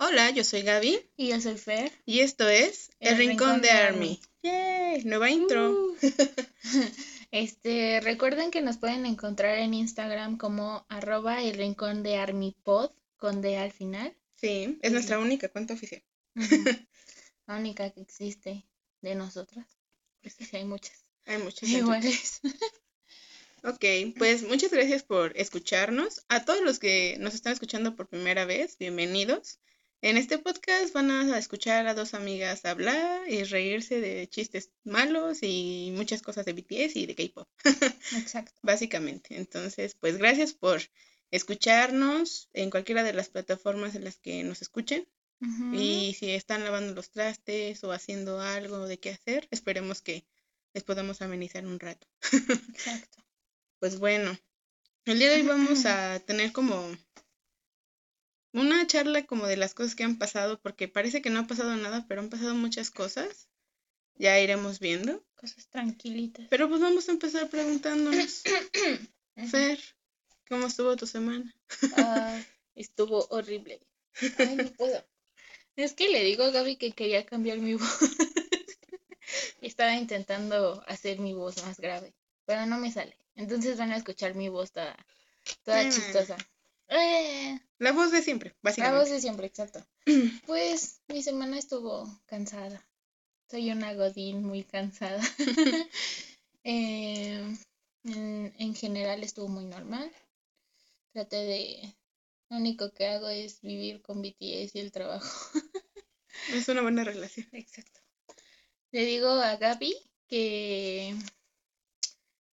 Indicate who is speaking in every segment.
Speaker 1: Hola, yo soy Gaby.
Speaker 2: Y yo soy Fer.
Speaker 1: Y esto es El, Rincón, de Army. ¡Yay! Nueva intro.
Speaker 2: Uh. este, recuerden que nos pueden encontrar en Instagram como arroba el rincón de Army Pod con D al final.
Speaker 1: Sí, es nuestra única cuenta oficial.
Speaker 2: La única que existe de nosotras. Pues sí, hay muchas.
Speaker 1: Hay muchas.
Speaker 2: Iguales.
Speaker 1: Ok, pues muchas gracias por escucharnos. A todos los que nos están escuchando por primera vez, bienvenidos. En este podcast van a escuchar a dos amigas hablar y reírse de chistes malos y muchas cosas de BTS y de K-pop.
Speaker 2: Exacto.
Speaker 1: Básicamente. Entonces, pues gracias por escucharnos en cualquiera de las plataformas en las que nos escuchen. Y si están lavando los trastes o haciendo algo de qué hacer, esperemos que les podamos amenizar un rato.
Speaker 2: Exacto.
Speaker 1: Pues bueno, el día de hoy vamos a tener como una charla como de las cosas que han pasado, porque parece que no ha pasado nada, pero han pasado muchas cosas. Ya iremos viendo.
Speaker 2: Cosas tranquilitas.
Speaker 1: Pero pues vamos a empezar preguntándonos. Fer, ¿cómo estuvo tu semana?
Speaker 2: Ah, estuvo horrible. Ay, no puedo. Es que le digo a Gaby que quería cambiar mi voz. Estaba intentando hacer mi voz más grave, pero no me sale. Entonces van a escuchar mi voz toda, toda chistosa. Eh,
Speaker 1: La voz de siempre,
Speaker 2: la voz
Speaker 1: básicamente.
Speaker 2: de siempre, exacto. Pues mi semana estuvo cansada. Soy una godín muy cansada. Eh, en, en general estuvo muy normal. Traté de... Lo único que hago es vivir con BTS y el trabajo.
Speaker 1: Es una buena relación.
Speaker 2: Exacto. Le digo a Gaby que,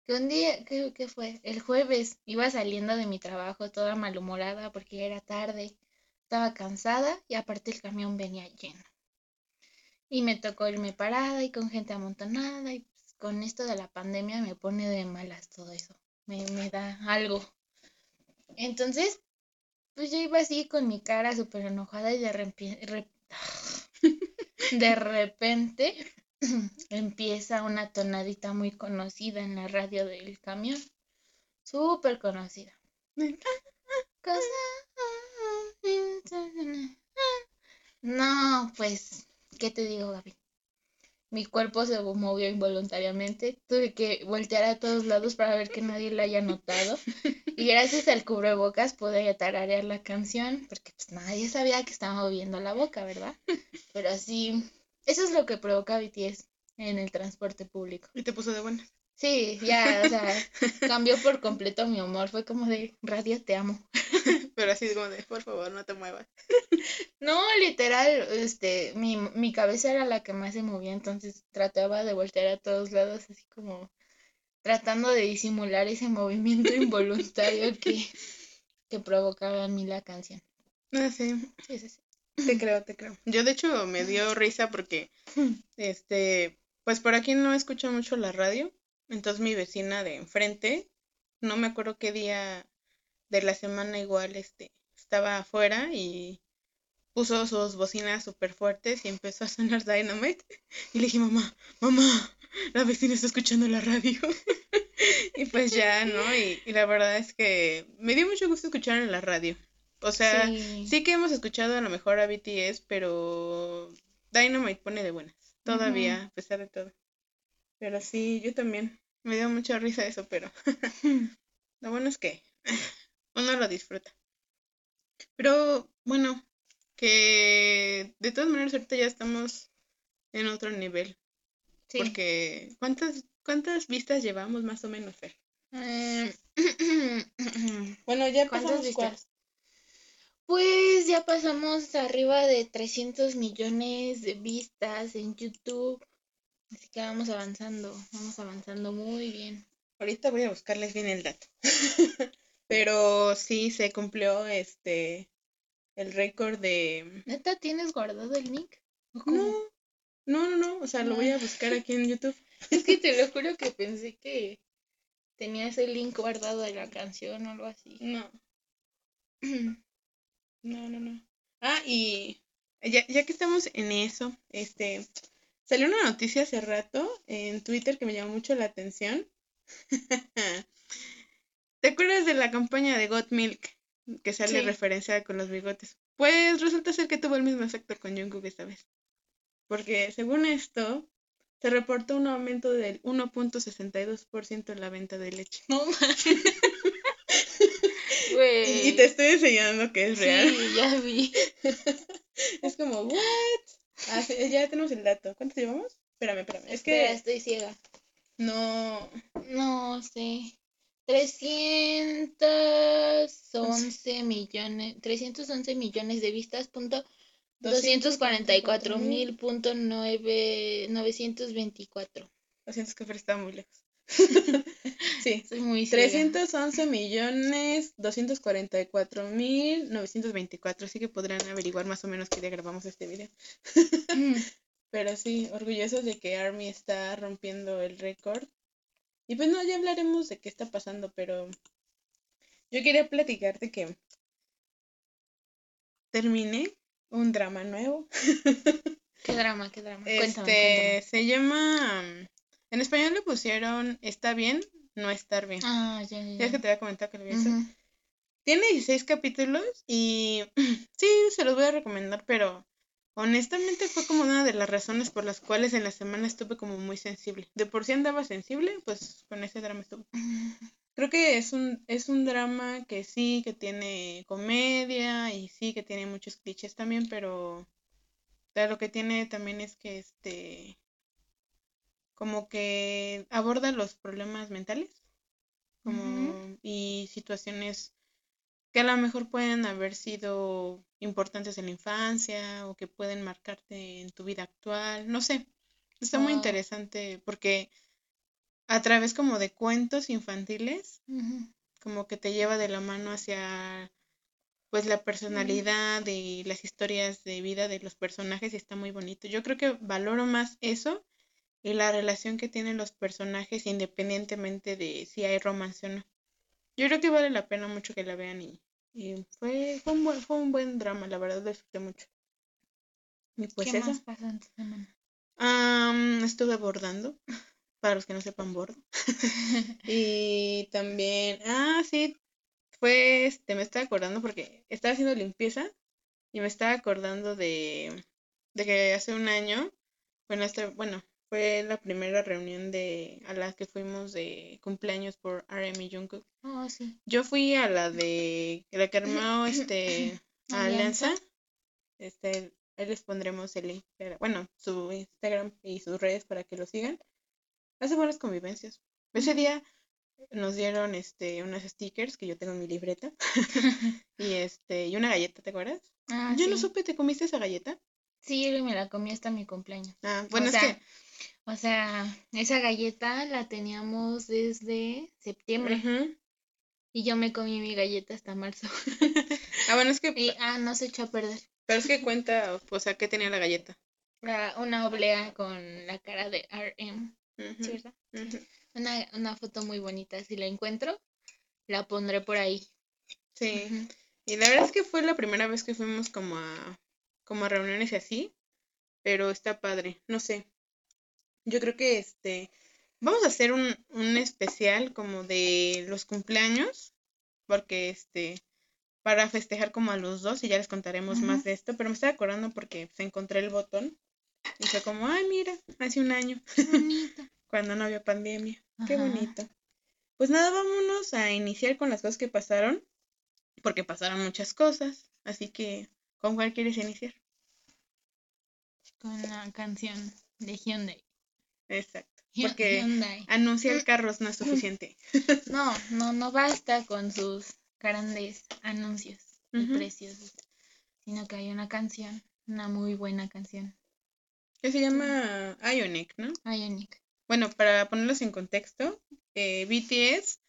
Speaker 2: que un día, ¿qué, fue? El jueves iba saliendo de mi trabajo toda malhumorada porque era tarde, estaba cansada y aparte el camión venía lleno. Y me tocó irme parada y con gente amontonada y pues, con esto de la pandemia me pone de malas todo eso, me, me da algo. Entonces, pues yo iba así con mi cara súper enojada y de de repente empieza una tonadita muy conocida en la radio del camión. Súper conocida. No, pues, ¿qué te digo, Gaby? Mi cuerpo se movió involuntariamente. Tuve que voltear a todos lados para ver que nadie la haya notado. Y gracias al cubrebocas pude tararear la canción, porque pues nadie sabía que estaba moviendo la boca, ¿verdad? Pero sí, eso es lo que provoca BTS en el transporte público.
Speaker 1: Y te puso de buenas.
Speaker 2: Sí, ya, o sea, cambió por completo mi humor. Fue como de, radio, te amo.
Speaker 1: Pero así como de, por favor, no te muevas.
Speaker 2: No, literal, este, mi, mi cabeza era la que más se movía, entonces trataba de voltear a todos lados, así como tratando de disimular ese movimiento involuntario que, que provocaba en mí la canción.
Speaker 1: Ah, sí.
Speaker 2: Sí, sí, sí.
Speaker 1: Te creo, te creo. Yo de hecho me dio risa porque, este, pues por aquí no escucho mucho la radio. Entonces mi vecina de enfrente, no me acuerdo qué día de la semana igual, este, estaba afuera y puso sus bocinas súper fuertes y empezó a sonar Dynamite. Y le dije, mamá, mamá, la vecina está escuchando la radio. y pues ya, ¿no? Y, y la verdad es que me dio mucho gusto escuchar en la radio. O sea,
Speaker 2: Sí.
Speaker 1: Sí que hemos escuchado a lo mejor a BTS, pero Dynamite pone de buenas, todavía,
Speaker 2: Ujú.
Speaker 1: a pesar de todo. Pero sí, yo también. Me dio mucha risa eso, pero lo bueno es que uno lo disfruta. Pero bueno, que de todas maneras ahorita ya estamos en otro nivel,
Speaker 2: Sí.
Speaker 1: porque ¿cuántas cuántas vistas llevamos más o menos, Fer?
Speaker 2: Eh,
Speaker 1: Bueno, ya
Speaker 2: ¿Cuántas
Speaker 1: pasamos
Speaker 2: vistas? Pues ya pasamos arriba de 300 millones de vistas en YouTube. Así que vamos avanzando, vamos avanzando muy bien.
Speaker 1: Ahorita voy a buscarles bien el dato. Pero sí se cumplió este el récord de
Speaker 2: ¿Neta tienes guardado el link? ¿O
Speaker 1: No, no, no, no, o sea, lo voy a buscar aquí en YouTube.
Speaker 2: Es que te lo juro que pensé que tenías el link guardado de la canción o algo así.
Speaker 1: No, no, no, no. Ah, y ya, ya que estamos en eso, este salió una noticia hace rato en Twitter que me llamó mucho la atención. ¿Te acuerdas de la campaña de Got Milk? Que sale
Speaker 2: Sí.
Speaker 1: referenciada con los bigotes. Pues resulta ser que tuvo el mismo efecto con Jungkook esta vez. Porque según esto, se reportó un aumento del 1.62% en la venta de leche.
Speaker 2: No
Speaker 1: y, y, te estoy enseñando que es real.
Speaker 2: Sí, ya vi.
Speaker 1: es como, ¿what? Ah, ya tenemos el dato. ¿Cuánto llevamos? Espérame, espérame. Es
Speaker 2: Espera,
Speaker 1: que.
Speaker 2: estoy ciega.
Speaker 1: No.
Speaker 2: No sé. 311 millones, 311 millones de vistas, punto 244 mil punto 924.
Speaker 1: Lo siento, es que está muy lejos. sí,
Speaker 2: Soy muy
Speaker 1: 311 millones 244 mil 924. Así que podrán averiguar más o menos qué día grabamos este video. Mm. Pero sí, orgullosos de que Army está rompiendo el récord. Y pues no, ya hablaremos de qué está pasando, pero yo quería platicarte que terminé un drama nuevo.
Speaker 2: ¿Qué drama? ¿Qué drama?
Speaker 1: Este, cuéntame, Se llama. En español le pusieron Está bien, no estar bien.
Speaker 2: Ah, ya, ya.
Speaker 1: Es que te voy a comentar que lo vi Tiene 16 capítulos y sí, se los voy a recomendar, pero honestamente fue como una de las razones por las cuales en la semana estuve como muy sensible. De por sí andaba sensible, pues con ese drama estuve. Creo que es un, es un drama que sí, que tiene comedia y sí, que tiene muchos clichés también, pero lo que tiene también es que este como que aborda los problemas mentales como y situaciones que a lo mejor pueden haber sido importantes en la infancia o que pueden marcarte en tu vida actual, no sé. Está muy interesante porque a través como de cuentos infantiles, como que te lleva de la mano hacia pues la personalidad y las historias de vida de los personajes y está muy bonito. Yo creo que valoro más eso y la relación que tienen los personajes independientemente de si hay romance o no. Yo creo que vale la pena mucho que la vean y, fue, fue, un buen, fue un buen drama, la verdad disfruté mucho.
Speaker 2: Y pues ¿Qué más pasó en tu semana?
Speaker 1: estuve bordando para los que no sepan bordo. y también, ah, sí, fue, este, me estaba acordando porque estaba haciendo limpieza y me estaba acordando de, de que hace un año, bueno, este, bueno, fue la primera reunión de a la que fuimos de cumpleaños por RM y Jungkook.
Speaker 2: Oh, sí.
Speaker 1: Yo fui a la de la que armó este Alianza. Este, ahí les pondremos el link, bueno, su Instagram y sus redes para que lo sigan hace buenas convivencias. Ese día nos dieron este unas stickers que yo tengo en mi libreta y este y una galleta, ¿te acuerdas?
Speaker 2: Ah,
Speaker 1: yo no supe, ¿te comiste esa galleta?
Speaker 2: Sí, yo me la comí hasta mi cumpleaños.
Speaker 1: Ah, bueno, es que
Speaker 2: o sea, esa galleta la teníamos desde septiembre. Y yo me comí mi galleta hasta marzo.
Speaker 1: ah, bueno, es que
Speaker 2: y, ah, no se echó a perder.
Speaker 1: Pero es que cuenta, o sea, ¿qué tenía la galleta?
Speaker 2: una oblea con la cara de RM. Una, una foto muy bonita. Si la encuentro, la pondré por ahí.
Speaker 1: Sí. Y la verdad es que fue la primera vez que fuimos como a, como a reuniones y así. Pero está padre. No sé. Yo creo que este. Vamos a hacer un, un especial como de los cumpleaños. Porque este. Para festejar como a los dos y ya les contaremos más de esto. Pero me estoy acordando porque se encontré el botón y fue como, ay, mira, hace un año. Cuando no había pandemia. Qué bonito. Pues nada, vámonos a iniciar con las cosas que pasaron. Porque pasaron muchas cosas. Así que, ¿con cuál quieres iniciar?
Speaker 2: Con la canción de Hyundai.
Speaker 1: Exacto. Porque anunciar carros no es suficiente.
Speaker 2: No, no, no basta con sus grandes anuncios y precios. Sino que hay una canción, una muy buena canción
Speaker 1: que se llama Ionic, ¿no?
Speaker 2: Ionic.
Speaker 1: Bueno, para ponerlos en contexto, eh, BTS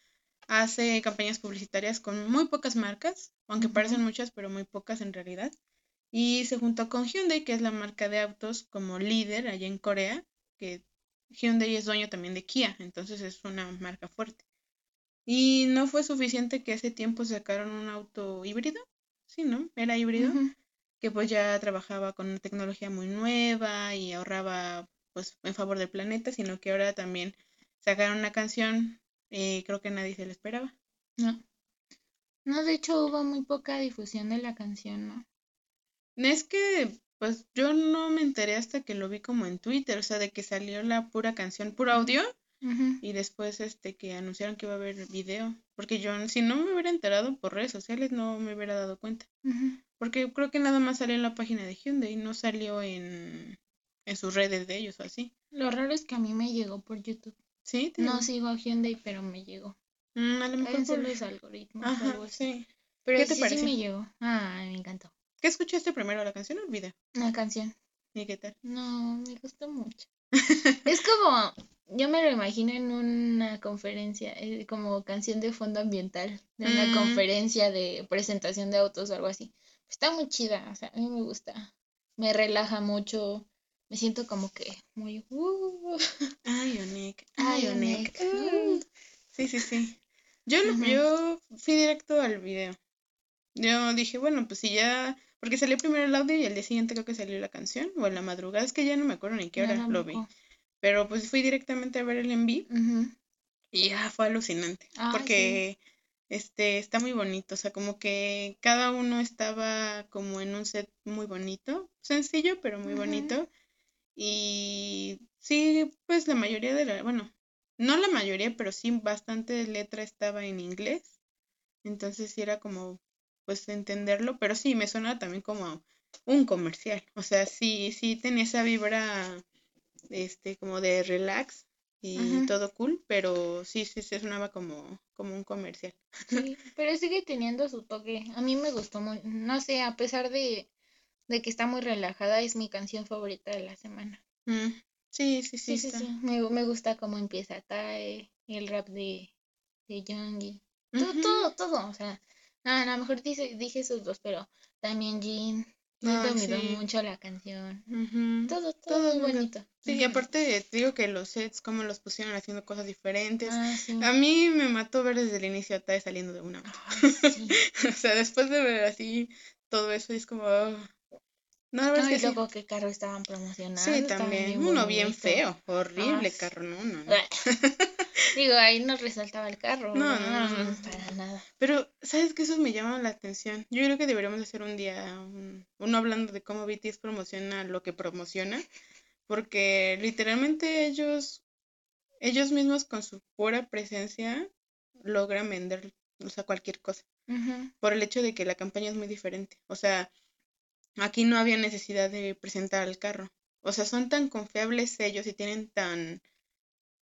Speaker 1: hace campañas publicitarias con muy pocas marcas, aunque parecen muchas, pero muy pocas en realidad. Y se juntó con Hyundai, que es la marca de autos como líder allá en Corea, que Hyundai es dueño también de Kia, entonces es una marca fuerte. Y no fue suficiente que hace tiempo sacaron un auto híbrido, sí, ¿no? Era híbrido que pues ya trabajaba con una tecnología muy nueva y ahorraba pues en favor del planeta, sino que ahora también sacaron una canción, eh, creo que nadie se lo esperaba.
Speaker 2: No. No, de hecho hubo muy poca difusión de la canción, ¿no?
Speaker 1: Es que, pues yo no me enteré hasta que lo vi como en Twitter, o sea, de que salió la pura canción, puro audio, y después este que anunciaron que iba a haber video, porque yo si no me hubiera enterado por redes sociales no me hubiera dado cuenta, porque creo que nada más salió en la página de Hyundai, no salió en, en sus redes de ellos o así.
Speaker 2: Lo raro es que a mí me llegó por YouTube.
Speaker 1: ¿Sí? ¿Te
Speaker 2: No sigo a Hyundai, pero me llegó.
Speaker 1: Mm, a lo mejor por...
Speaker 2: los algoritmos
Speaker 1: Ajá,
Speaker 2: algo así.
Speaker 1: sí.
Speaker 2: Pero
Speaker 1: ¿Qué te
Speaker 2: sí,
Speaker 1: pareció?
Speaker 2: sí me llegó. Ah, me encantó.
Speaker 1: ¿Qué escuchaste primero, la canción o el video?
Speaker 2: Una canción.
Speaker 1: ¿Y qué tal?
Speaker 2: No, me gustó mucho. Es como, yo me lo imagino en una conferencia, eh, como canción de fondo ambiental, de una
Speaker 1: Mm.
Speaker 2: conferencia de presentación de autos o algo así. Está muy chida, o sea, a mí me gusta. Me relaja mucho. Me siento como que muy... uh,
Speaker 1: Ionic,
Speaker 2: Ionic.
Speaker 1: Ionic. uh. Sí, sí, sí. Yo,
Speaker 2: Ujú.
Speaker 1: yo fui directo al video. Yo dije, bueno, pues si ya, porque salió primero el audio y al día siguiente creo que salió la canción, o en la madrugada, es que ya no me acuerdo ni qué hora lo vi. Pero pues fui directamente a ver el en vivo y ya fue alucinante,
Speaker 2: Ah,
Speaker 1: porque este está muy bonito, o sea, como que cada uno estaba como en un set muy bonito, sencillo, pero muy bonito. Y sí, pues la mayoría de la, bueno, no la mayoría, pero sí bastante letra estaba en inglés. Entonces sí era como, pues entenderlo, pero sí me suena también como un comercial. O sea, sí, sí tenía esa vibra, este, como de relax y todo cool, pero sí, sí se sonaba como, como un comercial.
Speaker 2: Sí, pero sigue teniendo su toque. A mí me gustó muy, no sé, a pesar de, de que está muy relajada, es mi canción favorita de la semana.
Speaker 1: Mm, sí, sí, sí,
Speaker 2: Sí, sí. Me, me gusta cómo empieza Tae, el rap de, de Yoongi. Todo, todo, todo. O sea, no, a lo mejor dice, dije esos dos, pero también Jin. Me
Speaker 1: Ay,
Speaker 2: dominó
Speaker 1: sí.
Speaker 2: mucho la canción. Todo, todo,
Speaker 1: Todo
Speaker 2: bonito.
Speaker 1: Sí, y aparte te digo que los sets, como los pusieron haciendo cosas diferentes.
Speaker 2: Ah, sí.
Speaker 1: A mí me mató ver desde el inicio a Tae saliendo de una moto.
Speaker 2: Sí.
Speaker 1: O sea, después de ver así todo eso, es como. oh. No,
Speaker 2: No, y
Speaker 1: es que sí.
Speaker 2: luego qué carro estaban promocionando.
Speaker 1: Sí, también.
Speaker 2: bien
Speaker 1: Uno bien feo, horrible
Speaker 2: Ah,
Speaker 1: carro, no, no, no.
Speaker 2: Digo, ahí no resaltaba el carro.
Speaker 1: No, no, no, no.
Speaker 2: Para nada.
Speaker 1: Pero, ¿sabes qué? Eso me llama la atención. Yo creo que deberíamos hacer un día un- uno hablando de cómo BTS promociona lo que promociona, porque literalmente ellos, ellos mismos con su pura presencia logran vender, o sea, cualquier cosa,
Speaker 2: Ujú.
Speaker 1: por el hecho de que la campaña es muy diferente. O sea, aquí no había necesidad de presentar al carro. O sea, son tan confiables ellos y tienen tan,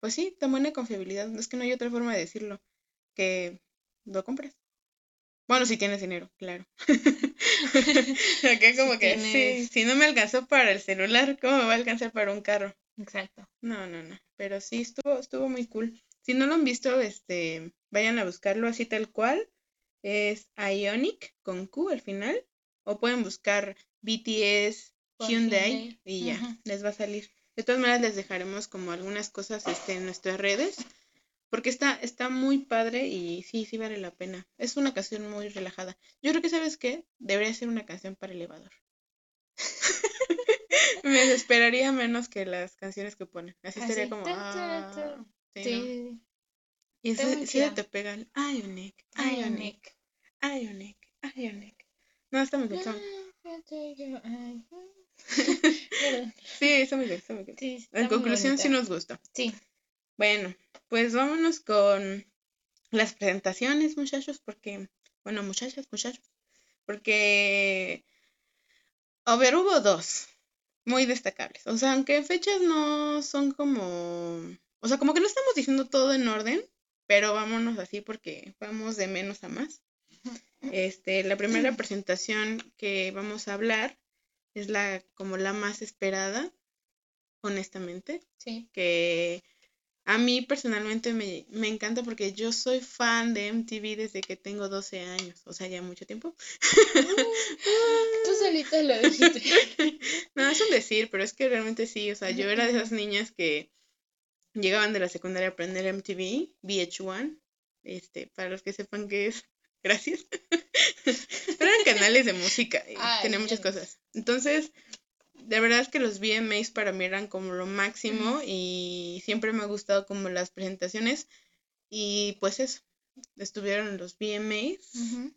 Speaker 1: pues sí, tan buena confiabilidad. Es que no hay otra forma de decirlo, que lo compras. Bueno, si tienes dinero, claro. Acá como
Speaker 2: Si
Speaker 1: que sí,
Speaker 2: tienes-
Speaker 1: si no me alcanzó para el celular, ¿cómo me va a alcanzar para un carro?
Speaker 2: Exacto.
Speaker 1: No, no, no. Pero sí, estuvo, estuvo muy cool. Si no lo han visto, este, vayan a buscarlo así tal cual. Es Ionic con Q al final. O pueden buscar BTS Hyundai
Speaker 2: Hyundai.
Speaker 1: y ya, les va a salir. De todas maneras, les dejaremos como algunas cosas este, en nuestras redes. Porque está, está muy padre y sí, sí vale la pena. Es una canción muy relajada. Yo creo que, ¿sabes qué? Debería ser una canción para elevador. Me desesperaría menos que las canciones que ponen. Así
Speaker 2: Así,
Speaker 1: sería como. Ah, sí,
Speaker 2: Sí,
Speaker 1: ¿no? Y
Speaker 2: muy
Speaker 1: sí te pegan. Ionic, Ionic.
Speaker 2: Ionic,
Speaker 1: Ionic. No, está muy bien. está muy-
Speaker 2: Perdón.
Speaker 1: Sí, está muy bien, está muy bien.
Speaker 2: Sí, está
Speaker 1: En
Speaker 2: muy
Speaker 1: conclusión, sí nos gustó.
Speaker 2: Sí.
Speaker 1: Bueno, pues vámonos con las presentaciones, muchachos, porque, bueno, muchachas, muchachos, porque, a ver, hubo dos muy destacables. O sea, aunque fechas no son como, o sea, como que no estamos diciendo todo en orden, pero vámonos así porque vamos de menos a más. Este, la primera presentación que vamos a hablar es la como la más esperada, honestamente
Speaker 2: Sí.
Speaker 1: que a mí personalmente me, me encanta porque yo soy fan de MTV desde que tengo 12 años, o sea, ya mucho tiempo.
Speaker 2: Tú solita lo dijiste.
Speaker 1: No, es un decir, pero es que realmente sí, o sea, yo era de esas niñas que llegaban de la secundaria a aprender MTV, VH1, este, para los que sepan qué es, gracias. Pero eran canales de música y
Speaker 2: Ay,
Speaker 1: tenía muchas cosas. Entonces, de verdad es que los VMAs para mí eran como lo máximo y siempre me ha gustado como las presentaciones y pues eso, estuvieron los VMAs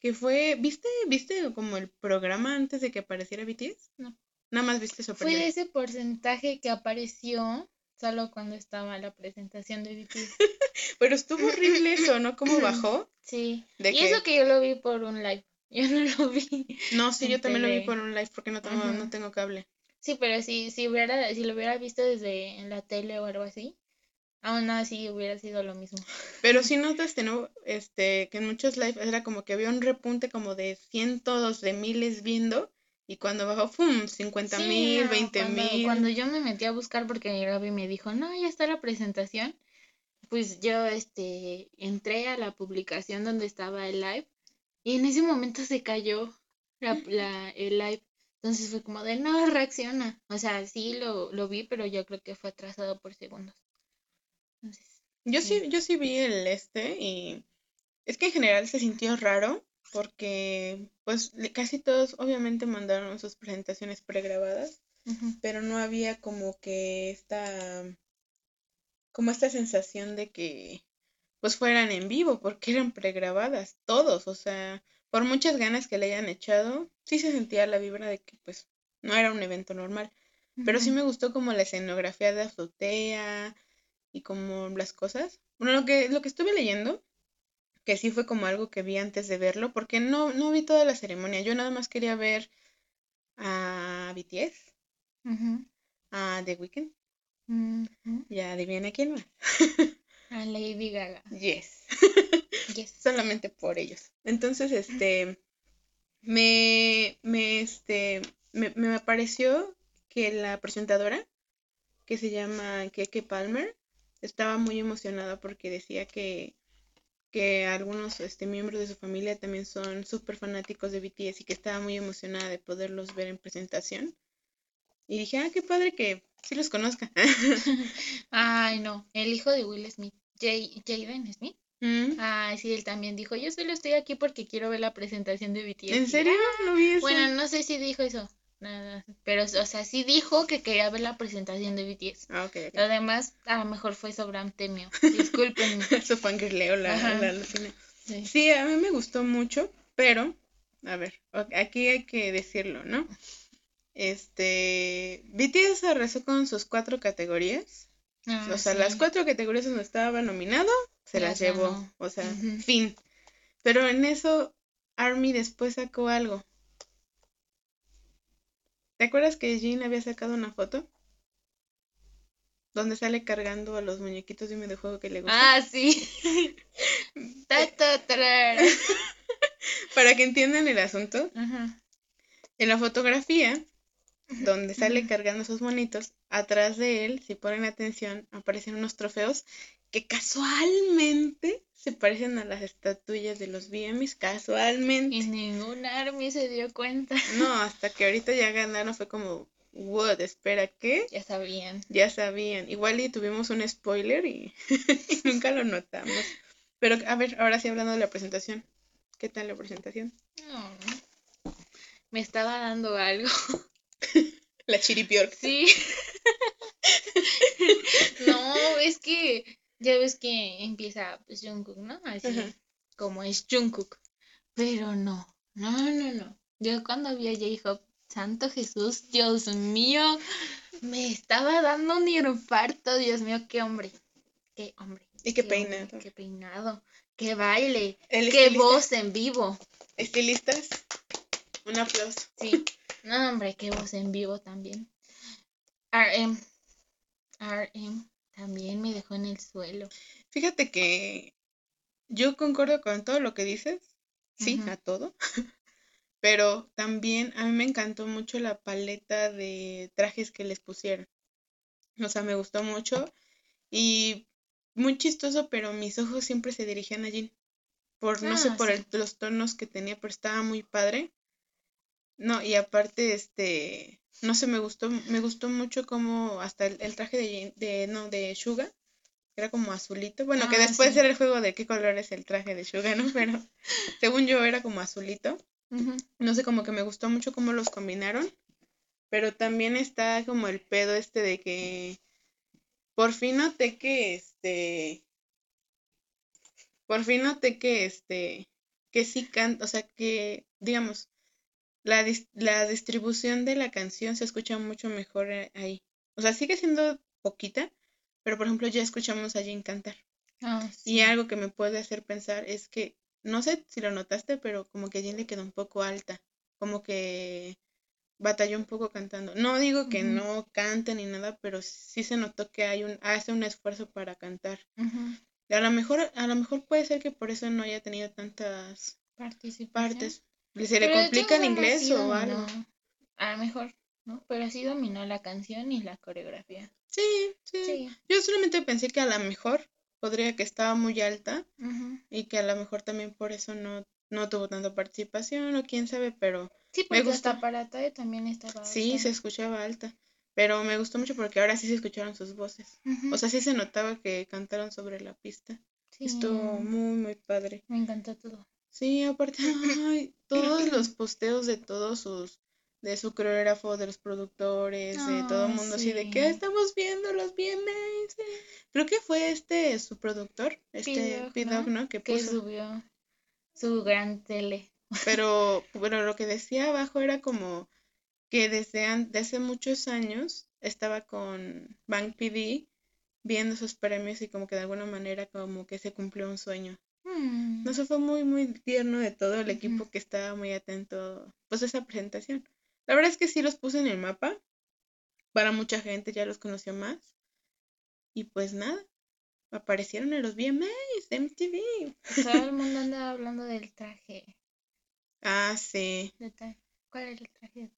Speaker 1: que fue, ¿viste, viste como el programa antes de que apareciera BTS?
Speaker 2: No.
Speaker 1: Nada más viste su
Speaker 2: Fue ese porcentaje que apareció solo cuando estaba la presentación de BTS.
Speaker 1: Pero estuvo horrible eso, ¿no? ¿Cómo bajó?
Speaker 2: Sí.
Speaker 1: ¿De
Speaker 2: y
Speaker 1: qué?
Speaker 2: eso que yo lo vi por un live. Yo no lo vi.
Speaker 1: No, sí, yo también lo vi por un live porque no tengo, no tengo cable.
Speaker 2: Sí, pero si, si hubiera, si lo hubiera visto desde en la tele o algo así, aún así hubiera sido lo mismo.
Speaker 1: Pero sí notaste, ¿no? Este, que en muchos lives era como que había un repunte como de cientos de miles viendo y cuando bajó, ¡pum! 50
Speaker 2: Sí,
Speaker 1: mil,
Speaker 2: no,
Speaker 1: 20
Speaker 2: cuando,
Speaker 1: mil.
Speaker 2: cuando yo me metí a buscar porque Gaby me dijo, no, ya está la presentación, pues yo este entré a la publicación donde estaba el live y en ese momento se cayó la, la- el live. Entonces fue como de no reacciona. O sea, sí lo, lo vi, pero yo creo que fue atrasado por segundos. Entonces,
Speaker 1: Yo sí,
Speaker 2: Sí.
Speaker 1: yo sí vi el este y es que en general se sintió raro porque pues casi todos obviamente mandaron sus presentaciones pregrabadas, pero no había como que esta, como esta sensación de que pues fueran en vivo porque eran pregrabadas todos, o sea, por muchas ganas que le hayan echado, sí se sentía la vibra de que pues no era un evento normal, pero sí me gustó como la escenografía de azotea y como las cosas. Bueno, lo que, lo que estuve leyendo, que sí fue como algo que vi antes de verlo, porque no, no vi toda la ceremonia, yo nada más quería ver a BTS,
Speaker 2: Ujú,
Speaker 1: a The Weeknd,
Speaker 2: ujú.
Speaker 1: ya adivina quién más.
Speaker 2: A Lady Gaga.
Speaker 1: Yes,
Speaker 2: Yes.
Speaker 1: solamente por ellos. Entonces, este, me, me, este, me, me pareció que la presentadora, que se llama Keke Palmer, estaba muy emocionada porque decía que, que algunos este, miembros de su familia también son súper fanáticos de BTS y que estaba muy emocionada de poderlos ver en presentación. Y dije, ah, qué padre que sí los conozca.
Speaker 2: Ay, no. El hijo de Will Smith. Jay- Jaden Smith.
Speaker 1: Mm,
Speaker 2: Ay, sí, él también dijo, yo solo estoy aquí porque quiero ver la presentación de BTS.
Speaker 1: ¿En serio?
Speaker 2: "Ah".
Speaker 1: No vi eso.
Speaker 2: Bueno, no sé si dijo eso. Nada, pero, o sea, sí dijo que quería ver la presentación de BTS.
Speaker 1: Ah.
Speaker 2: Lo demás, a lo mejor fue sobrantemio. Discúlpenme.
Speaker 1: Su fangirleo la, la alucina.
Speaker 2: Sí.
Speaker 1: Sí, a mí me gustó mucho, pero, a ver, aquí hay que decirlo, ¿no? Este, BTS arrasó con sus cuatro categorías.
Speaker 2: Ah,
Speaker 1: O sea,
Speaker 2: sí.
Speaker 1: las cuatro categorías donde estaba nominado, se
Speaker 2: Las
Speaker 1: las llevó. O sea, fin. Pero en eso, Army después sacó algo. ¿Te acuerdas que Jin había sacado una foto? Donde sale cargando a los muñequitos de un videojuego que le gusta.
Speaker 2: Ah, sí.
Speaker 1: Para que entiendan el asunto,
Speaker 2: Ajá.
Speaker 1: en la fotografía, donde sale cargando sus monitos, atrás de él, si ponen atención, aparecen unos trofeos que casualmente se parecen a las estatuillas de los BMWs, casualmente.
Speaker 2: Y ningún Army se dio cuenta.
Speaker 1: No, hasta que ahorita ya ganaron fue como, what, espera, ¿qué?
Speaker 2: Ya sabían.
Speaker 1: Ya sabían. Igual y tuvimos un spoiler y, y nunca lo notamos. Pero a ver, ahora sí hablando de la presentación. ¿Qué tal la presentación?
Speaker 2: No. Me estaba dando algo.
Speaker 1: La chiripiorca.
Speaker 2: Sí. No, es que ya ves que empieza pues Jungkook, ¿no? Así como es Jungkook. Pero no, no, no, no. Yo cuando vi a J-Hope, Santo Jesús, Dios mío, me estaba dando un infarto, Dios mío, qué hombre, qué hombre.
Speaker 1: Y qué peinado.
Speaker 2: Qué peinado, qué baile, qué
Speaker 1: estilista-
Speaker 2: voz en vivo.
Speaker 1: Estilistas, un aplauso.
Speaker 2: Sí, no, hombre, qué voz en vivo también. RM, RM también me dejó en el suelo.
Speaker 1: Fíjate que yo concuerdo con todo lo que dices, sí, a todo, pero también a mí me encantó mucho la paleta de trajes que les pusieron. O sea, me gustó mucho y muy chistoso, pero mis ojos siempre se dirigían a. Por, no sé,
Speaker 2: Ah,
Speaker 1: por
Speaker 2: sí.
Speaker 1: el- los tonos que tenía, pero estaba muy padre. No, y aparte, este, no sé, me gustó, me gustó mucho como hasta el, el traje de, de, no, de Suga, era como azulito. Bueno, que
Speaker 2: Ah,
Speaker 1: después
Speaker 2: sí.
Speaker 1: era el juego de qué color es el traje de Suga, ¿no? Pero según yo era como azulito. No sé, como que me gustó mucho cómo los combinaron. Pero también está como el pedo este de que por fin noté que este. Por fin noté que este. que sí canta, o sea, que, digamos, la, la distribución de la canción se escucha mucho mejor eh, ahí. O sea, sigue siendo poquita, pero por ejemplo ya escuchamos a Jane cantar. Ah, y algo que me puede hacer pensar es que, no sé si lo notaste, pero como que Jane le quedó un poco alta, como que batalló un poco cantando. No digo que no cante ni nada, pero sí se notó que hay un, hace un esfuerzo para cantar. Y a lo mejor, a lo mejor puede ser que por eso no haya tenido tantas partes. ¿Se le complica en inglés o algo?
Speaker 2: A lo mejor, ¿no? Pero así dominó la canción y la coreografía.
Speaker 1: Sí, sí, Yo solamente pensé que a lo mejor podría que estaba muy alta y que a lo mejor también por eso no, no tuvo tanta participación o quién sabe, pero
Speaker 2: sí, me gusta. para también estaba
Speaker 1: Sí, se escuchaba alta, pero me gustó mucho porque ahora sí se escucharon sus voces. O sea, sí se notaba que cantaron sobre la pista. Estuvo muy, muy padre.
Speaker 2: Me encantó todo.
Speaker 1: Sí, aparte, ay, todos los posteos de todos sus de su coreógrafo, de los productores, de todo el mundo, así de que estamos viendo los VMAs. Creo que fue este su productor, este p ¿no?
Speaker 2: Que, subió su gran tele.
Speaker 1: Pero, bueno, lo que decía abajo era como que desde, hace muchos años estaba con Bank PD viendo sus premios y como que de alguna manera como que se cumplió un sueño. Mm. No, eso fue muy, muy tierno de todo el equipo que estaba muy atento pues a esa presentación. La verdad es que sí los puse en el mapa. Para mucha gente ya los conoció más. Y pues nada, aparecieron en los VMAs de MTV.
Speaker 2: Todo el mundo anda hablando del traje.
Speaker 1: Ah, sí.
Speaker 2: ¿Cuál es el traje?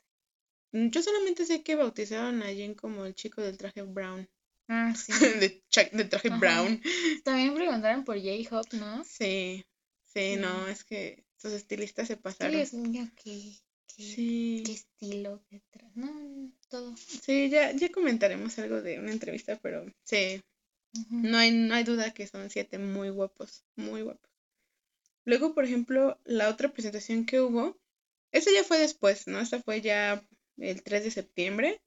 Speaker 1: Mm, yo solamente sé que bautizaron a Jen como el chico del traje brown.
Speaker 2: Ah, sí.
Speaker 1: de, traje brown.
Speaker 2: También preguntaron por J-Hope, ¿no?
Speaker 1: Sí, sí, no, es que sus estilistas se pasaron.
Speaker 2: Sí, es que qué, qué estilo, qué no, todo.
Speaker 1: Sí, ya, ya comentaremos algo de una entrevista, pero sí, no, hay, no hay duda que son siete muy guapos, muy guapos. Luego, por ejemplo, la otra presentación que hubo, esa ya fue después, ¿no? Esa fue ya el 3 de septiembre,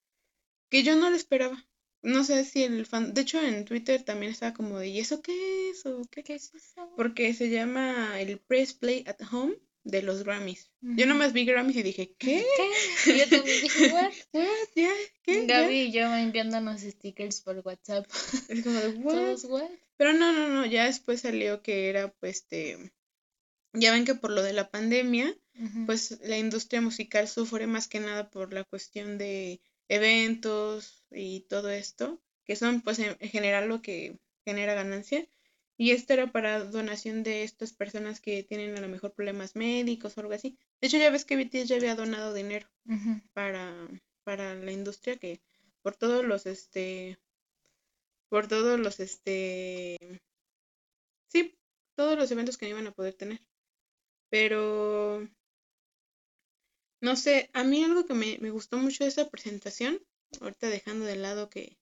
Speaker 1: que yo no lo esperaba. No sé si el fan, de hecho en Twitter también estaba como de, ¿y eso qué es? ¿O qué,
Speaker 2: ¿Qué es eso?
Speaker 1: Porque se llama el Press Play at Home de los Grammys. Yo nomás vi Grammys y dije, ¿qué?
Speaker 2: ¿Qué? Yo también dije, ¿what?
Speaker 1: ¿What? ¿Ya? ¿Qué?
Speaker 2: Gaby y yo enviándonos stickers por WhatsApp.
Speaker 1: Es como de, ¿what? Pero no, no, no, ya después salió que era, pues, este... Ya ven que por lo de la pandemia, pues la industria musical sufre más que nada por la cuestión de eventos y todo esto, que son, pues, en general lo que genera ganancia. Y esto era para donación de estas personas que tienen a lo mejor problemas médicos o algo así. De hecho, ya ves que BTS ya había donado dinero para, para la industria que por todos los este por todos los este sí, todos los eventos que no iban a poder tener. Pero no sé, a mí algo que me, me gustó mucho de esa presentación, ahorita dejando de lado que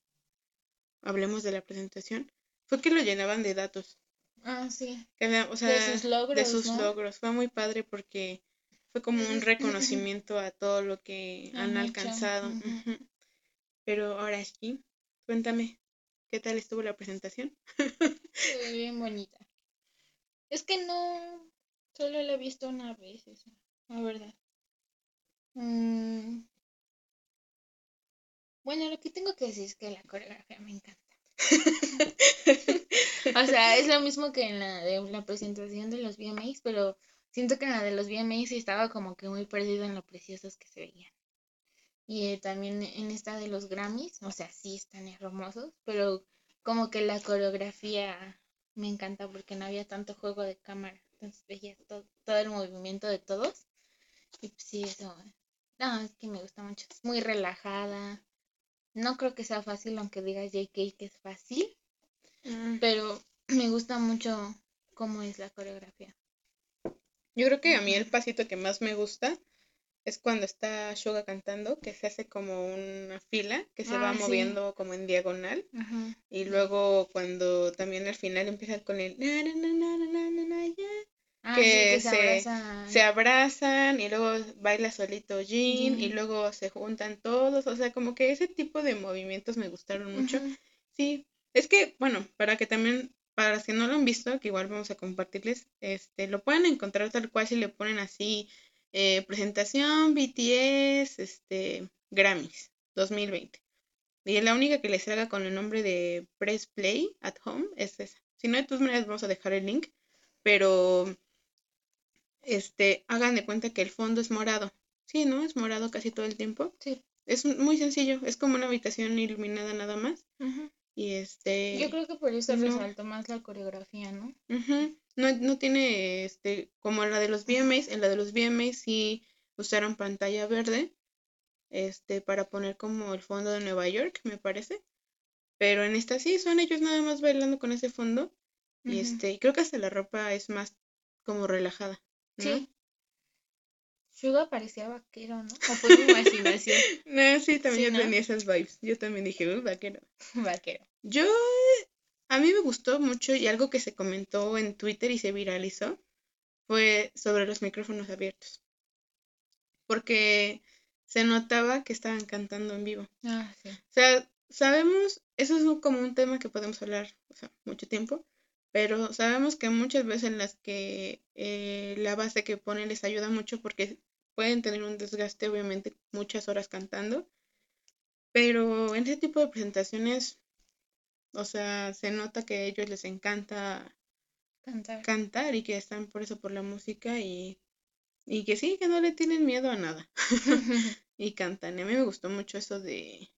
Speaker 1: hablemos de la presentación, fue que lo llenaban de datos.
Speaker 2: Ah, sí.
Speaker 1: o sea, de sus logros. De sus logros. Fue muy padre porque fue como un reconocimiento a todo lo que han alcanzado. Pero ahora sí, cuéntame, ¿qué tal estuvo la presentación?
Speaker 2: Fue bien bonita. Es que no, solo la he visto una vez, eso, la verdad. Mm. Bueno, lo que tengo que decir es que la coreografía me encanta. o sea, es lo mismo que en la de la presentación de los VMAs, pero siento que en la de los VMAs estaba como que muy perdido en lo preciosos que se veían. Y eh, también en esta de los Grammys, o sea, sí están hermosos, pero como que la coreografía me encanta porque no había tanto juego de cámara, entonces veía todo, todo el movimiento de todos. Y pues sí, eso, no, es que me gusta mucho, es muy relajada, no creo que sea fácil, aunque digas JK que es fácil, mm. pero me gusta mucho cómo es la coreografía.
Speaker 1: Yo creo que a mí el pasito que más me gusta es cuando está Suga cantando, que se hace como una fila que se va ah, moviendo como en diagonal. Y luego cuando también al final empieza con el Ah, que, se, abrazan. y luego baila solito Jean y luego se juntan todos, o sea, como que ese tipo de movimientos me gustaron mucho. Sí, es que, bueno, para que también para los que no lo han visto, que igual vamos a compartirles, este, lo pueden encontrar tal cual si le ponen así eh, presentación BTS, este, Grammys 2020. Y la única que les salga con el nombre de Press Play at Home es esa. Si no, de todas maneras vamos a dejar el link, pero este, hagan de cuenta que el fondo es morado. Sí, ¿no? Es morado casi todo el tiempo.
Speaker 2: Sí.
Speaker 1: Es muy sencillo, es como una habitación iluminada nada más. Y este...
Speaker 2: Yo creo que por eso resaltó más la coreografía, ¿no?
Speaker 1: No, no tiene, este, como la de los VMAs, en la de los VMAs sí usaron pantalla verde, este, para poner como el fondo de Nueva York, me parece. Pero en esta sí, son ellos nada más bailando con ese fondo. Y este, creo que hasta la ropa es más como relajada. Sí.
Speaker 2: Suga parecía vaquero, ¿no? O fue mi imaginación.
Speaker 1: no, sí, también yo tenía esas vibes. Yo también dije, uh, vaquero.
Speaker 2: vaquero.
Speaker 1: Yo, a mí me gustó mucho y algo que se comentó en Twitter y se viralizó fue sobre los micrófonos abiertos. Porque se notaba que estaban cantando en vivo.
Speaker 2: Ah, sí. O
Speaker 1: sea, sabemos, eso es como un tema que podemos hablar, o sea, mucho tiempo, pero sabemos que muchas veces en las que eh, la base que ponen les ayuda mucho porque pueden tener un desgaste, obviamente, muchas horas cantando, pero en ese tipo de presentaciones, o sea, se nota que a ellos les encanta
Speaker 2: cantar,
Speaker 1: cantar y que están por eso por la música y, y que sí, que no le tienen miedo a nada y cantan. Y a mí me gustó mucho eso de,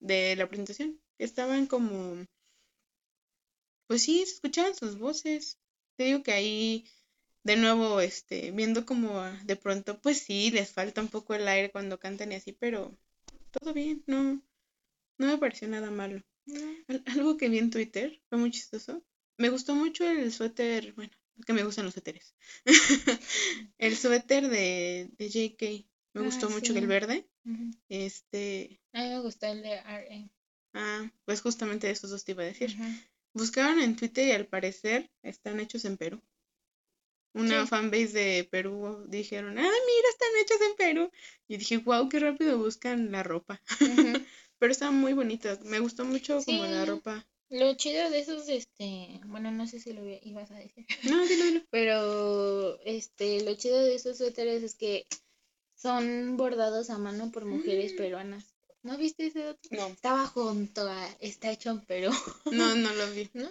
Speaker 1: de la presentación. Estaban como pues sí, se escuchaban sus voces. Te digo que ahí, de nuevo, este, viendo como de pronto, pues sí, les falta un poco el aire cuando cantan y así, pero todo bien, no, no me pareció nada malo. Algo que vi en Twitter fue muy chistoso. Me gustó mucho el suéter, bueno, que me gustan los suéteres. el suéter de, de JK. Me ah, gustó mucho el verde. Este.
Speaker 2: A mí me gustó el de RM.
Speaker 1: Ah, pues justamente esos dos te iba a decir. Buscaron en Twitter y al parecer están hechos en Perú. Una fanbase de Perú dijeron, ah, mira, están hechos en Perú. Y dije, wow, qué rápido buscan la ropa. Pero están muy bonitas. Me gustó mucho como la ropa.
Speaker 2: Lo chido de esos, este, bueno, no sé si lo ibas a decir.
Speaker 1: No, dilo, dilo.
Speaker 2: Pero, este, lo chido de esos suéteres es que son bordados a mano por mujeres mm. peruanas. ¿No viste ese otro?
Speaker 1: No.
Speaker 2: Estaba junto a Está hecho en Perú.
Speaker 1: No, no lo vi.
Speaker 2: ¿No?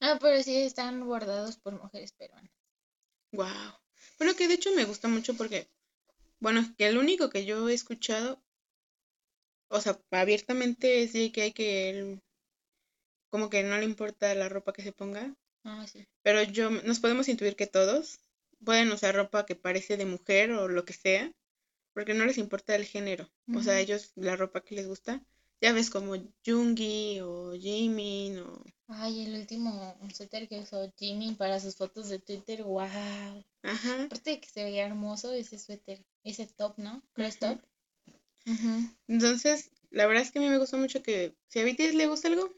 Speaker 2: Ah, pero sí están bordados por mujeres peruanas.
Speaker 1: Wow. Pero que de hecho me gusta mucho porque, bueno, que el único que yo he escuchado, o sea, abiertamente es que hay que él, como que no le importa la ropa que se ponga.
Speaker 2: Ah, sí.
Speaker 1: Pero yo, nos podemos intuir que todos pueden usar ropa que parece de mujer o lo que sea porque no les importa el género. O sea, ellos la ropa que les gusta, ya ves como Jungi o Jimin o...
Speaker 2: Ay, el último suéter que usó Jimin para sus fotos de Twitter, wow.
Speaker 1: Ajá.
Speaker 2: Aparte de que se veía hermoso ese suéter, ese top, ¿no? Crest top.
Speaker 1: Entonces, la verdad es que a mí me gustó mucho que si a BTS le gusta algo,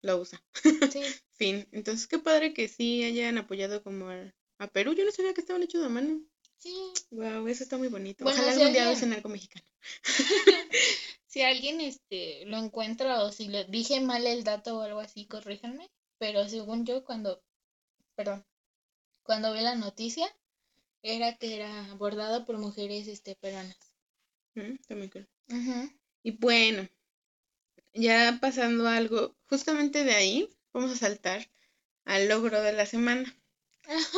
Speaker 1: lo usa.
Speaker 2: Sí.
Speaker 1: fin. Entonces, qué padre que sí hayan apoyado como a Perú. Yo no sabía que estaban hechos de mano.
Speaker 2: Sí.
Speaker 1: Wow, eso está muy bonito. Ojalá algún día alguien... algo mexicano.
Speaker 2: si alguien este lo encuentra o si le dije mal el dato o algo así, corríjanme. Pero según yo, cuando, perdón, cuando vi la noticia, era que era bordado por mujeres este peruanas.
Speaker 1: Mm, está muy cool. Y bueno, ya pasando algo, justamente de ahí vamos a saltar al logro de la semana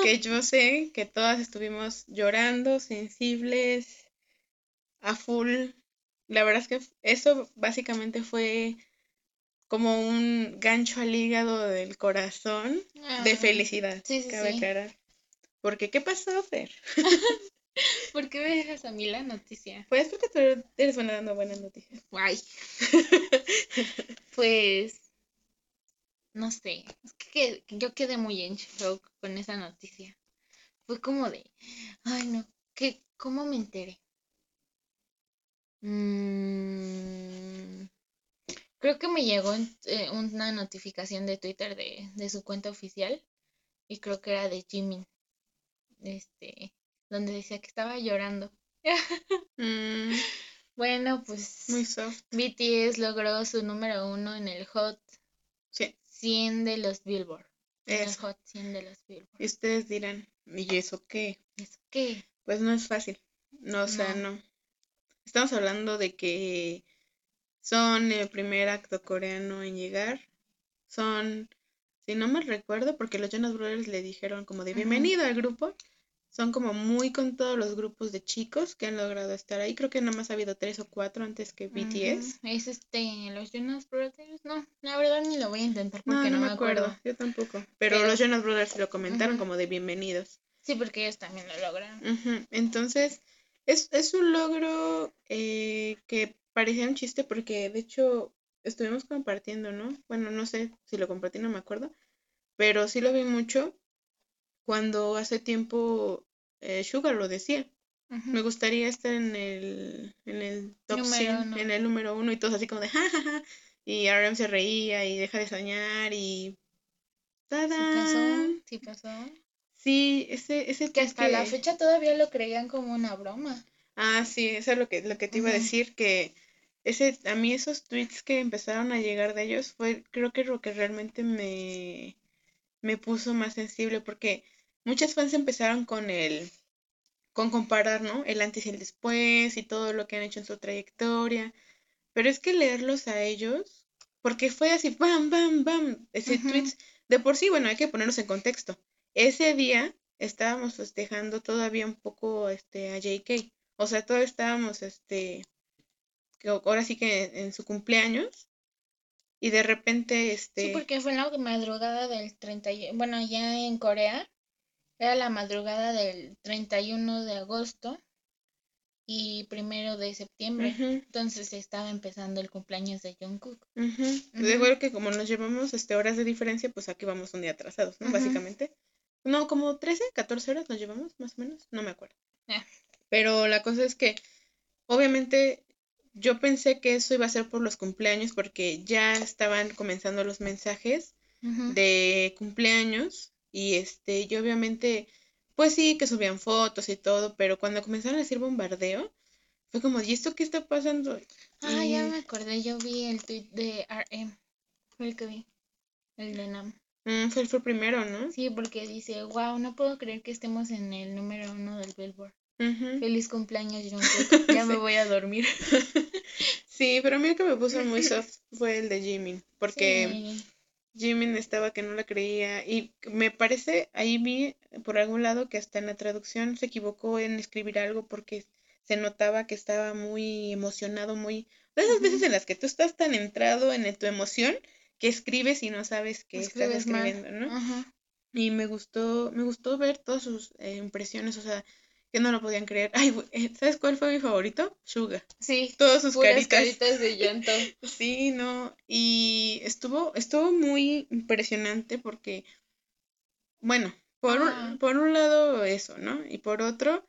Speaker 1: que yo sé que todas estuvimos llorando, sensibles, a full. La verdad es que eso básicamente fue como un gancho al hígado del corazón de felicidad,
Speaker 2: sí, sí,
Speaker 1: cabe aclarar. Porque, ¿qué pasó, Fer?
Speaker 2: ¿Por qué me dejas a mí la noticia?
Speaker 1: Pues porque tú eres buena dando buenas noticias.
Speaker 2: Guay. pues no sé, es que, yo quedé muy en shock con esa noticia. Fue como de, ay no, ¿qué, ¿cómo me enteré? Mm, creo que me llegó eh, una notificación de Twitter de, de, su cuenta oficial y creo que era de Jimin, este, donde decía que estaba llorando.
Speaker 1: Mm.
Speaker 2: Bueno, pues
Speaker 1: Muy soft.
Speaker 2: BTS logró su número uno en el Hot. 100 de los Billboard. Hot 100 de los Billboard.
Speaker 1: Y ustedes dirán, ¿y eso qué?
Speaker 2: ¿Eso qué?
Speaker 1: Pues no es fácil. No, o sea, no. Estamos hablando de que son el primer acto coreano en llegar. Son, si no me recuerdo, porque los Jonas Brothers le dijeron como de bienvenido al grupo. Son como muy con todos los grupos de chicos que han logrado estar ahí. Creo que nada más ha habido tres o cuatro antes que BTS.
Speaker 2: Es este, los Jonas Brothers. No, la verdad ni lo voy a intentar porque no, me acuerdo.
Speaker 1: Yo tampoco. Pero, los Jonas Brothers lo comentaron como de bienvenidos.
Speaker 2: Sí, porque ellos también lo lograron.
Speaker 1: Entonces, es, es un logro eh, que parecía un chiste porque de hecho estuvimos compartiendo, ¿no? Bueno, no sé si lo compartí, no me acuerdo, pero sí lo vi mucho cuando hace tiempo eh, Sugar lo decía. Me gustaría estar en el, en el top 100, en el número uno y todos así como de jajaja. Y RM se reía y deja de soñar y...
Speaker 2: ¿Sí pasó? ¿Sí pasó?
Speaker 1: Sí, ese, ese
Speaker 2: que hasta la fecha todavía lo creían como una broma.
Speaker 1: Ah, sí, eso es lo que, lo que te iba a decir, que ese, a mí esos tweets que empezaron a llegar de ellos fue, creo que lo que realmente me, me puso más sensible, porque muchas fans empezaron con el, con comparar, ¿no? El antes y el después y todo lo que han hecho en su trayectoria, pero es que leerlos a ellos, porque fue así, bam, bam, bam, ese tweets, de por sí, bueno, hay que ponerlos en contexto. Ese día estábamos festejando todavía un poco este, a JK. O sea, todos estábamos, este, ahora sí que en su cumpleaños. Y de repente, este...
Speaker 2: Sí, porque fue la madrugada del 30, bueno, ya en Corea, era la madrugada del 31 de agosto y primero de septiembre. Entonces estaba empezando el cumpleaños de Jungkook.
Speaker 1: Uh que como nos llevamos este, horas de diferencia, pues aquí vamos un día atrasados, ¿no? Básicamente. No, como 13, 14 horas nos llevamos, más o menos, no me acuerdo. Ah. Pero la cosa es que, obviamente, yo pensé que eso iba a ser por los cumpleaños, porque ya estaban comenzando los mensajes de cumpleaños, y este, yo obviamente, pues sí, que subían fotos y todo, pero cuando comenzaron a decir bombardeo, fue como, ¿y esto qué está pasando?
Speaker 2: Ah, ya me acordé, yo vi el tweet de RM, fue el que vi, el de NAM.
Speaker 1: Mm, fue, el primero, ¿no?
Speaker 2: Sí, porque dice, wow, no puedo creer que estemos en el número uno del Billboard. Feliz cumpleaños, Jungkook. Ya me voy a dormir.
Speaker 1: sí, pero a mí el que me puso muy soft fue el de Jimin, porque Jimin estaba que no la creía y me parece, ahí vi por algún lado que hasta en la traducción se equivocó en escribir algo porque se notaba que estaba muy emocionado, muy... De esas veces en las que tú estás tan entrado en tu emoción que escribes y no sabes qué estás escribiendo, ¿no? Y me gustó, me gustó ver todas sus eh, impresiones, o sea, que no lo podían creer. Ay, eh, ¿sabes cuál fue mi favorito? Suga.
Speaker 2: Sí.
Speaker 1: Todas sus caritas.
Speaker 2: caritas de llanto.
Speaker 1: sí, no. Y estuvo, estuvo muy impresionante porque, bueno, por, un, por un lado eso, ¿no? Y por otro,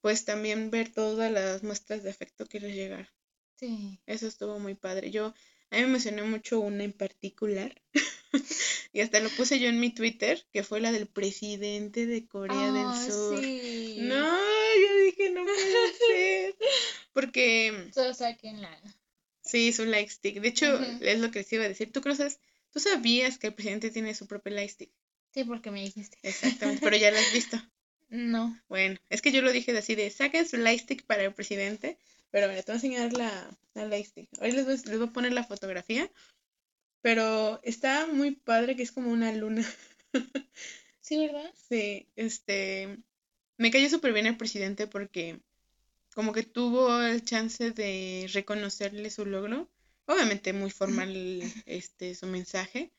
Speaker 1: pues también ver todas las muestras de afecto que les llegaron.
Speaker 2: Sí.
Speaker 1: Eso estuvo muy padre. Yo a mí me emocionó mucho una en particular. y hasta lo puse yo en mi Twitter, que fue la del presidente de Corea del ah, Sur. No, yo dije, no puede ser. Porque.
Speaker 2: Solo saquen la.
Speaker 1: Sí, su light stick. De hecho, es lo que les iba a decir. ¿Tú conoces? ¿Tú sabías que el presidente tiene su propio light stick?
Speaker 2: Sí, porque me dijiste.
Speaker 1: Exactamente, pero ya lo has visto.
Speaker 2: No.
Speaker 1: Bueno, es que yo lo dije así de saquen su light stick para el presidente pero mira, te voy a enseñar la, la Lightstick. Hoy les voy, les voy a poner la fotografía. Pero está muy padre que es como una luna.
Speaker 2: sí, ¿verdad?
Speaker 1: Sí, este. Me cayó súper bien el presidente porque como que tuvo el chance de reconocerle su logro. Obviamente muy formal este su mensaje,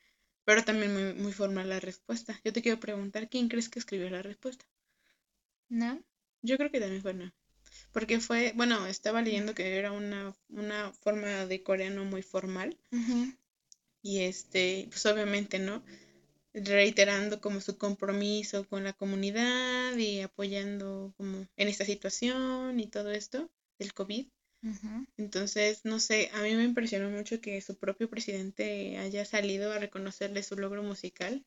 Speaker 1: pero también muy, muy formal la respuesta. Yo te quiero preguntar, ¿quién crees que escribió la respuesta?
Speaker 2: ¿No?
Speaker 1: Yo creo que también fue no porque fue, bueno, estaba leyendo que era una, una forma de coreano muy formal. Y este, pues obviamente, ¿no? Reiterando como su compromiso con la comunidad y apoyando como en esta situación y todo esto del COVID. Entonces, no sé, a mí me impresionó mucho que su propio presidente haya salido a reconocerle su logro musical.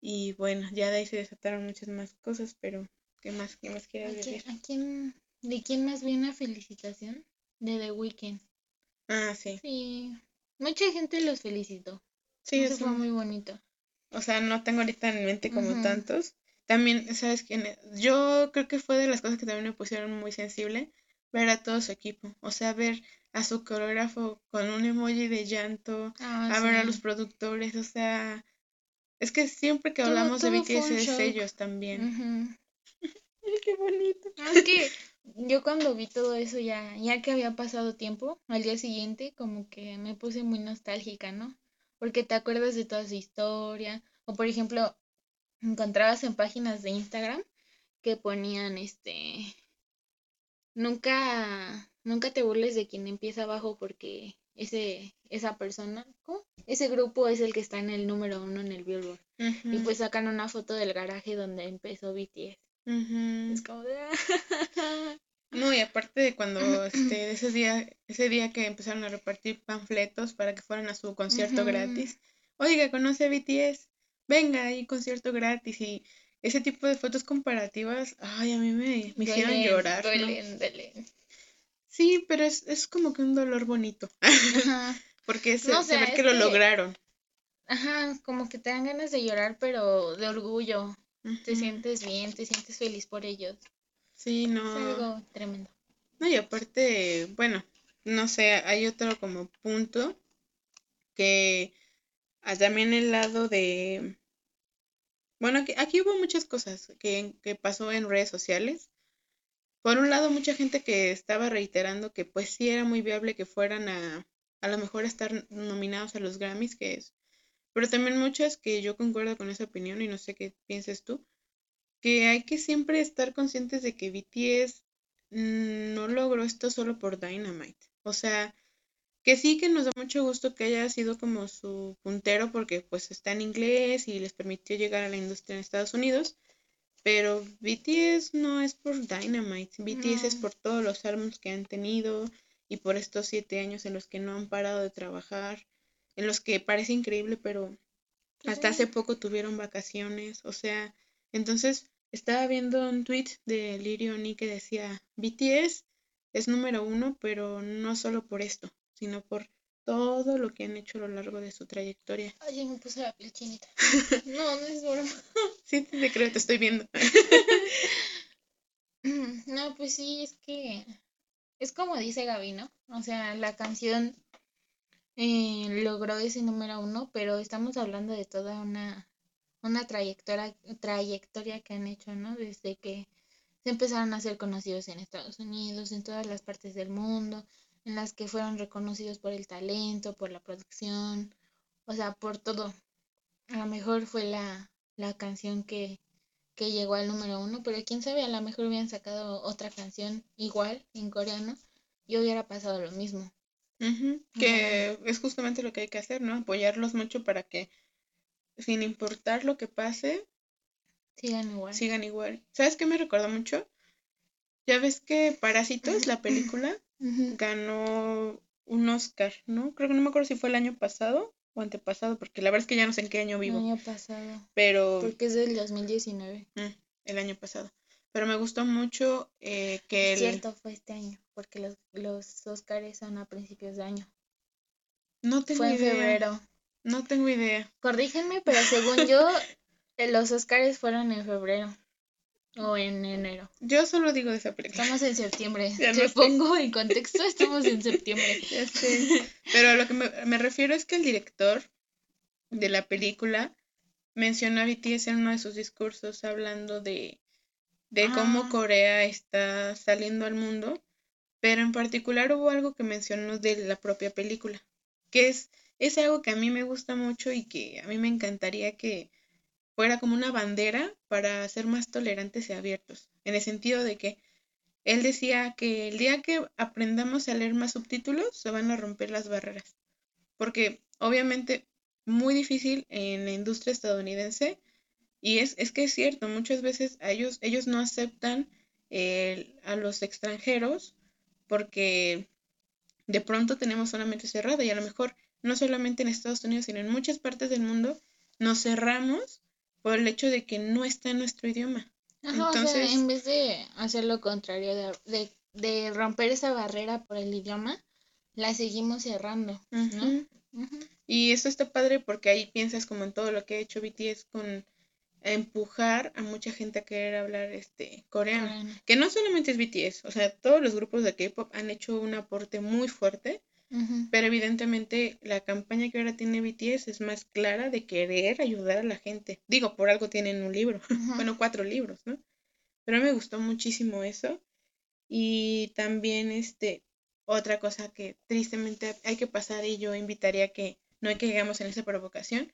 Speaker 1: Y bueno, ya de ahí se desataron muchas más cosas, pero ¿qué más, qué más quieres decir?
Speaker 2: ¿A quién ¿De quién más vi una felicitación? De The Weeknd.
Speaker 1: Ah, sí.
Speaker 2: Sí. Mucha gente los felicitó. Sí, eso fue muy bonito.
Speaker 1: O sea, no tengo ahorita en mente como tantos. También, ¿sabes quién? Yo creo que fue de las cosas que también me pusieron muy sensible ver a todo su equipo. O sea, ver a su coreógrafo con un emoji de llanto, ah, a ver a los productores, o sea, es que siempre que hablamos de BTS es ellos también. qué bonito.
Speaker 2: Es que yo cuando vi todo eso ya, ya que había pasado tiempo, al día siguiente como que me puse muy nostálgica, ¿no? Porque te acuerdas de toda su historia. O por ejemplo, encontrabas en páginas de Instagram que ponían este nunca nunca te burles de quien empieza abajo porque ese esa persona ¿cómo? ese grupo es el que está en el número uno en el Billboard y pues sacan una foto del garaje donde empezó BTS es como de
Speaker 1: no y aparte de cuando este ese día ese día que empezaron a repartir panfletos para que fueran a su concierto gratis oiga conoce a BTS venga hay concierto gratis y ese tipo de fotos comparativas, ay, a mí me, me hicieron llorar. Duelen, duelen. Sí, pero es, es como que un dolor bonito. Ajá. Porque es saber que lo lograron.
Speaker 2: Ajá, como que te dan ganas de llorar, pero de orgullo. Te sientes bien, te sientes feliz por ellos.
Speaker 1: Sí, no.
Speaker 2: Es algo tremendo.
Speaker 1: No, y aparte, bueno, no sé, hay otro como punto que también el lado de bueno, aquí, hubo muchas cosas que, que, pasó en redes sociales. Por un lado, mucha gente que estaba reiterando que pues sí era muy viable que fueran a a lo mejor estar nominados a los Grammys, que es. Pero también muchas que yo concuerdo con esa opinión y no sé qué pienses tú, que hay que siempre estar conscientes de que BTS no logró esto solo por Dynamite. O sea, que sí que nos da mucho gusto que haya sido como su puntero porque pues está en inglés y les permitió llegar a la industria en Estados Unidos. Pero BTS no es por Dynamite, BTS es por todos los álbumes que han tenido y por estos siete años en los que no han parado de trabajar, en los que parece increíble, pero hasta hace poco tuvieron vacaciones, o sea, entonces estaba viendo un tweet de Lirio Ni que decía, BTS es número uno, pero no solo por esto, sino por todo lo que han hecho a lo largo de su trayectoria.
Speaker 2: Ay, me puse la piel chinita. No, no es broma.
Speaker 1: sí, te creo, te estoy viendo.
Speaker 2: no, pues sí, es que es como dice Gaby, ¿no? O sea, la canción eh, logró ese número uno, pero estamos hablando de toda una, una trayectoria, trayectoria que han hecho, ¿no? Desde que se empezaron a ser conocidos en Estados Unidos, en todas las partes del mundo, en las que fueron reconocidos por el talento, por la producción, o sea, por todo. A lo mejor fue la, la canción que, que llegó al número uno, pero quién sabe, a lo mejor hubieran sacado otra canción igual en coreano y hubiera pasado lo mismo.
Speaker 1: Que es justamente lo que hay que hacer, ¿no? Apoyarlos mucho para que, sin importar lo que pase,
Speaker 2: sigan igual.
Speaker 1: Sigan igual. ¿Sabes qué me recordó mucho? Ya ves que Parásitos, la película, ganó un Oscar, ¿no? Creo que no me acuerdo si fue el año pasado o antepasado, porque la verdad es que ya no sé en qué año vivo.
Speaker 2: El año pasado.
Speaker 1: Pero...
Speaker 2: Porque es del 2019.
Speaker 1: Mm, el año pasado. Pero me gustó mucho eh, que...
Speaker 2: El... Cierto, fue este año, porque los, los Oscars son a principios de año.
Speaker 1: No tengo idea. Fue en febrero. No tengo idea.
Speaker 2: Corrígenme, pero según yo, eh, los Oscars fueron en febrero. O en enero.
Speaker 1: Yo solo digo de esa película.
Speaker 2: Estamos en septiembre. Te pongo en contexto, estamos en septiembre.
Speaker 1: Pero a lo que me, refiero es que el director de la película mencionó a BTS en uno de sus discursos hablando de, de cómo ah. Corea está saliendo al mundo, pero en particular hubo algo que mencionó de la propia película, que es, es algo que a mí me gusta mucho y que a mí me encantaría que, fuera como una bandera para ser más tolerantes y abiertos, en el sentido de que él decía que el día que aprendamos a leer más subtítulos se van a romper las barreras, porque obviamente muy difícil en la industria estadounidense y es, es que es cierto, muchas veces a ellos, ellos no aceptan a los extranjeros porque de pronto tenemos una mente cerrada y a lo mejor no solamente en Estados Unidos, sino en muchas partes del mundo nos cerramos por el hecho de que no está en nuestro idioma.
Speaker 2: Entonces, en vez de hacer lo contrario, de, de, romper esa barrera por el idioma, la seguimos cerrando, ¿no?
Speaker 1: Y eso está padre porque ahí piensas como en todo lo que ha hecho BTS con empujar a mucha gente a querer hablar este coreano. Que no solamente es BTS, o sea, todos los grupos de K-pop han hecho un aporte muy fuerte, pero evidentemente la campaña que ahora tiene BTS es más clara de querer ayudar a la gente. Digo, por algo tienen un libro, bueno, cuatro libros, ¿no? Pero me gustó muchísimo eso. Y también este otra cosa que tristemente hay que pasar y yo invitaría que no hay que llegamos en esa provocación,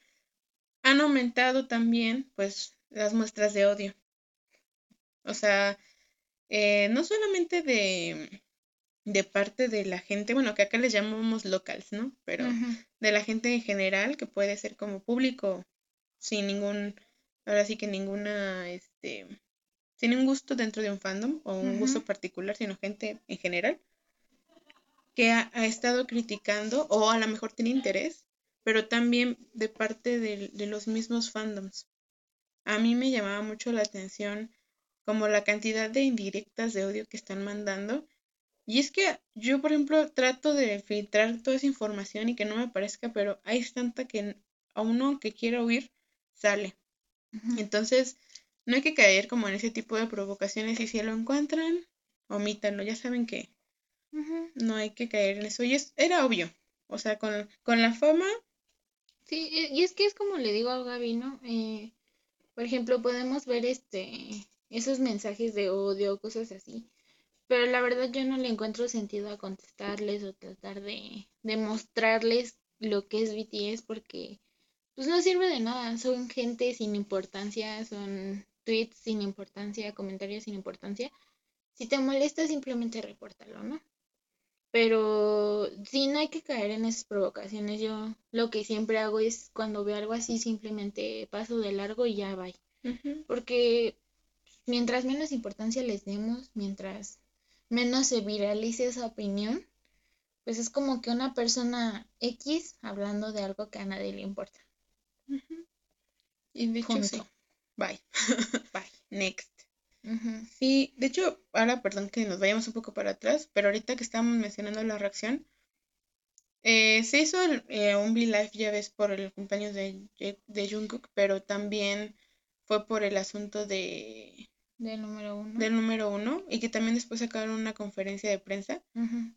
Speaker 1: han aumentado también pues las muestras de odio. O sea, eh, no solamente de, de parte de la gente, bueno, que acá les llamamos locals, ¿no? Pero de la gente en general, que puede ser como público, sin ningún, ahora sí que ninguna, este, sin un gusto dentro de un fandom o un gusto particular, sino gente en general, que ha, ha, estado criticando o a lo mejor tiene interés pero también de parte de, los mismos fandoms. A mí me llamaba mucho la atención como la cantidad de indirectas de odio que están mandando. Y es que yo, por ejemplo, trato de filtrar toda esa información y que no me parezca, pero hay tanta que a uno que quiera huir, sale. Entonces, no hay que caer como en ese tipo de provocaciones y si lo encuentran, omítanlo. Ya saben que no hay que caer en eso. Y es, era obvio. O sea, con, con la fama
Speaker 2: Sí, y es que es como le digo a Gaby, ¿no? Eh, por ejemplo, podemos ver este esos mensajes de odio, cosas así, pero la verdad yo no le encuentro sentido a contestarles o tratar de, de mostrarles lo que es BTS porque pues no sirve de nada, son gente sin importancia, son tweets sin importancia, comentarios sin importancia. Si te molesta simplemente repórtalo, ¿no? Pero sí, no hay que caer en esas provocaciones. Yo lo que siempre hago es cuando veo algo así, simplemente paso de largo y ya va. Porque mientras menos importancia les demos, mientras menos se viralice esa opinión, pues es como que una persona X hablando de algo que a nadie le importa.
Speaker 1: Y dicho. Bye. Bye. Next. Sí, de hecho, ahora perdón que nos vayamos un poco para atrás, pero ahorita que estábamos mencionando la reacción, eh, se hizo eh, un V-Live, ya ves, por el cumpleaños de, de Jungkook, pero también fue por el asunto de...
Speaker 2: Del número uno.
Speaker 1: Del número uno, y que también después sacaron una conferencia de prensa.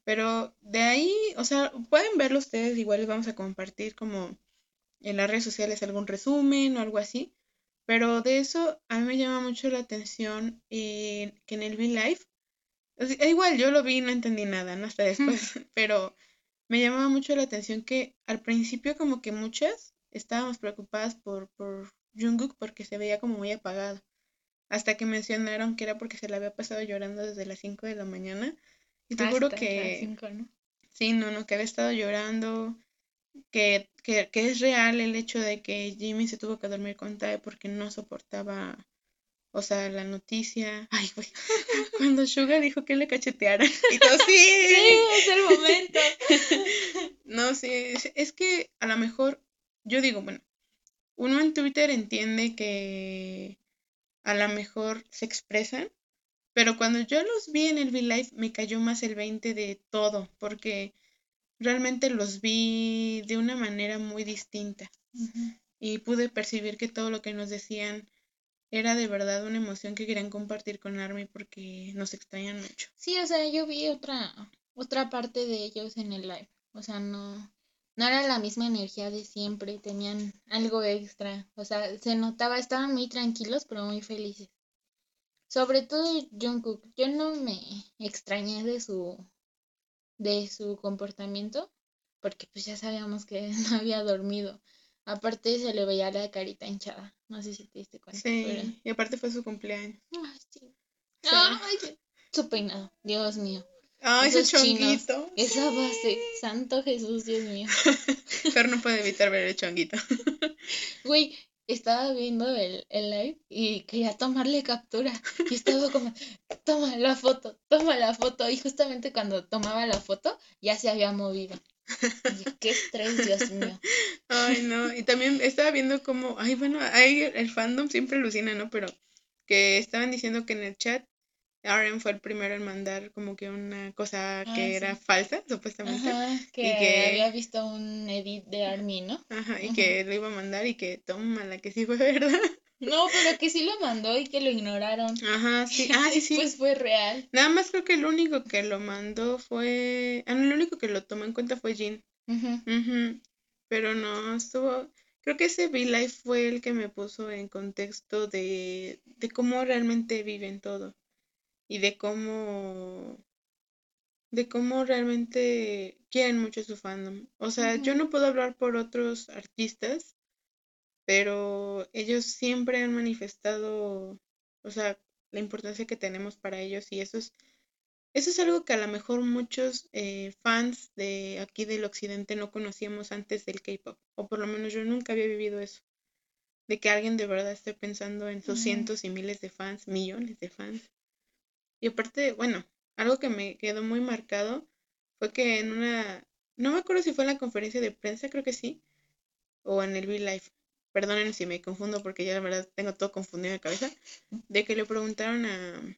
Speaker 1: Pero de ahí, o sea, pueden verlo ustedes, igual les vamos a compartir como en las redes sociales algún resumen o algo así. Pero de eso a mí me llama mucho la atención que en el V-Live, igual yo lo vi y no entendí nada, ¿no? Hasta después, pero me llamaba mucho la atención que al principio como que muchas estábamos preocupadas por, por Jungkook porque se veía como muy apagado. Hasta que mencionaron que era porque se le había pasado llorando desde las 5 de la mañana. Y te juro que... ¿no? Sí, no, no, que había estado llorando, que, que, que, es real el hecho de que Jimmy se tuvo que dormir con Tae porque no soportaba, o sea, la noticia. Ay, güey. Cuando Suga dijo que le cachetearan. Y todo, sí.
Speaker 2: sí, es el momento.
Speaker 1: no, sí, es, que a lo mejor, yo digo, bueno, uno en Twitter entiende que a lo mejor se expresan, pero cuando yo los vi en el V-Live me cayó más el 20 de todo, porque realmente los vi de una manera muy distinta. Y pude percibir que todo lo que nos decían era de verdad una emoción que querían compartir con Army porque nos extrañan mucho.
Speaker 2: Sí, o sea, yo vi otra otra parte de ellos en el live, o sea, no no era la misma energía de siempre, tenían algo extra, o sea, se notaba, estaban muy tranquilos pero muy felices. Sobre todo Jungkook, yo no me extrañé de su de su comportamiento, porque pues ya sabíamos que no había dormido. Aparte se le veía la carita hinchada. No sé si te diste cuenta.
Speaker 1: Sí, y aparte fue su cumpleaños.
Speaker 2: Ay, sí. Ay, su peinado, Dios mío.
Speaker 1: Ay, ese chonguito.
Speaker 2: esa base, Santo Jesús, Dios mío.
Speaker 1: Pero no puede evitar ver el chonguito.
Speaker 2: Güey, estaba viendo el, el, live y quería tomarle captura. Y estaba como, toma la foto, toma la foto. Y justamente cuando tomaba la foto ya se había movido. Qué estrés, Dios mío.
Speaker 1: Ay, no. Y también estaba viendo como, ay, bueno, ahí el fandom siempre alucina, ¿no? Pero que estaban diciendo que en el chat RM fue el primero en mandar como que una cosa
Speaker 2: Ah,
Speaker 1: que
Speaker 2: sí.
Speaker 1: era falsa, supuestamente.
Speaker 2: Ajá, que,
Speaker 1: que-
Speaker 2: había visto un edit de Army, ¿no?
Speaker 1: Ajá, y que lo iba a mandar y que toma la que sí fue verdad.
Speaker 2: No, pero que sí lo mandó y que lo ignoraron.
Speaker 1: Ajá, sí. Ah, sí, sí.
Speaker 2: Pues fue real.
Speaker 1: Nada más creo que el único que lo mandó fue. Ah, no, el único que lo tomó en cuenta fue Jean.
Speaker 2: Ujú,
Speaker 1: Pero no, estuvo. Creo que ese V-Life fue el que me puso en contexto de, de cómo realmente viven todo. Y de cómo. De cómo realmente quieren mucho su fandom. O sea, yo no puedo hablar por otros artistas, pero ellos siempre han manifestado, o sea, la importancia que tenemos para ellos y eso es, eso es algo que a lo mejor muchos eh, fans de aquí del occidente no conocíamos antes del K-pop, o por lo menos yo nunca había vivido eso, de que alguien de verdad esté pensando en sus cientos y miles de fans, millones de fans. Y aparte, bueno, algo que me quedó muy marcado fue que en una, no me acuerdo si fue en la conferencia de prensa, creo que sí, o en el V-Live. Perdonen si me confundo porque ya la verdad tengo todo confundido en la cabeza. De que le preguntaron a,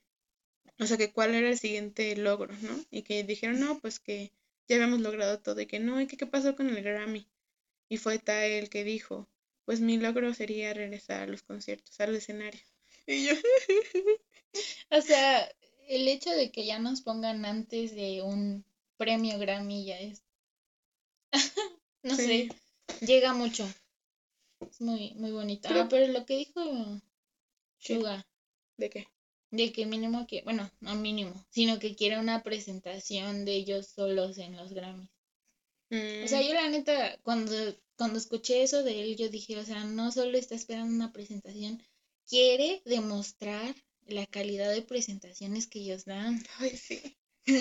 Speaker 1: o sea, que cuál era el siguiente logro, ¿no? Y que dijeron, no, pues que ya habíamos logrado todo y que no, y que qué pasó con el Grammy. Y fue Tae el que dijo, pues mi logro sería regresar a los conciertos, al escenario. Y yo,
Speaker 2: O sea, el hecho de que ya nos pongan antes de un premio Grammy ya es. no
Speaker 1: Sí.
Speaker 2: sé, llega mucho. Es muy, muy bonito.
Speaker 1: Pero-
Speaker 2: ah, pero lo que dijo. Suga,
Speaker 1: ¿de qué?
Speaker 2: de que mínimo que, bueno, no mínimo, sino que quiere una presentación de ellos solos en los Grammys. O sea,
Speaker 1: Mm,
Speaker 2: yo la neta, cuando, cuando escuché eso de él, yo dije, o sea, no solo está esperando una presentación, quiere demostrar la calidad de presentaciones que ellos dan.
Speaker 1: Ay, sí.
Speaker 2: Yo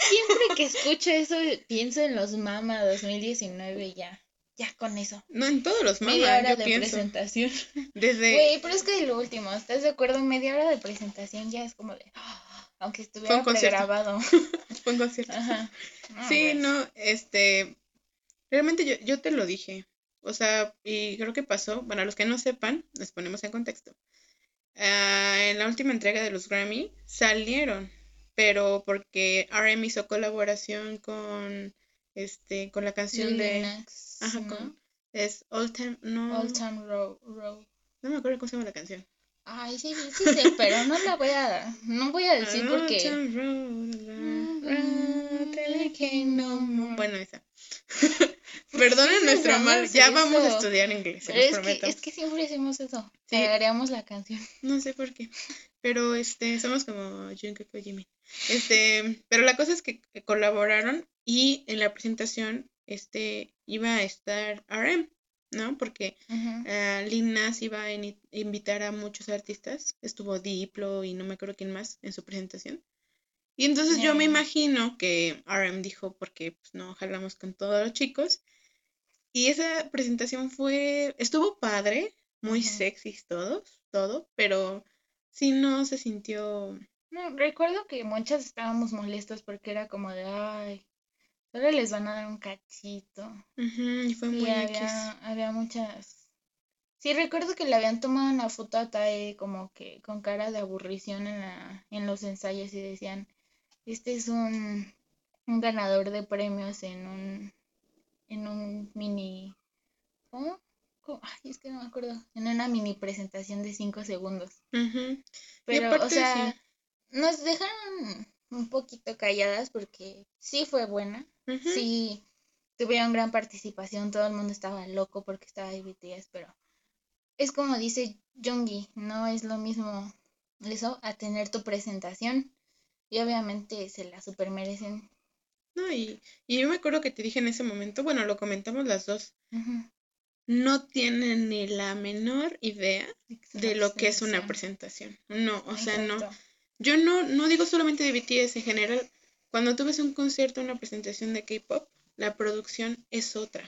Speaker 2: siempre que escucho eso pienso en los Mama 2019 y ya, ya con eso.
Speaker 1: No, en todos los
Speaker 2: Media
Speaker 1: mamás,
Speaker 2: hora
Speaker 1: yo
Speaker 2: de
Speaker 1: pienso.
Speaker 2: presentación.
Speaker 1: Desde,
Speaker 2: Güey, pero es que lo último, ¿estás de acuerdo? Media hora de presentación ya es como de, aunque estuviera pregrabado.
Speaker 1: fue un concierto.
Speaker 2: Ajá. No,
Speaker 1: Sí, no, este, realmente yo, yo te lo dije, o sea, y creo que pasó, bueno, a los que no sepan, les ponemos en contexto. Ah, en la última entrega de los Grammy salieron, pero porque RM hizo colaboración con, este, con la canción
Speaker 2: Lil
Speaker 1: de,
Speaker 2: Nas,
Speaker 1: ajá,
Speaker 2: ¿no?
Speaker 1: con, es Old Time, no.
Speaker 2: Road.
Speaker 1: no me acuerdo cómo se llama la canción.
Speaker 2: Ay, sí, sí sé, pero no la voy a, no voy a decir porque...
Speaker 1: Road, road, no more. Bueno, esa. Perdonen nuestro mal, ya vamos a estudiar inglés, se los
Speaker 2: es que,
Speaker 1: prometo.
Speaker 2: es que siempre hacemos eso.
Speaker 1: Sí.
Speaker 2: Agregamos la canción.
Speaker 1: No sé por qué. Pero este, somos como Jungkook o Jimin. Este, pero la cosa es que colaboraron y en la presentación este iba a estar RM, ¿no? Porque uh, Lil Nas iba a invitar a muchos artistas. Estuvo Diplo y no me acuerdo quién más en su presentación. Y entonces yo me imagino que RM dijo, porque pues no jalamos con todos los chicos. Y esa presentación fue, estuvo padre, muy
Speaker 2: Ujú.
Speaker 1: sexy todos, todo, pero sí no se sintió,
Speaker 2: No, recuerdo que muchas estábamos molestos porque era como de, ay, solo les van a dar un cachito.
Speaker 1: Y fue muy
Speaker 2: había, había muchas... Sí, recuerdo que le habían tomado una foto a Tae como que con cara de aburrición en la, en los ensayos y decían, este es un, un ganador de premios en un, en un mini... ¿Cómo? ¿Cómo? Ay, es que no me acuerdo. En una mini presentación de cinco segundos. Pero, o sea,
Speaker 1: sí.
Speaker 2: nos dejaron un poquito calladas porque sí fue buena. Sí, tuvieron gran participación, todo el mundo estaba loco porque estaba de BTS, pero es como dice Junggi, no es lo mismo eso a tener tu presentación y obviamente se la super merecen.
Speaker 1: No, y, y yo me acuerdo que te dije en ese momento, bueno, lo comentamos las dos, no tienen ni la menor idea de lo que es una
Speaker 2: presentación.
Speaker 1: No, o sea, no. Yo no, no digo solamente de BTS en general. Cuando tú ves un concierto, una presentación de K-pop, la producción es otra.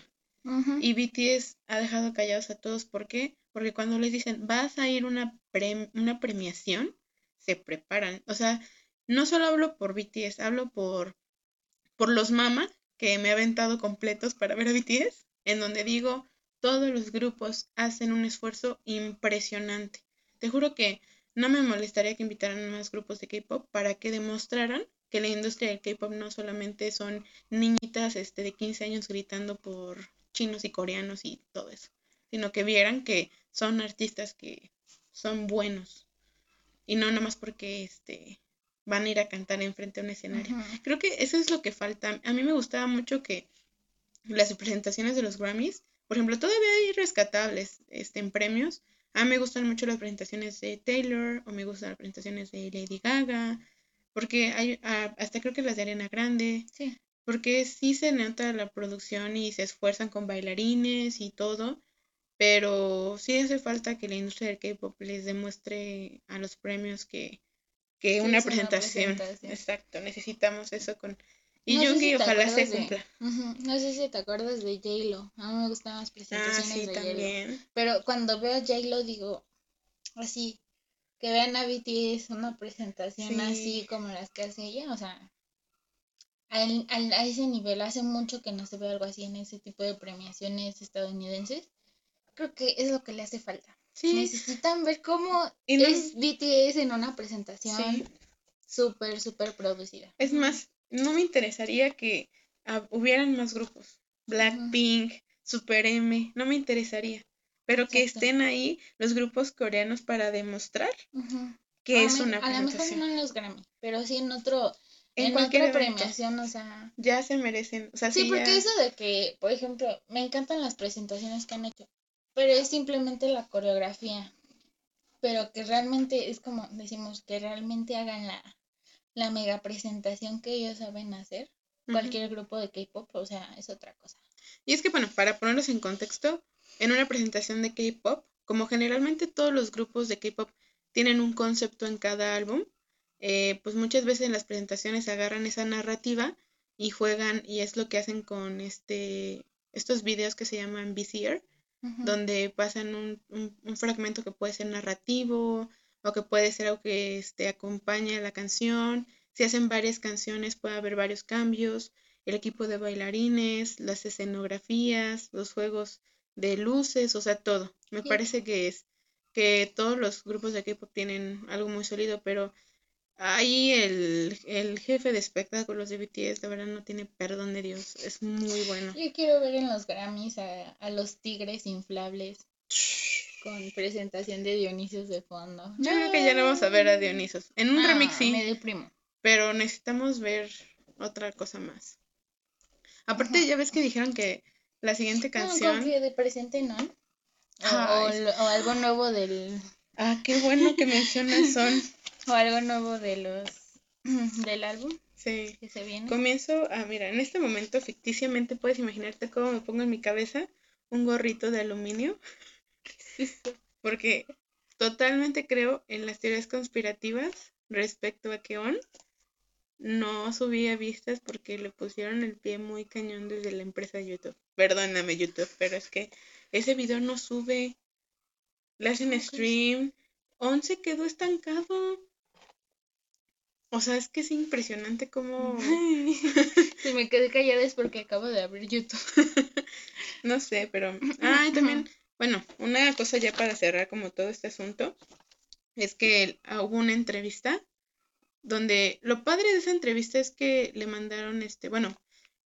Speaker 1: Y BTS ha dejado callados a todos. ¿Por qué? Porque cuando les dicen, vas a ir a una, prem- una premiación, se preparan. O sea, no solo hablo por BTS, hablo por, por los Mama, que me he aventado completos para ver a BTS, en donde digo, todos los grupos hacen un esfuerzo impresionante. Te juro que no me molestaría que invitaran más grupos de K-pop para que demostraran que la industria del K-pop no solamente son niñitas este, de 15 años gritando por chinos y coreanos y todo eso, sino que vieran que son artistas que son buenos y no nada más porque este van a ir a cantar enfrente a un escenario. Creo que eso es lo que falta. A mí me gustaba mucho que las presentaciones de los Grammys, por ejemplo, todavía hay rescatables este, en premios. A mí me gustan mucho las presentaciones de Taylor o me gustan las presentaciones de Lady Gaga, porque hay ah, hasta creo que las de Arena Grande.
Speaker 2: Sí.
Speaker 1: Porque sí se nota la producción y se esfuerzan con bailarines y todo, pero sí hace falta que la industria del K-pop les demuestre a los premios que, que una, presentación. Exacto, necesitamos eso con y no ojalá se cumpla.
Speaker 2: No sé si te acuerdas de J-Lo. A mí me gustan las presentaciones ah, sí, de también. Pero cuando veo a J-Lo digo, así, que vean a BTS una presentación así como las que hace ella, o sea, al, al, a ese nivel, hace mucho que no se ve algo así en ese tipo de premiaciones estadounidenses. Creo que es lo que le hace falta. Necesitan ver cómo es BTS en una presentación súper, súper producida.
Speaker 1: Es más, no me interesaría que hubieran más grupos. Blackpink, Super M, no me interesaría. Pero que estén ahí los grupos coreanos para demostrar que es una
Speaker 2: presentación. A lo mejor no en los Grammy, pero sí en otro en, cualquier otra premiación, o sea.
Speaker 1: Ya se merecen. O sea,
Speaker 2: sí, porque eso de que, por ejemplo, me encantan las presentaciones que han hecho, pero es simplemente la coreografía. Pero que realmente es como decimos, que realmente hagan la, la mega presentación que ellos saben hacer. Cualquier grupo de K-pop, o sea, es otra cosa.
Speaker 1: Y es que, bueno, para ponernos en contexto, en una presentación de K-pop, como generalmente todos los grupos de K-pop tienen un concepto en cada álbum, eh, pues muchas veces en las presentaciones agarran esa narrativa y juegan, y es lo que hacen con este estos videos que se llaman VCR, donde pasan un, un, fragmento que puede ser narrativo, o que puede ser algo que este, acompañe a la canción. Si hacen varias canciones puede haber varios cambios, el equipo de bailarines, las escenografías, los juegos de luces, o sea, todo. Me parece que es que todos los grupos de K-pop tienen algo muy sólido, pero ahí el, el, jefe de espectáculos de BTS de verdad no tiene perdón de Dios, es muy bueno.
Speaker 2: Yo quiero ver en los Grammys a, a los tigres inflables con presentación de Dionisios de fondo.
Speaker 1: Yo creo que ya no vamos a ver a Dionisios. En un ah, remix sí. Me deprimo. Pero necesitamos ver otra cosa más. Aparte, ya ves que dijeron que la siguiente canción.
Speaker 2: No, de presente, ¿no? O, algo nuevo del.
Speaker 1: Ah, qué bueno que mencionas son.
Speaker 2: O algo nuevo de los. del álbum.
Speaker 1: Sí.
Speaker 2: Que se viene.
Speaker 1: Comienzo a, mira, en este momento ficticiamente puedes imaginarte cómo me pongo en mi cabeza un gorrito de aluminio porque totalmente creo en las teorías conspirativas respecto a que On no subía vistas porque le pusieron el pie muy cañón desde la empresa YouTube. Perdóname YouTube, pero es que ese video no sube. Le hacen stream. On se quedó estancado. O sea, es que es impresionante cómo...
Speaker 2: si me quedé callada es porque acabo de abrir YouTube.
Speaker 1: no sé, pero... Ah, también bueno, una cosa ya para cerrar como todo este asunto es que hubo una entrevista donde lo padre de esa entrevista es que le mandaron este, bueno,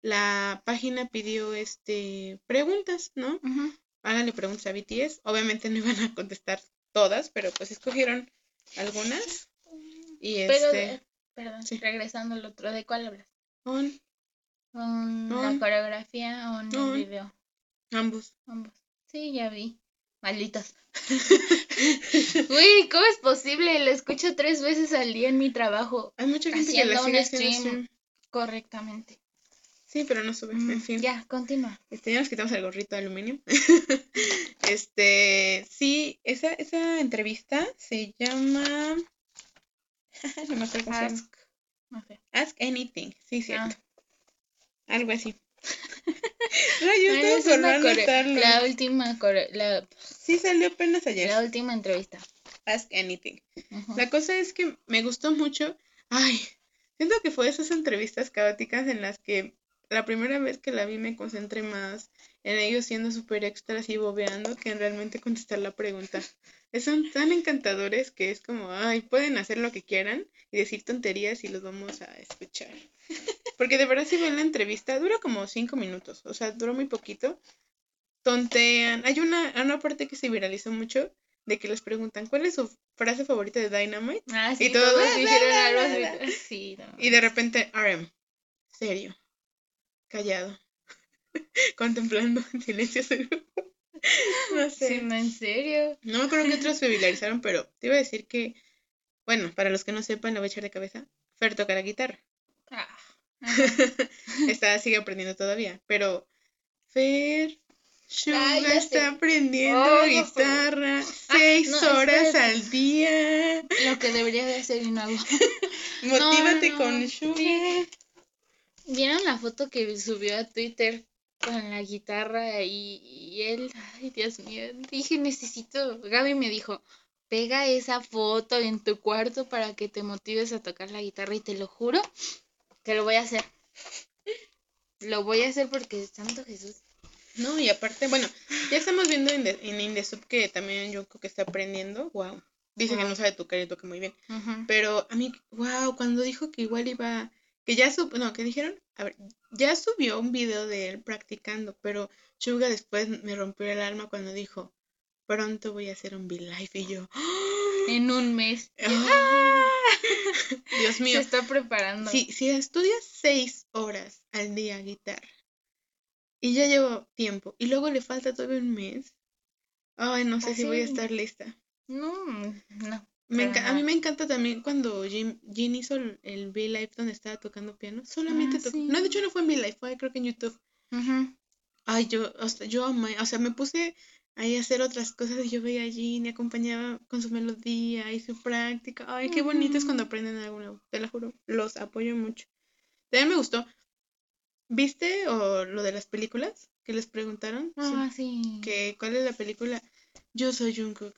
Speaker 1: la página pidió este preguntas, ¿no? Háganle preguntas a BTS. Obviamente no iban a contestar todas, pero pues escogieron algunas. Y
Speaker 2: pero, este, perdón, regresando al otro, ¿de cuál hablas? On. la coreografía o el video.
Speaker 1: Ambos.
Speaker 2: Ambos. Sí, ya vi. Malditos. Uy, ¿cómo es posible? Lo escucho tres veces al día en mi trabajo.
Speaker 1: Hay mucha gente que la sigue stream,
Speaker 2: Correctamente.
Speaker 1: Sí, pero no sube. en fin.
Speaker 2: Ya, continúa.
Speaker 1: Este, ya nos quitamos el gorrito de aluminio. este, sí, esa, esa entrevista se llama. no me acuerdo Ask. No sé. Ask anything. Sí, cierto. Ah. Algo así.
Speaker 2: Rayos, La última. La...
Speaker 1: Sí, salió apenas ayer.
Speaker 2: La última entrevista.
Speaker 1: Ask Anything. La cosa es que me gustó mucho. Ay, siento que fue esas entrevistas caóticas en las que la primera vez que la vi me concentré más en ellos siendo súper extras y bobeando que en realmente contestar la pregunta. Son tan encantadores que es como, ay, pueden hacer lo que quieran y decir tonterías y los vamos a escuchar. Porque de verdad si ven la entrevista, dura como cinco minutos, o sea, dura muy poquito. Tontean. Hay una, una parte que se viralizó mucho de que les preguntan cuál es su frase favorita de Dynamite.
Speaker 2: Ah, sí,
Speaker 1: y todos
Speaker 2: todos dijeron
Speaker 1: "La,
Speaker 2: algo
Speaker 1: la,
Speaker 2: así.
Speaker 1: la".
Speaker 2: Sí, no.
Speaker 1: Y de repente, RM, serio, callado, contemplando en silencio su grupo. No sé.
Speaker 2: Sí, no, en serio.
Speaker 1: No me acuerdo qué otros se viralizaron, pero te iba a decir que, bueno, para los que no sepan, la voy a echar de cabeza. Fer toca la guitarra.
Speaker 2: Ah,
Speaker 1: está, sigue aprendiendo todavía, pero Fer,
Speaker 2: Ay, ya
Speaker 1: está aprendiendo
Speaker 2: Oh, no,
Speaker 1: guitarra seis
Speaker 2: no,
Speaker 1: horas
Speaker 2: espérate.
Speaker 1: al día.
Speaker 2: lo que debería de hacer y no hago.
Speaker 1: Motívate
Speaker 2: no,
Speaker 1: con. Suga.
Speaker 2: ¿Vieron la foto que subió a Twitter con la guitarra y, y él? Ay, Dios mío. Dije, necesito. Gaby me dijo, pega esa foto en tu cuarto para que te motives a tocar la guitarra y te lo juro que lo voy a hacer. Lo voy a hacer porque Santo Jesús.
Speaker 1: No, y aparte, bueno, ya estamos viendo en, The- en Indesub que también Yoko que está aprendiendo. Wow. Dice que no sabe tocar y toca muy bien. Pero a mí, wow, cuando dijo que igual iba, que ya subió, no, que dijeron, a ver, ya subió un video de él practicando, pero Suga después me rompió el alma cuando dijo, pronto voy a hacer un V-Live y yo,
Speaker 2: En un mes.
Speaker 1: ¡ah! Dios
Speaker 2: Se
Speaker 1: mío,
Speaker 2: está preparando.
Speaker 1: si, si estudias seis horas al día guitarra y ya llevo tiempo y luego le falta todavía un mes, ay, no sé si voy a estar lista.
Speaker 2: No, no.
Speaker 1: Me a mí me encanta también cuando Jim, Jin hizo el, el V-Live donde estaba tocando piano. Solamente
Speaker 2: Ah,
Speaker 1: tocó.
Speaker 2: sí.
Speaker 1: No, de hecho no fue en V-Live, fue creo que en YouTube.
Speaker 2: Ujú.
Speaker 1: Ay, yo, o sea, yo amé, o sea, me puse ahí a hacer otras cosas y yo veía a Jin y acompañaba con su melodía y su práctica. Ay, qué bonito es cuando aprenden algo nuevo, te lo juro, los apoyo mucho. También me gustó. ¿Viste o lo de las películas que les preguntaron? Sí,
Speaker 2: Ah, sí.
Speaker 1: que cuál es la película? Yo soy Jungkook.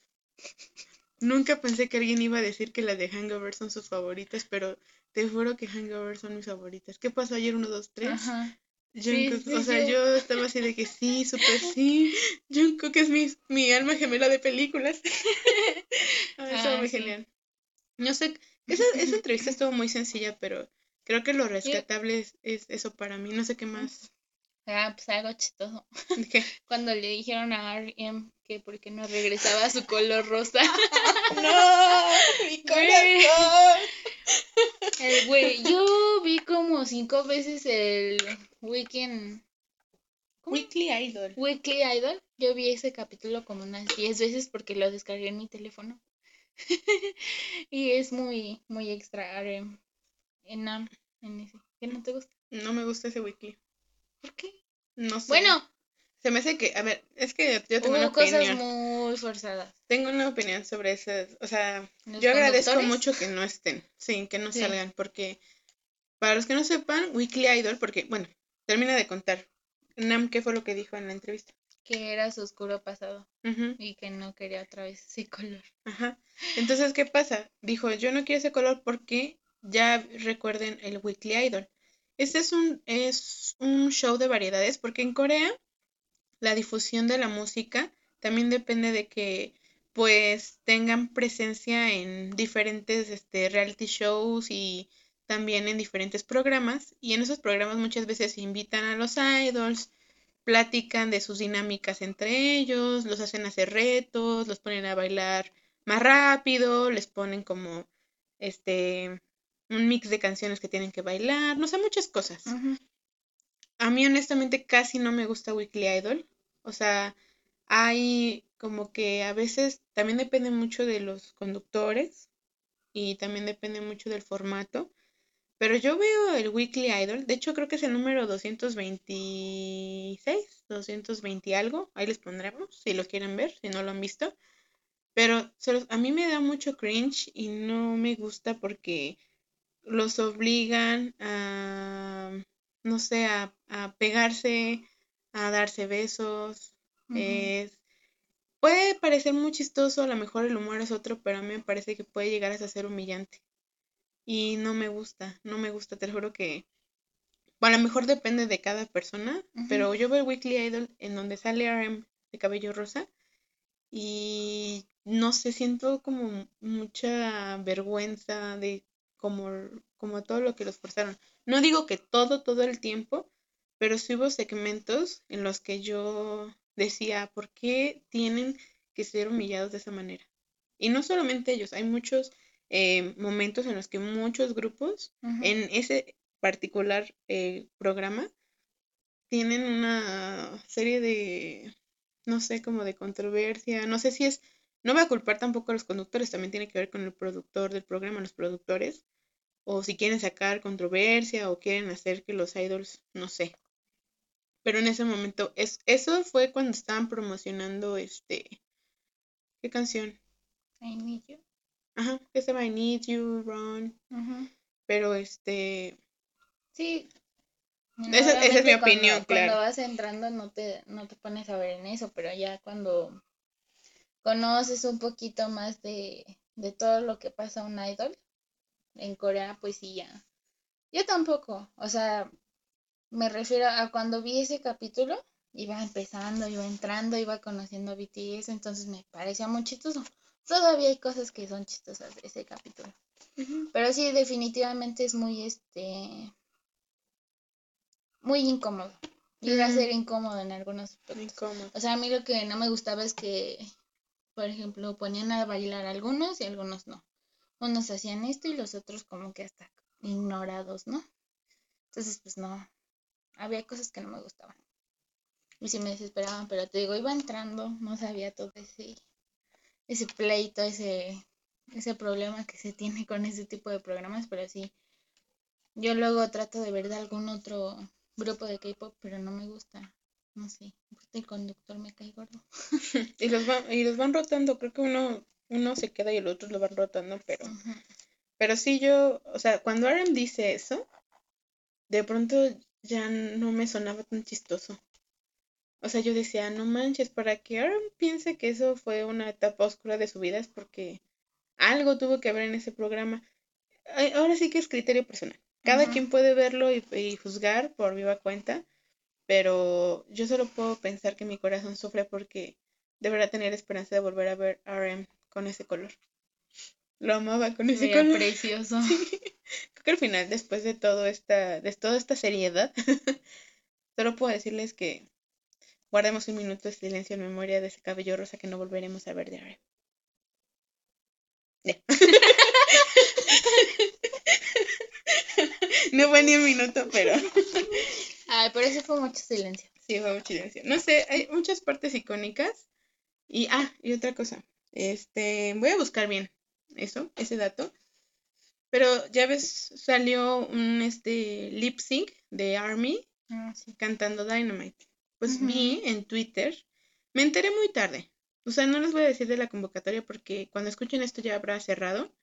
Speaker 1: Nunca pensé que alguien iba a decir que las de Hangover son sus favoritas, pero te juro que Hangover son mis favoritas. ¿Qué pasó ayer? ¿Uno, dos, tres?
Speaker 2: Ajá.
Speaker 1: Jungkook,
Speaker 2: sí,
Speaker 1: o sea,
Speaker 2: yo-
Speaker 1: yo estaba así de que sí, súper sí. Jungkook es mi, mi alma gemela de películas. Ah, estuvo
Speaker 2: Ah,
Speaker 1: muy genial. No sé, esa, esa entrevista estuvo muy sencilla, pero creo que lo rescatable es, es eso para mí. No sé qué más.
Speaker 2: Ah, pues algo chistoso.
Speaker 1: ¿Qué?
Speaker 2: Cuando le dijeron a R.M. que por qué no regresaba a su color rosa.
Speaker 1: ¡No! ¡Mi corazón!
Speaker 2: El güey, yo vi como cinco veces el Weekend. ¿Cómo?
Speaker 1: Weekly Idol.
Speaker 2: Weekly Idol. Yo vi ese capítulo como unas 10 veces porque lo descargué en mi teléfono. y es muy, muy extra RM. En, en ese. ¿Qué no te gusta?
Speaker 1: No me gusta ese weekly.
Speaker 2: ¿Por qué?
Speaker 1: No sé.
Speaker 2: Bueno,
Speaker 1: Se me hace que, a ver, es que yo tengo una
Speaker 2: hubo cosas
Speaker 1: opinión.
Speaker 2: muy forzadas.
Speaker 1: Tengo una opinión sobre esas. O sea,
Speaker 2: ¿Los
Speaker 1: yo agradezco mucho que no estén. Sí, que no
Speaker 2: Sí.
Speaker 1: salgan. Porque, para los que no sepan, Weekly Idol, porque, bueno, termina de contar. Nam, ¿qué fue lo que dijo en la entrevista?
Speaker 2: Que era su oscuro pasado y que no quería otra vez ese color.
Speaker 1: Ajá. Entonces, ¿qué pasa? Dijo, yo no quiero ese color porque ya recuerden el Weekly Idol. Este es un, es un show de variedades porque en Corea la difusión de la música también depende de que pues tengan presencia en diferentes este, reality shows y también en diferentes programas y en esos programas muchas veces invitan a los idols, platican de sus dinámicas entre ellos, los hacen hacer retos, los ponen a bailar más rápido, les ponen como este un mix de canciones que tienen que bailar, no sé, muchas cosas. A mí honestamente casi no me gusta Weekly Idol. O sea, hay como que a veces también depende mucho de los conductores y también depende mucho del formato. Pero yo veo el Weekly Idol, de hecho creo que es el número 226, 220 algo, ahí les pondremos si lo quieren ver, si no lo han visto. Pero se los- a mí me da mucho cringe y no me gusta porque los obligan a, no sé, a, a pegarse, a darse besos. Es, puede parecer muy chistoso, a lo mejor el humor es otro, pero a mí me parece que puede llegar hasta ser humillante. Y no me gusta, no me gusta, te lo juro que a lo mejor depende de cada persona, pero yo veo el Weekly Idol en donde sale RM de cabello rosa y no sé, siento como mucha vergüenza de como, como todo lo que los forzaron. No digo que todo, todo el tiempo, pero sí hubo segmentos en los que yo decía, ¿por qué tienen que ser humillados de esa manera? Y no solamente ellos, hay muchos eh, momentos en los que muchos grupos en ese particular eh, programa tienen una serie de, no sé, como de controversia, no sé si es, no voy a culpar tampoco a los conductores, también tiene que ver con el productor del programa, los productores, o si quieren sacar controversia o quieren hacer que los idols, no sé. Pero en ese momento, es, eso fue cuando estaban promocionando este, ¿qué canción?
Speaker 2: I Need You.
Speaker 1: Ajá, que se I Need You, Run. Pero este,
Speaker 2: Sí.
Speaker 1: Esa, es mi opinión,
Speaker 2: claro. Cuando vas entrando no te, no te pones a ver en eso, pero ya cuando conoces un poquito más de, de todo lo que pasa a un idol en Corea, pues sí, ya. Yo tampoco, o sea, me refiero a cuando vi ese capítulo, iba empezando, iba entrando, iba conociendo a BTS, entonces me parecía muy chistoso. Todavía hay cosas que son chistosas de ese capítulo. Pero sí, definitivamente es muy, este, muy incómodo. Llega a ser incómodo en algunos
Speaker 1: Incómodo.
Speaker 2: O sea, a mí lo que no me gustaba es que, por ejemplo, ponían a bailar algunos y algunos no. Unos hacían esto y los otros como que hasta ignorados, ¿no? Entonces, pues no. Había cosas que no me gustaban. Y sí me desesperaban, pero te digo, iba entrando, no sabía todo ese, ese pleito, ese, ese problema que se tiene con ese tipo de programas, pero sí. Yo luego trato de ver de algún otro grupo de K-pop, pero no me gusta. No sé, el conductor me cae gordo.
Speaker 1: y, los van, y los van rotando, creo que uno, uno se queda y el otro lo van rotando, pero. Pero sí, yo, o sea, cuando Aaron dice eso, de pronto ya no me sonaba tan chistoso. O sea, yo decía, no manches, para que Aaron piense que eso fue una etapa oscura de su vida es porque algo tuvo que haber en ese programa. Ahora sí que es criterio personal. Cada quien puede verlo y, juzgar por viva cuenta, pero yo solo puedo pensar que mi corazón sufre porque deberá tener esperanza de volver a ver RM con ese color. Lo amaba con ese color.
Speaker 2: precioso.
Speaker 1: Creo que al final, después de todo esta, de toda esta seriedad, solo puedo decirles que guardemos un minuto de silencio en memoria de ese cabello rosa que no volveremos a ver de RM. no fue ni un minuto, pero.
Speaker 2: Ay, por eso fue mucho silencio.
Speaker 1: Sí, fue mucho silencio. No sé, hay muchas partes icónicas. Y, ah, y otra cosa. Este, voy a buscar bien eso, ese dato. Pero ya ves, salió un este lip sync de Army
Speaker 2: ah,
Speaker 1: cantando Dynamite. Pues vi en Twitter, me enteré muy tarde. O sea, no les voy a decir de la convocatoria porque cuando escuchen esto ya habrá cerrado,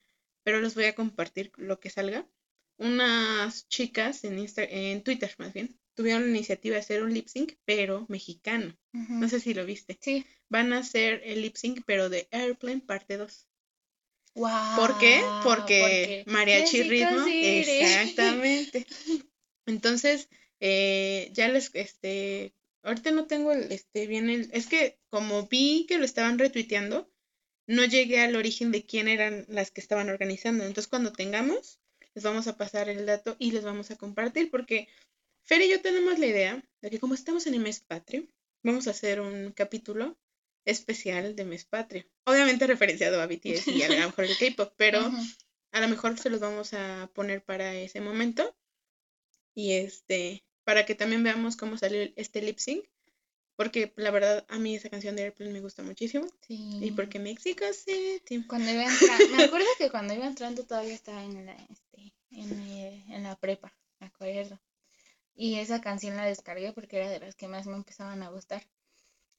Speaker 1: pero les voy a compartir lo que salga unas chicas en, en Twitter más bien, tuvieron la iniciativa de hacer un lip sync, pero mexicano. No sé si lo viste.
Speaker 2: Sí.
Speaker 1: Van a hacer el lip sync, pero de Airplane parte 2.
Speaker 2: Wow,
Speaker 1: ¿Por qué? Porque, mariachi ritmo. Exactamente. Entonces, eh, ya les, este, ahorita no tengo el, este, bien el, es que como vi que lo estaban retuiteando, no llegué al origen de quién eran las que estaban organizando. Entonces, cuando tengamos, les vamos a pasar el dato y les vamos a compartir porque Fer y yo tenemos la idea de que como estamos en el mes patrio, vamos a hacer un capítulo especial de mes patrio. Obviamente referenciado a BTS y a lo mejor el K-pop, pero a lo mejor se los vamos a poner para ese momento. Y este, para que también veamos cómo salió este lip sync. Porque la verdad, a mí esa canción de Airplane me gusta muchísimo.
Speaker 2: Sí.
Speaker 1: Y porque México City.
Speaker 2: Cuando iba entrando, me acuerdo que cuando iba entrando todavía estaba en la, este, en, la prepa, me acuerdo. Y esa canción la descargué porque era de las que más me empezaban a gustar.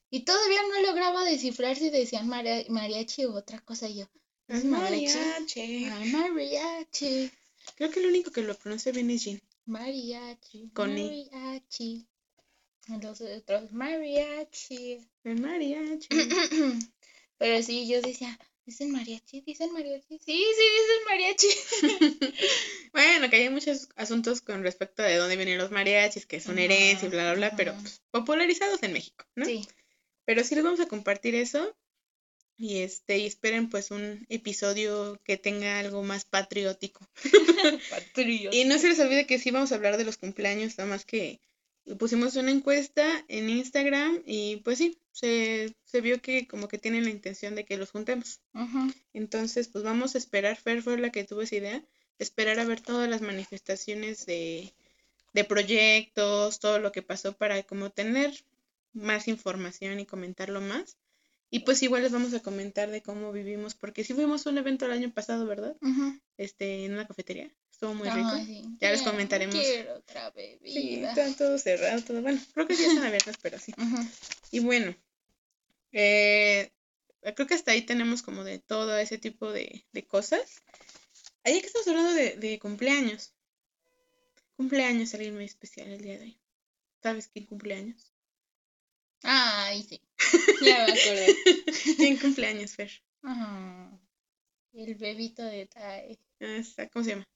Speaker 2: Y todavía no lograba descifrar si decían mariachi u otra cosa. Y yo,
Speaker 1: ¿es mariachi?
Speaker 2: mariachi.
Speaker 1: Creo que lo único que lo pronuncia bien es Jean.
Speaker 2: Mariachi.
Speaker 1: Con
Speaker 2: mariachi. Los otros, mariachi.
Speaker 1: El mariachi.
Speaker 2: Pero sí, yo decía, ¿Dicen mariachi? ¿Dicen mariachi? Sí, sí, dicen mariachi.
Speaker 1: bueno, que hay muchos asuntos con respecto de dónde vienen los mariachis, que son herencia y bla, bla, bla, pero pues, popularizados en México, ¿no? Sí. Pero sí les vamos a compartir eso. Y este, y esperen pues un episodio que tenga algo más patriótico. patriótico. Y no se les olvide que sí vamos a hablar de los cumpleaños, nada más que pusimos una encuesta en Instagram y pues sí, se, vio que como que tienen la intención de que los juntemos. Entonces, pues vamos a esperar, Fer fue la que tuvo esa idea, esperar a ver todas las manifestaciones de, de proyectos, todo lo que pasó para como tener más información y comentarlo más. Y pues igual les vamos a comentar de cómo vivimos, porque sí fuimos a un evento el año pasado, ¿verdad? Este, en una cafetería. Estuvo muy rico. Ya les comentaremos.
Speaker 2: Quiero otra bebida.
Speaker 1: Sí, está todo cerrado, todo. Bueno, creo que ya están abiertas, pero sí. Y bueno, eh, creo que hasta ahí tenemos como de todo ese tipo de, cosas. Ahí que estamos hablando de, de cumpleaños. Cumpleaños, alguien muy especial el día de hoy. ¿Sabes quién cumpleaños?
Speaker 2: Ay, sí. Ya me acuerdo.
Speaker 1: ¿Quién cumpleaños, Fer?
Speaker 2: El bebito de Tai.
Speaker 1: Ah, ¿Cómo se llama?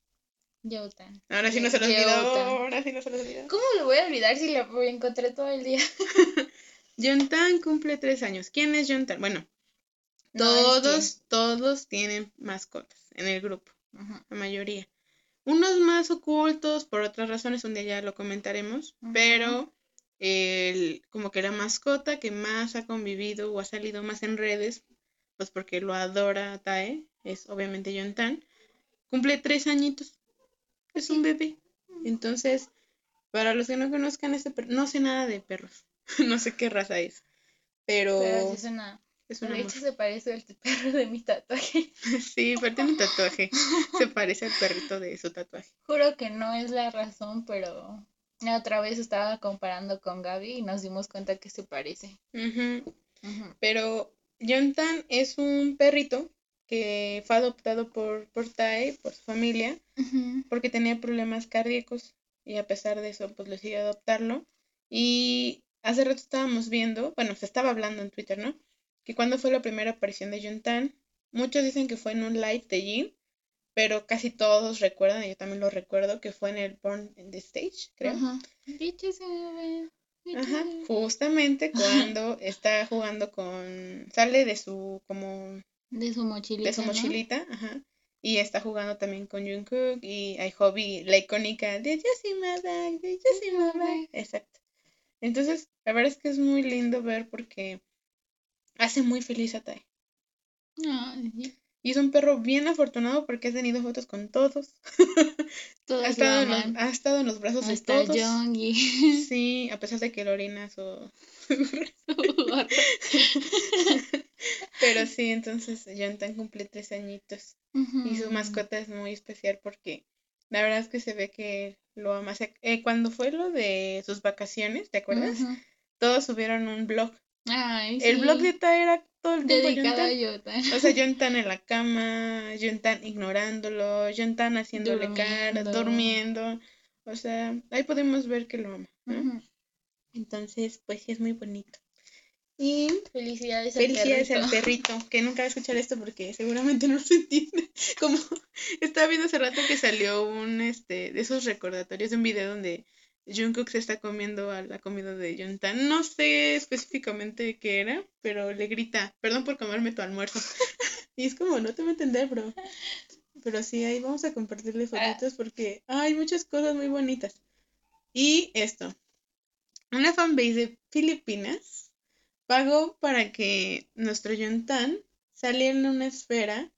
Speaker 2: Yotan.
Speaker 1: Ahora sí no se lo olvidó. Ahora sí no se lo olvidó.
Speaker 2: ¿Cómo lo voy a olvidar si lo encontré todo el día?
Speaker 1: Jontan cumple tres años. ¿Quién es Jontan? Bueno, todos, todos tienen mascotas en el grupo. La mayoría. Unos más ocultos por otras razones, un día ya lo comentaremos, pero el, como que la mascota que más ha convivido o ha salido más en redes, pues porque lo adora Tae, es obviamente Jontan, cumple tres añitos es un bebé. Entonces, para los que no conozcan este perro, no sé nada de perros, no sé qué raza es, pero...
Speaker 2: pero es una... Es de hecho se parece al perro de mi tatuaje.
Speaker 1: sí, parte de mi tatuaje. Se parece al perrito de su tatuaje.
Speaker 2: Juro que no es la razón, pero la otra vez estaba comparando con Gaby y nos dimos cuenta que se parece.
Speaker 1: Pero Jontan es un perrito que fue adoptado por, por Tai, por su familia, porque tenía problemas cardíacos y a pesar de eso, pues decidió adoptarlo. Y hace rato estábamos viendo, bueno, se estaba hablando en Twitter, ¿no? Que cuando fue la primera aparición de Juntan, muchos dicen que fue en un live de Jin, pero casi todos recuerdan, y yo también lo recuerdo, que fue en el Born in the Stage, creo. Ajá. Ajá, justamente cuando está jugando con, sale de su como
Speaker 2: de su mochilita.
Speaker 1: De su mochilita, ajá. Y está jugando también con Jungkook y hay Hobby, la icónica de Jessie de Jessie Exacto. Entonces, la verdad es que es muy lindo ver porque hace muy feliz a Tai. Y es un perro bien afortunado porque ha tenido fotos con todos. todos ha, estado en los, ha estado en los brazos de todos. Sí, a pesar de que Lorena su... Pero sí, entonces Jonathan cumple tres añitos. Y su mascota es muy especial porque la verdad es que se ve que lo ama. Eh, cuando fue lo de sus vacaciones, ¿te acuerdas? Todos subieron un blog. El blog de Ta era todo el tiempo Dedicado a O sea, Jonathan en la cama, Jonathan ignorándolo, Jonathan haciéndole cara, durmiendo. O sea, ahí podemos ver que lo ama. Entonces, pues sí es muy bonito. Y
Speaker 2: felicidades,
Speaker 1: al, felicidades perrito. al perrito, que nunca va a escuchar esto porque seguramente no se entiende. Como estaba viendo hace rato que salió un este de esos recordatorios de un video donde Jungkook se está comiendo a la comida de Jonathan. No sé específicamente qué era, pero le grita, perdón por comerme tu almuerzo. y es como, no te voy a entender, bro. Pero sí, ahí vamos a compartirle ah. fotos porque hay muchas cosas muy bonitas. Y esto, una fanbase de Filipinas pagó para que nuestro Yuntan saliera en una esfera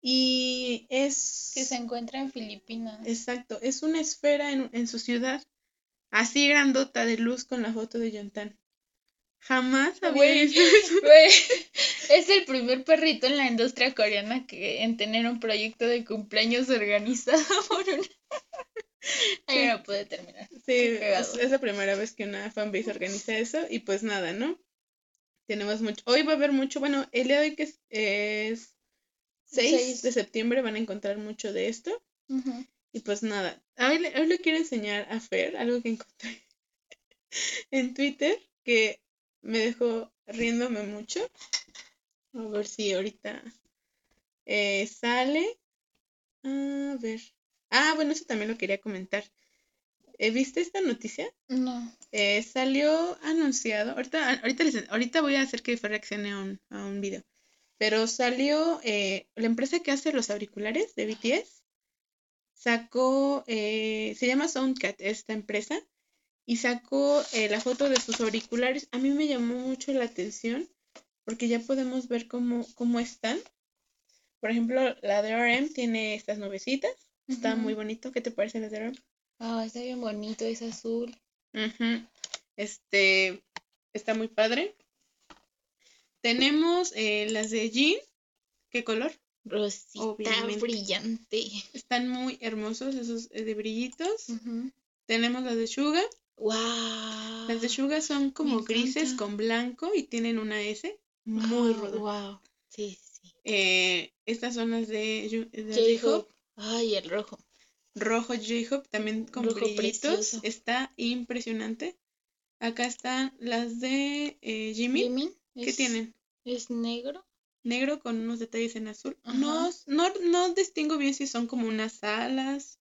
Speaker 1: y es...
Speaker 2: Que se encuentra en Filipinas.
Speaker 1: Exacto, es una esfera en, su ciudad, así grandota de luz con la foto de Yuntan. Jamás había visto
Speaker 2: Es el primer perrito en la industria coreana que en tener un proyecto de cumpleaños organizado por una... Ahí no pude terminar.
Speaker 1: Sí, es, la primera vez que una fanbase organiza eso y pues nada, ¿no? Tenemos mucho. Hoy va a haber mucho. Bueno, el día de hoy que es, 6, de septiembre van a encontrar mucho de esto. Y pues nada. Hoy le, quiero enseñar a Fer algo que encontré en Twitter que me dejó riéndome mucho. A ver si ahorita eh, sale. A ver. Ah, bueno, eso también lo quería comentar. Eh, ¿Viste esta noticia?
Speaker 2: No.
Speaker 1: Eh, salió anunciado. Ahorita, ahorita, les- ahorita voy a hacer que reaccione a un, a un video. Pero salió eh, la empresa que hace los auriculares de BTS. Sacó, eh, se llama Soundcat esta empresa. Y sacó eh, la foto de sus auriculares. A mí me llamó mucho la atención porque ya podemos ver cómo, cómo están. Por ejemplo, la de RM tiene estas nubecitas. Está muy bonito. ¿Qué te parece la de RM?
Speaker 2: Ah, está bien bonito, es azul.
Speaker 1: Este está muy padre. Tenemos eh, las de Jean. ¿Qué color?
Speaker 2: Rosita
Speaker 1: Obviamente.
Speaker 2: brillante.
Speaker 1: Están muy hermosos esos eh, de brillitos. Tenemos las de Suga.
Speaker 2: Wow.
Speaker 1: Las de Suga son como grises con blanco y tienen una S muy ruda.
Speaker 2: Wow. Sí, sí.
Speaker 1: Eh, estas son las de, Yu- de
Speaker 2: J-Hope.
Speaker 1: J-Hope.
Speaker 2: Ay, el rojo.
Speaker 1: Rojo J-Hope también con
Speaker 2: Rojo
Speaker 1: brillitos.
Speaker 2: precioso.
Speaker 1: Está impresionante. Acá están las de eh, Jimmy.
Speaker 2: Jimmy,
Speaker 1: ¿Qué
Speaker 2: es-
Speaker 1: tienen?
Speaker 2: Es negro.
Speaker 1: Negro con unos detalles en azul.
Speaker 2: Ajá.
Speaker 1: No, no, no distingo bien si son como unas alas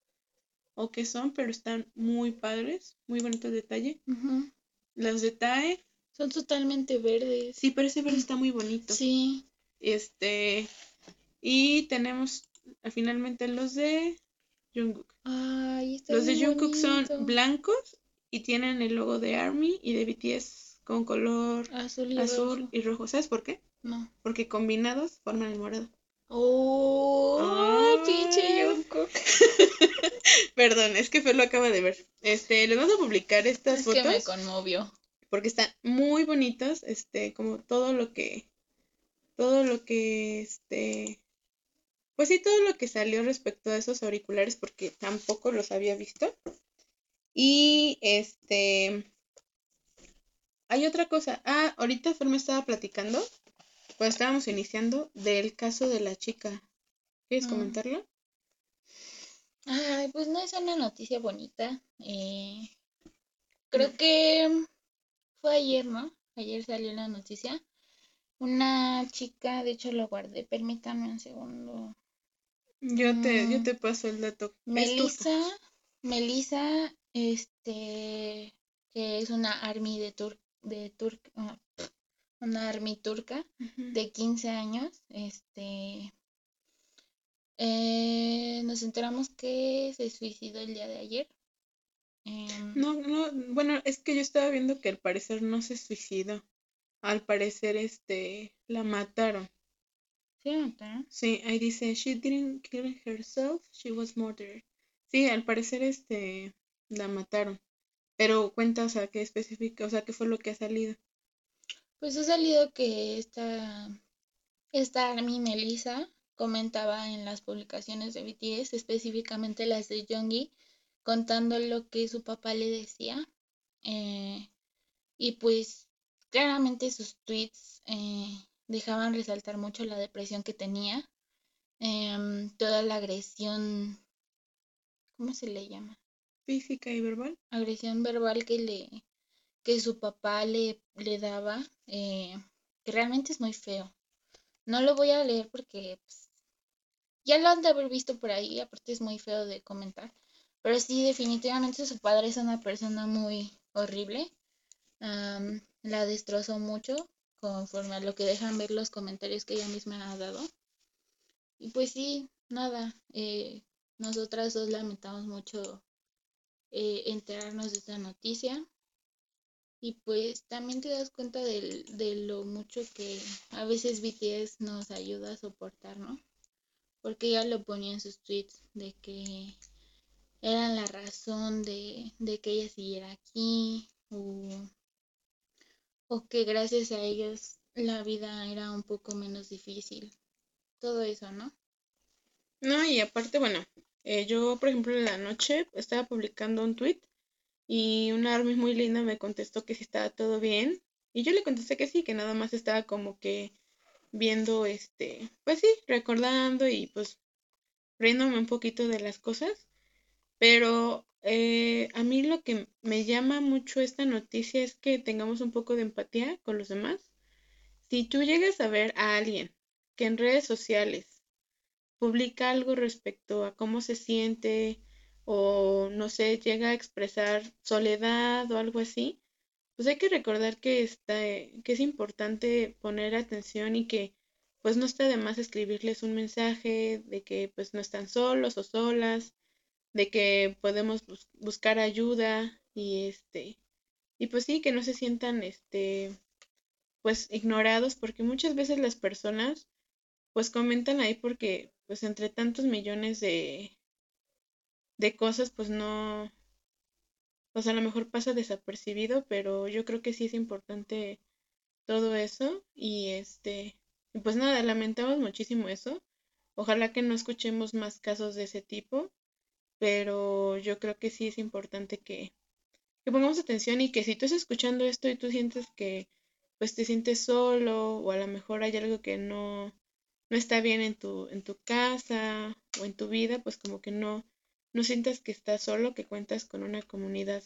Speaker 1: o qué son, pero están muy padres, muy bonito el detalle.
Speaker 2: Ujú.
Speaker 1: Los de Tae,
Speaker 2: Son totalmente verdes.
Speaker 1: sí, pero ese verde está muy bonito.
Speaker 2: Sí.
Speaker 1: Este, y tenemos ah, finalmente los de Jungkook.
Speaker 2: Ay, está
Speaker 1: Los de Jungkook son blancos y tienen el logo de ARMY y de BTS con color
Speaker 2: Azul y
Speaker 1: azul
Speaker 2: rojo.
Speaker 1: y rojo. ¿Sabes por qué?
Speaker 2: No.
Speaker 1: Porque combinados forman el morado.
Speaker 2: Oh,
Speaker 1: Ah.
Speaker 2: pinche.
Speaker 1: Perdón, es que Fer lo acaba de ver. Este, les vamos a publicar estas
Speaker 2: Es que me
Speaker 1: fotos
Speaker 2: conmovió.
Speaker 1: porque están muy bonitas, este, como todo lo que, todo lo que, este, pues sí, todo lo que salió respecto a esos auriculares porque tampoco los había visto. Y este, hay otra cosa. Ah, ahorita Fer me estaba platicando, cuando estábamos iniciando, del caso de la chica. ¿Quieres
Speaker 2: Mm.
Speaker 1: comentarlo?
Speaker 2: Ay, pues no es una noticia bonita. Eh, creo que fue ayer, ¿no? Ayer salió la noticia. Una chica, de hecho lo guardé, permítame un segundo.
Speaker 1: Yo te, yo
Speaker 2: Mm.
Speaker 1: te paso el dato.
Speaker 2: Melissa, Melissa, este, que es una army de tur de tur ah, una army turca de 15 años, este, eh, nos enteramos que se suicidó el día de ayer. Em,
Speaker 1: No, no, bueno, es que yo estaba viendo que al parecer no se suicidó. Al parecer, este, la mataron.
Speaker 2: ¿sí la mataron?
Speaker 1: Sí, ahí dice, she didn't kill herself, she was murdered. Sí, al parecer, este, la mataron. Pero cuenta, o sea, qué específica, o sea, qué fue lo que ha salido.
Speaker 2: Pues ha salido que esta, esta Army Melissa comentaba en las publicaciones de BTS, específicamente las de Jonggi, contando lo que su papá le decía. eh, y pues claramente sus tweets eh, dejaban resaltar mucho la depresión que tenía, em, toda la agresión, ¿cómo se le llama?
Speaker 1: Física y verbal.
Speaker 2: agresión verbal que le que su papá le, le daba, eh, que realmente es muy feo. No lo voy a leer porque pues, ya lo han de haber visto por ahí, aparte es muy feo de comentar. Pero sí, definitivamente su padre es una persona muy horrible. Am, la destrozó mucho conforme a lo que dejan ver los comentarios que ella misma ha dado. Y pues sí, nada, eh, nosotras dos lamentamos mucho eh, enterarnos de esta noticia. Y pues también te das cuenta del- de lo mucho que a veces BTS nos ayuda a soportar, ¿no? Porque ella lo ponía en sus tweets de que eran la razón de, de que ella siguiera aquí o, o que gracias a ellos la vida era un poco menos difícil. Todo eso, ¿no?
Speaker 1: No, y aparte, bueno, eh, yo, por ejemplo, en la noche estaba publicando un tweet y una army muy linda me contestó que si estaba todo bien. Y yo le contesté que sí, que nada más estaba como que viendo, este, pues sí, recordando y pues riéndome un poquito de las cosas. Pero eh, a mí lo que me llama mucho esta noticia es que tengamos un poco de empatía con los demás. Si tú llegas a ver a alguien que en redes sociales publica algo respecto a cómo se siente o no sé, llega a expresar soledad o algo así, pues hay que recordar que está, que es importante poner atención y que pues no está de más escribirles un mensaje de que pues no están solos o solas, de que podemos buscar ayuda y este y pues sí que no se sientan este pues ignorados porque muchas veces las personas pues comentan ahí porque pues entre tantos millones de de cosas pues no pues a lo mejor pasa desapercibido, pero yo creo que sí es importante todo eso y este pues nada, lamentamos muchísimo eso. Ojalá que no escuchemos más casos de ese tipo, pero yo creo que sí es importante que, que pongamos atención y que si tú estás escuchando esto y tú sientes que pues te sientes solo o a lo mejor hay algo que no, no está bien en tu, en tu casa o en tu vida, pues como que no, no sientas que estás solo, que cuentas con una comunidad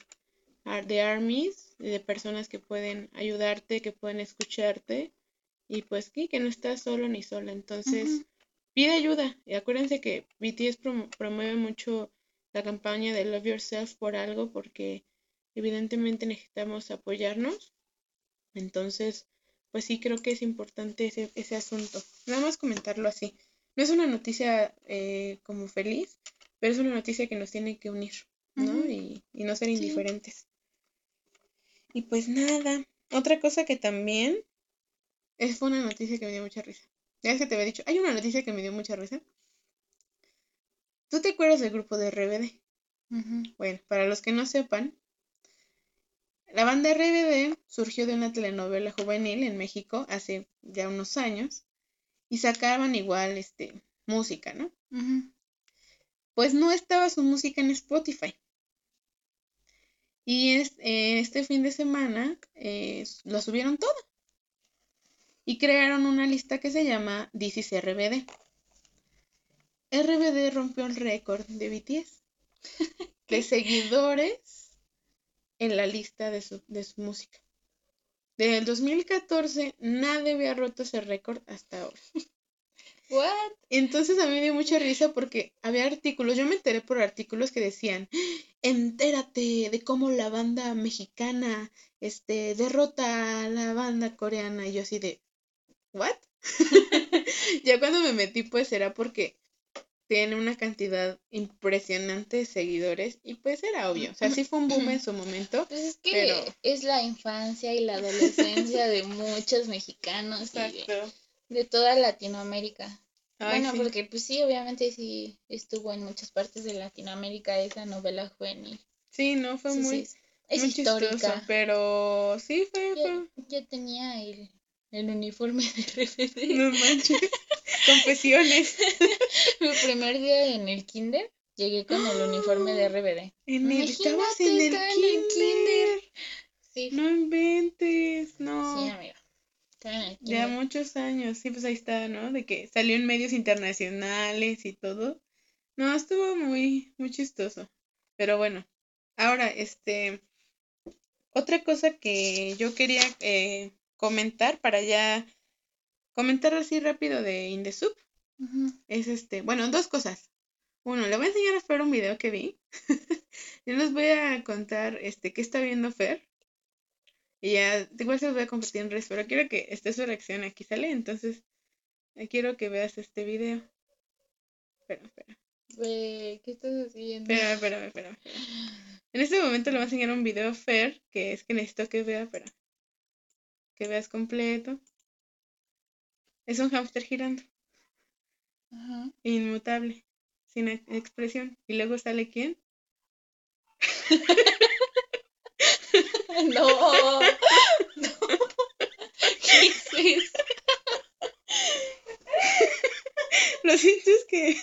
Speaker 1: de armies, de personas que pueden ayudarte, que pueden escucharte y pues sí, que no estás solo ni sola. Entonces, pide ayuda. Y acuérdense que BTS promueve mucho la campaña de Love Yourself por algo, porque evidentemente necesitamos apoyarnos. Entonces, pues sí creo que es importante ese, ese asunto. Nada más comentarlo así. No es una noticia eh, como feliz, pero es una noticia que nos tiene que unir, ¿no? y, y, no ser indiferentes. Y pues nada, otra cosa que también es fue una noticia que me dio mucha risa. Ya es que te había dicho, hay una noticia que me dio mucha risa. ¿Tú te acuerdas del grupo de RBD? Bueno, para los que no sepan, la banda RBD surgió de una telenovela juvenil en México hace ya unos años y sacaban igual este música, ¿no? Pues no estaba su música en Spotify. Y eh, este fin de semana eh, lo subieron todo y crearon una lista que se llama This is RBD. RBD rompió el récord de BTS de seguidores en la lista de su, de su música. Desde el 2014 nadie había roto ese récord hasta ahora. What? Entonces a mí me dio mucha risa porque había artículos, yo me enteré por artículos que decían, entérate de cómo la banda mexicana este, derrota a la banda coreana. Y yo así de, ¿what? ya cuando me metí, pues era porque tiene una cantidad impresionante de seguidores y pues era obvio, o sea, sí fue un boom en su momento.
Speaker 2: Pues es que es la infancia y la adolescencia de muchos mexicanos de, toda Latinoamérica. bueno, porque pues sí, obviamente sí estuvo en muchas partes de Latinoamérica esa novela juvenil.
Speaker 1: Sí, no, fue muy... es histórica. pero sí, fue...
Speaker 2: Yo, yo tenía el el uniforme de RBD.
Speaker 1: No manches. Confesiones.
Speaker 2: Mi primer día en el kinder llegué con el uniforme de RBD.
Speaker 1: En el, estabas en el, kinder. Sí. No inventes, no. Sí, amiga. Ya muchos años, sí, pues ahí está, ¿no? De que salió en medios internacionales y todo. No, estuvo muy, muy chistoso. Pero bueno, ahora, este, otra cosa que yo quería eh, comentar para ya comentar así rápido de Indesub. Es este, bueno, dos cosas. Uno, le voy a enseñar a Fer un video que vi. Yo les voy a contar este qué está viendo Fer. Y ya, igual se los voy a compartir en redes, pero quiero que esté su reacción aquí sale, entonces eh, quiero que veas este video. Espera, espera.
Speaker 2: ¿Qué estás haciendo?
Speaker 1: Espera, espera, espera, En este momento le voy a enseñar un video a Fer, que es que necesito que vea, espera que veas completo. Es un hámster girando. Inmutable, sin expresión. Y luego sale quién? no. no. ¿Qué es eso? Lo siento es que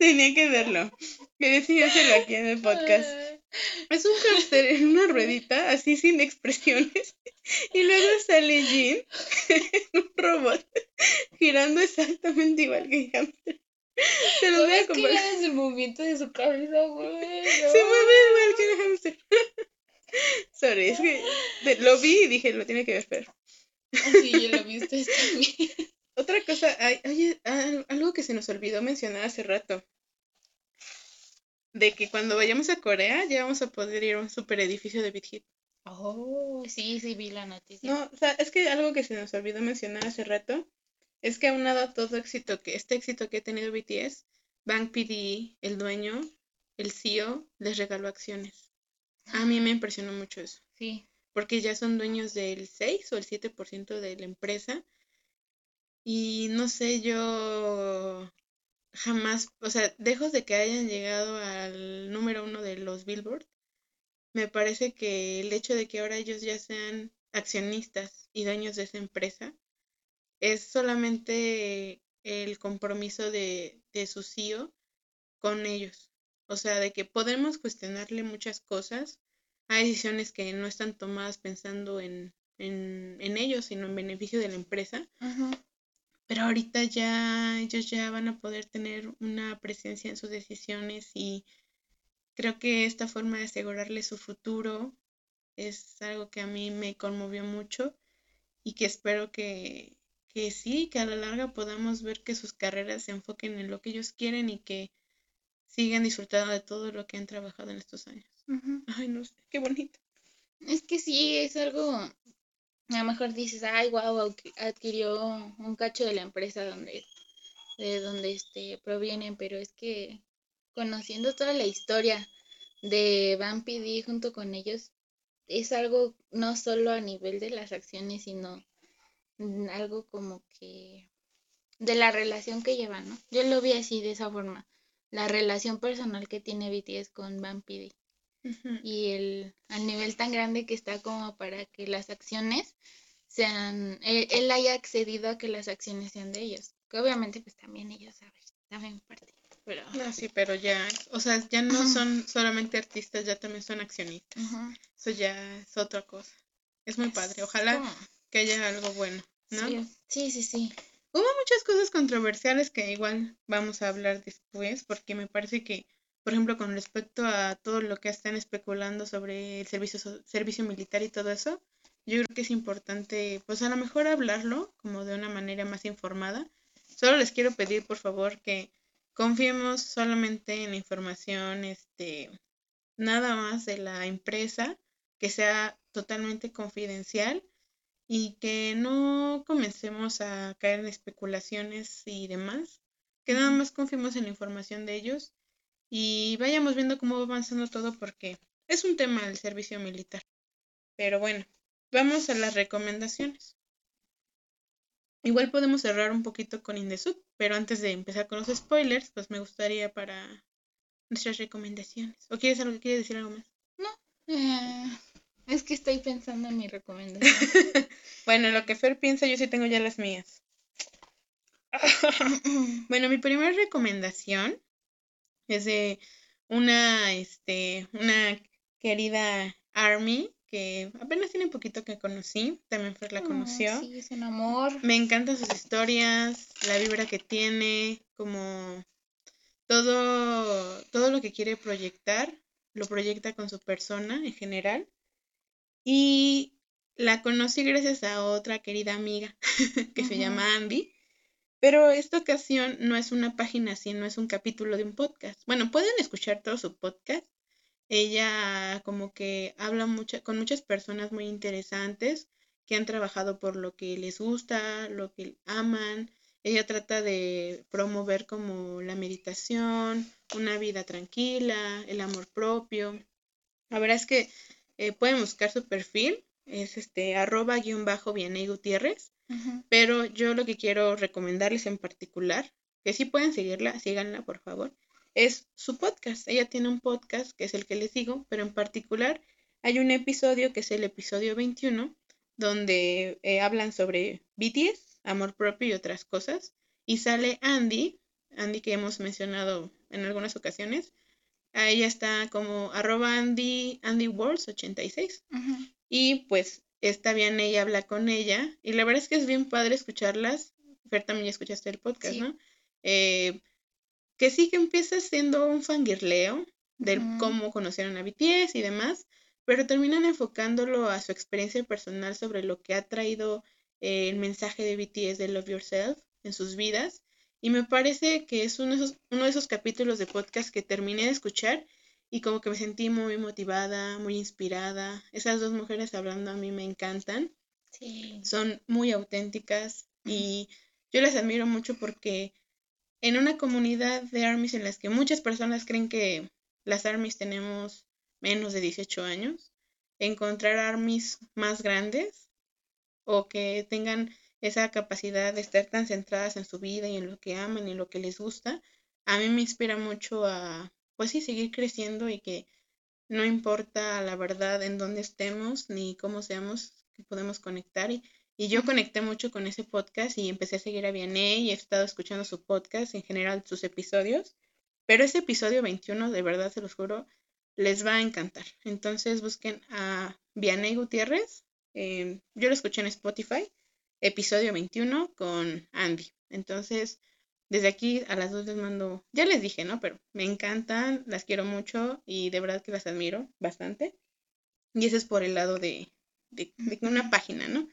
Speaker 1: tenía que verlo. Quería decírselo aquí en el podcast. Es un hámster en una ruedita, así sin expresiones. Y luego sale Jean, un robot, girando exactamente igual que el hámster.
Speaker 2: Se lo voy a comparar. Es el movimiento de su cabeza, güey.
Speaker 1: Se mueve igual que el hámster. Sorry, es que lo vi y dije, lo tiene que ver, pero.
Speaker 2: Sí, yo lo vi ustedes también.
Speaker 1: Otra cosa, ay, oye, al- algo que se nos olvidó mencionar hace rato. De que cuando vayamos a Corea ya vamos a poder ir a un super edificio de Big Hit.
Speaker 2: Oh, sí, sí vi la noticia.
Speaker 1: No, o sea, es que algo que se nos olvidó mencionar hace rato es que aunado a todo éxito que este éxito que ha tenido BTS, Bank PD, el dueño, el CEO, les regaló acciones. A mí me impresionó mucho eso,
Speaker 2: Sí.
Speaker 1: porque ya son dueños del 6 o el 7% de la empresa y no sé, yo jamás, o sea, lejos de que hayan llegado al número uno de los Billboard, me parece que el hecho de que ahora ellos ya sean accionistas y dueños de esa empresa es solamente el compromiso de, de su CEO con ellos. O sea, de que podemos cuestionarle muchas cosas. Hay decisiones que no están tomadas pensando en, en, en ellos, sino en beneficio de la empresa. Pero ahorita ya ellos ya van a poder tener una presencia en sus decisiones y creo que esta forma de asegurarle su futuro es algo que a mí me conmovió mucho y que espero que, que sí, que a la larga podamos ver que sus carreras se enfoquen en lo que ellos quieren y que sigan disfrutando de todo lo que han trabajado en estos años. Ay, no sé, qué bonito.
Speaker 2: Es que sí, es algo, a lo mejor dices, ay, wow, adquirió un cacho de la empresa donde, de donde este, provienen, pero es que conociendo toda la historia de Van PD junto con ellos, es algo no solo a nivel de las acciones, sino algo como que de la relación que llevan, ¿no? Yo lo vi así, de esa forma, la relación personal que tiene BTS con Van PD
Speaker 1: Ujú.
Speaker 2: y el al nivel tan grande que está como para que las acciones sean, él, él haya accedido a que las acciones sean de ellos, que obviamente pues también ellos saben, saben parte, pero
Speaker 1: No, sí, pero ya, o sea, ya no son solamente artistas, ya también son accionistas. Eso ya es otra cosa. Es muy padre. Ojalá
Speaker 2: como-
Speaker 1: que haya algo bueno, ¿no?
Speaker 2: sí, sí, sí, sí.
Speaker 1: Hubo muchas cosas controversiales que igual vamos a hablar después, porque me parece que, por ejemplo, con respecto a todo lo que están especulando sobre el servicio, servicio militar y todo eso, yo creo que es importante, pues a lo mejor hablarlo como de una manera más informada. Solo les quiero pedir, por favor, que confiemos solamente en la información, este, nada más de la empresa, que sea totalmente confidencial y que no comencemos a caer en especulaciones y demás, que nada más confiemos en la información de ellos y vayamos viendo cómo va avanzando todo porque es un tema del servicio militar. Pero bueno, vamos a las recomendaciones. Igual podemos cerrar un poquito con Indesub, pero antes de empezar con los spoilers, pues me gustaría para nuestras recomendaciones. ¿O quieres algo, quieres decir algo más?
Speaker 2: Eh, es que estoy pensando en mi recomendación.
Speaker 1: bueno, lo que Fer piensa, yo sí tengo ya las mías. Bueno, mi primera recomendación es de una, este, una querida Army que apenas tiene poquito que conocí, también Fer la
Speaker 2: Oh,
Speaker 1: conoció.
Speaker 2: sí, es un amor.
Speaker 1: Me encantan sus historias, la vibra que tiene, como todo, todo lo que quiere proyectar, lo proyecta con su persona en general. Y la conocí gracias a otra querida amiga que se llama Andy. Pero esta ocasión no es una página, sino es un capítulo de un podcast. Bueno, pueden escuchar todo su podcast. Ella como que habla mucha, con muchas personas muy interesantes que han trabajado por lo que les gusta, lo que aman. Ella trata de promover como la meditación, una vida tranquila, el amor propio. La verdad es que eh, pueden buscar su perfil, es este arroba guion bajo Vianey Gutiérrez. Pero yo lo que quiero recomendarles en particular, que sí pueden seguirla, síganla por favor, es su podcast. Ella tiene un podcast que es el que les digo, pero en particular hay un episodio que es el episodio 21, donde eh, hablan sobre BTS, amor propio y otras cosas. Y sale Andy, Andy que hemos mencionado en algunas ocasiones. Ella está como arroba Andy, Andy Wars 86.
Speaker 2: Ujú.
Speaker 1: Y pues está bien, ella habla con ella. Y la verdad es que es bien padre escucharlas. Fer, también ya escuchaste el podcast,
Speaker 2: Sí.
Speaker 1: ¿no? Eh, que sí que empieza siendo un fangirleo de cómo conocieron a BTS y demás, pero terminan enfocándolo a su experiencia personal sobre lo que ha traído eh, el mensaje de BTS de Love Yourself en sus vidas. Y me parece que es uno de, esos, uno de esos capítulos de podcast que terminé de escuchar y como que me sentí muy motivada, muy inspirada. Esas dos mujeres hablando a mí me encantan.
Speaker 2: Sí.
Speaker 1: Son muy auténticas y yo las admiro mucho porque en una comunidad de armies en las que muchas personas creen que las armies tenemos menos de 18 años, encontrar armies más grandes o que tengan esa capacidad de estar tan centradas en su vida y en lo que aman y lo que les gusta, a mí me inspira mucho a, pues sí, seguir creciendo y que no importa la verdad en dónde estemos ni cómo seamos, que podemos conectar. Y, y yo conecté mucho con ese podcast y empecé a seguir a Vianney y he estado escuchando su podcast, en general sus episodios. Pero ese episodio 21, de verdad se los juro, les va a encantar. Entonces busquen a Vianney Gutiérrez. Eh, yo lo escuché en Spotify, episodio 21 con Andy. Entonces, desde aquí a las dos les mando, ya les dije, ¿no? Pero me encantan, las quiero mucho y de verdad que las admiro bastante. Y ese es por el lado de, de, una página, ¿no?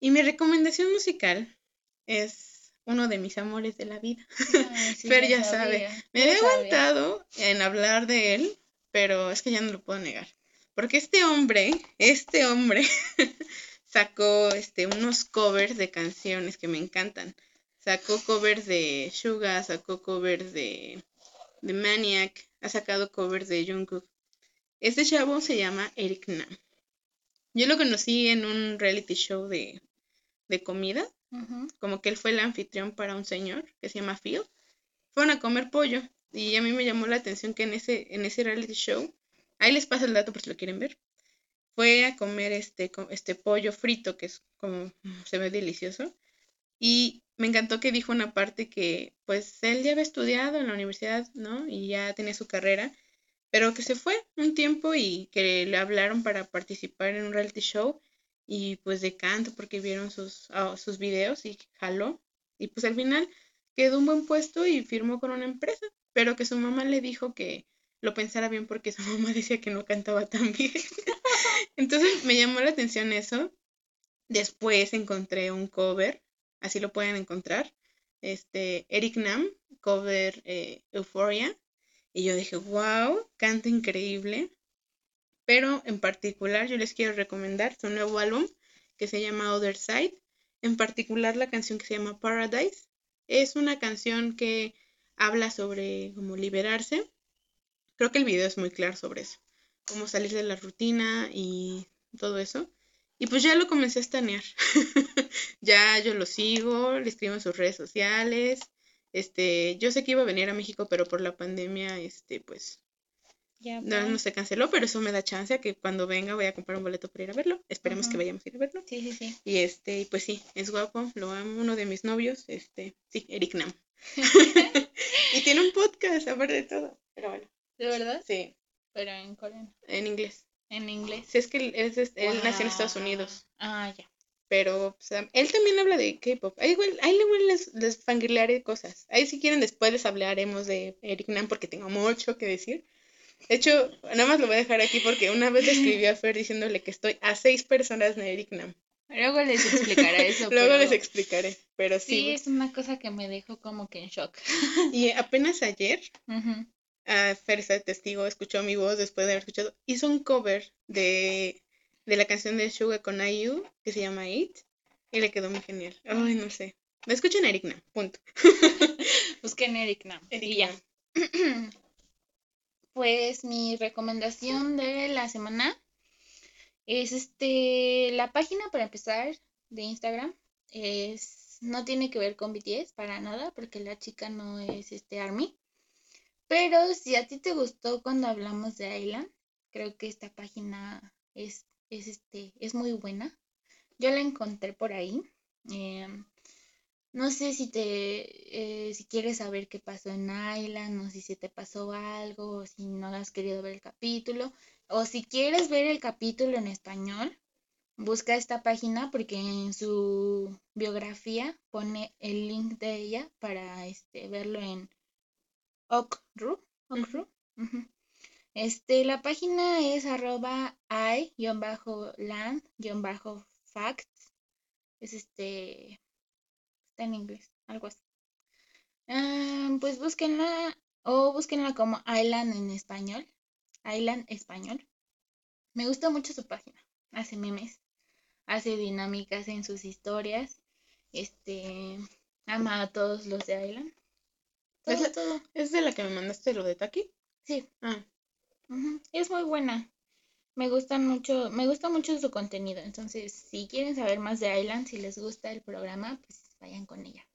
Speaker 1: Y mi recomendación musical es uno de mis amores de la vida. pero ya, sabe, me he aguantado en hablar de él, pero es que ya no lo puedo negar. Porque este hombre, este hombre sacó este, unos covers de canciones que me encantan. Sacó covers de Suga, sacó covers de, de Maniac, ha sacado covers de Jungkook. Este chavo se llama Eric Nam. Yo lo conocí en un reality show de, de comida, como que él fue el anfitrión para un señor que se llama Phil. Fueron a comer pollo y a mí me llamó la atención que en ese, en ese reality show, ahí les paso el dato por si lo quieren ver, fue a comer este, este pollo frito que es como se ve delicioso y me encantó que dijo una parte que pues él ya había estudiado en la universidad, ¿no? Y ya tenía su carrera, pero que se fue un tiempo y que le hablaron para participar en un reality show y pues de canto porque vieron sus, oh, sus videos y jaló. Y pues al final quedó un buen puesto y firmó con una empresa, pero que su mamá le dijo que lo pensara bien porque su mamá decía que no cantaba tan bien. Entonces me llamó la atención eso. Después encontré un cover así lo pueden encontrar. Este, Eric Nam, cover eh, Euphoria. Y yo dije, wow, canta increíble. Pero en particular yo les quiero recomendar su nuevo álbum que se llama Other Side. En particular la canción que se llama Paradise. Es una canción que habla sobre cómo liberarse. Creo que el video es muy claro sobre eso. Cómo salir de la rutina y todo eso. Y pues ya lo comencé a estanear. ya yo lo sigo, le escribo en sus redes sociales. Este, yo sé que iba a venir a México, pero por la pandemia, este, pues ya, no, no, se canceló, pero eso me da chance a que cuando venga voy a comprar un boleto para ir a verlo. Esperemos que vayamos a ir a verlo.
Speaker 2: Sí, sí, sí.
Speaker 1: Y este, pues sí, es guapo, lo amo, uno de mis novios, este, sí, Eric Nam. y tiene un podcast, aparte de todo. Pero bueno.
Speaker 2: ¿De verdad?
Speaker 1: Sí.
Speaker 2: Pero en coreano.
Speaker 1: En inglés.
Speaker 2: En inglés.
Speaker 1: Sí, es que él, es, él nació en Estados Unidos.
Speaker 2: Ah, ya.
Speaker 1: Pero él también habla de K-pop. Ahí igual, ahí igual les, les fangirlearé cosas. Ahí si quieren después les hablaremos de Eric Nam porque tengo mucho que decir. De hecho, nada más lo voy a dejar aquí porque una vez le escribí a Fer diciéndole que estoy a seis personas de Eric Nam.
Speaker 2: Luego les explicaré eso.
Speaker 1: Luego les explicaré, pero sí.
Speaker 2: Sí, es una cosa que me dejó como que en shock.
Speaker 1: y apenas ayer, uh, Fer está testigo, escuchó mi voz después de haber escuchado, hizo un cover de, de la canción de Suga con IU que se llama It y le quedó muy genial. Ay, no sé. Me escuchan Eric Nam, punto.
Speaker 2: Busquen Eric Nam.
Speaker 1: Eric y ya.
Speaker 2: pues mi recomendación de la semana es este la página para empezar de Instagram es no tiene que ver con BTS para nada porque la chica no es este Army pero si a ti te gustó cuando hablamos de Island, creo que esta página es, es, este, es muy buena. Yo la encontré por ahí. Em, no sé si te eh, si quieres saber qué pasó en Island, o si se te pasó algo, o si no has querido ver el capítulo, o si quieres ver el capítulo en español, busca esta página porque en su biografía pone el link de ella para este verlo en Okru. Este, la página es arroba i-land-facts Es este. Está en inglés, algo así. Ah, pues búsquenla o búsquenla como Island en español. Island español. Me gusta mucho su página. Hace memes, hace dinámicas en sus historias. Este ama a todos los de Island. Todo,
Speaker 1: ¿Es, la-
Speaker 2: todo.
Speaker 1: ¿Es de la que me mandaste lo de Taki?
Speaker 2: Sí,
Speaker 1: Ah,
Speaker 2: es muy buena. Me gusta mucho, me gusta mucho su contenido. Entonces, si quieren saber más de Island, si les gusta el programa, pues vayan con ella.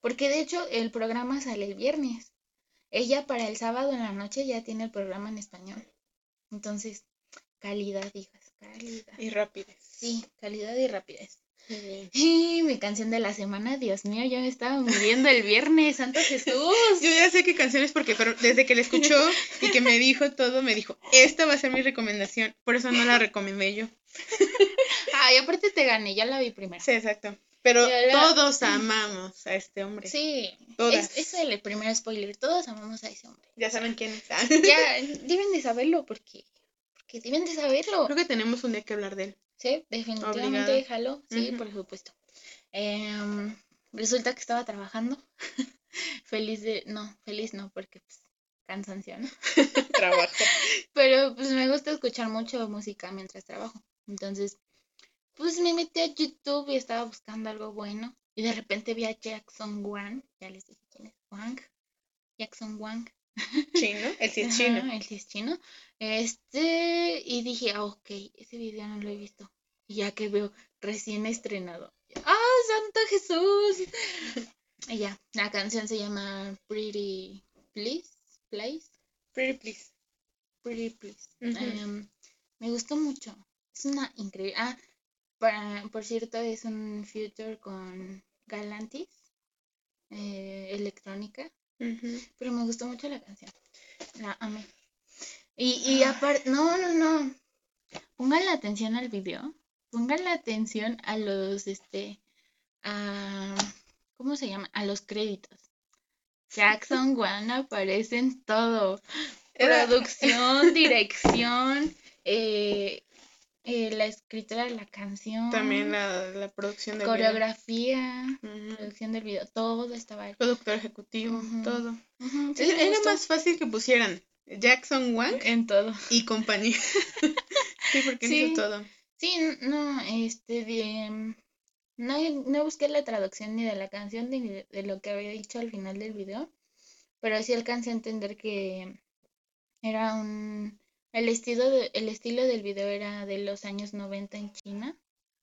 Speaker 2: Porque de hecho el programa sale el viernes. Ella para el sábado en la noche ya tiene el programa en español. Entonces, calidad, hijas, calidad.
Speaker 1: y rápides.
Speaker 2: Sí, calidad y rapidez. Y mi canción de la semana, Dios mío, yo me estaba muriendo el viernes, Santo Jesús.
Speaker 1: Yo ya sé qué canciones porque desde que la escuchó y que me dijo todo, me dijo, esta va a ser mi recomendación. Por eso no la recomendé yo.
Speaker 2: Ay, aparte te gané, ya la vi primero.
Speaker 1: Sí, exacto. Pero
Speaker 2: la-
Speaker 1: todos amamos a este hombre.
Speaker 2: Sí,
Speaker 1: Todas.
Speaker 2: es, es el primer spoiler, todos amamos a ese hombre.
Speaker 1: Ya saben quién es. Ah.
Speaker 2: Ya, deben de saberlo porque, porque deben de saberlo.
Speaker 1: Creo que tenemos un día que hablar de él.
Speaker 2: Sí, definitivamente déjalo, sí, por supuesto. Em, resulta que estaba trabajando, feliz de, no, feliz no, porque pues cansancio, ¿no?
Speaker 1: Trabajo.
Speaker 2: Pero pues me gusta escuchar mucho música mientras trabajo. Entonces, pues me metí a YouTube y estaba buscando algo bueno. Y de repente vi a Jackson Wang, ya les dije quién es, Wang, Jackson Wang.
Speaker 1: Chino. Él sí es chino.
Speaker 2: Ajá, él sí es chino. Este, y dije, ah, ok, ese video no lo he visto. Y ya que veo recién estrenado. ¡Ah, Santo Jesús! Y ya, la canción se llama Pretty Please, Place,
Speaker 1: Pretty please.
Speaker 2: Pretty Please. Em, me gustó mucho. Es una increíble. Ah, para, por cierto, es un future con Galantis, eh, electrónica. Pero me gustó mucho la canción. La amé. Y, y aparte, no, no, no. Pongan la atención al video. Pongan la atención a los, este, a, ¿cómo se llama? A los créditos. Jackson One aparece en todo. Producción, dirección, eh, eh, la escritura de la canción,
Speaker 1: También la, la producción del
Speaker 2: coreografía,
Speaker 1: video. Ujú.
Speaker 2: producción del video, todo estaba ahí.
Speaker 1: Productor ejecutivo, todo.
Speaker 2: Sí,
Speaker 1: Era más fácil que pusieran Jackson Wang
Speaker 2: en todo.
Speaker 1: y compañía. sí, porque
Speaker 2: Sí.
Speaker 1: hizo todo.
Speaker 2: Sí, no, este, de, no, no busqué la traducción ni de la canción ni de, de lo que había dicho al final del video, pero sí alcancé a entender que era un, el estilo, de- el estilo del video era de los años 90 en China.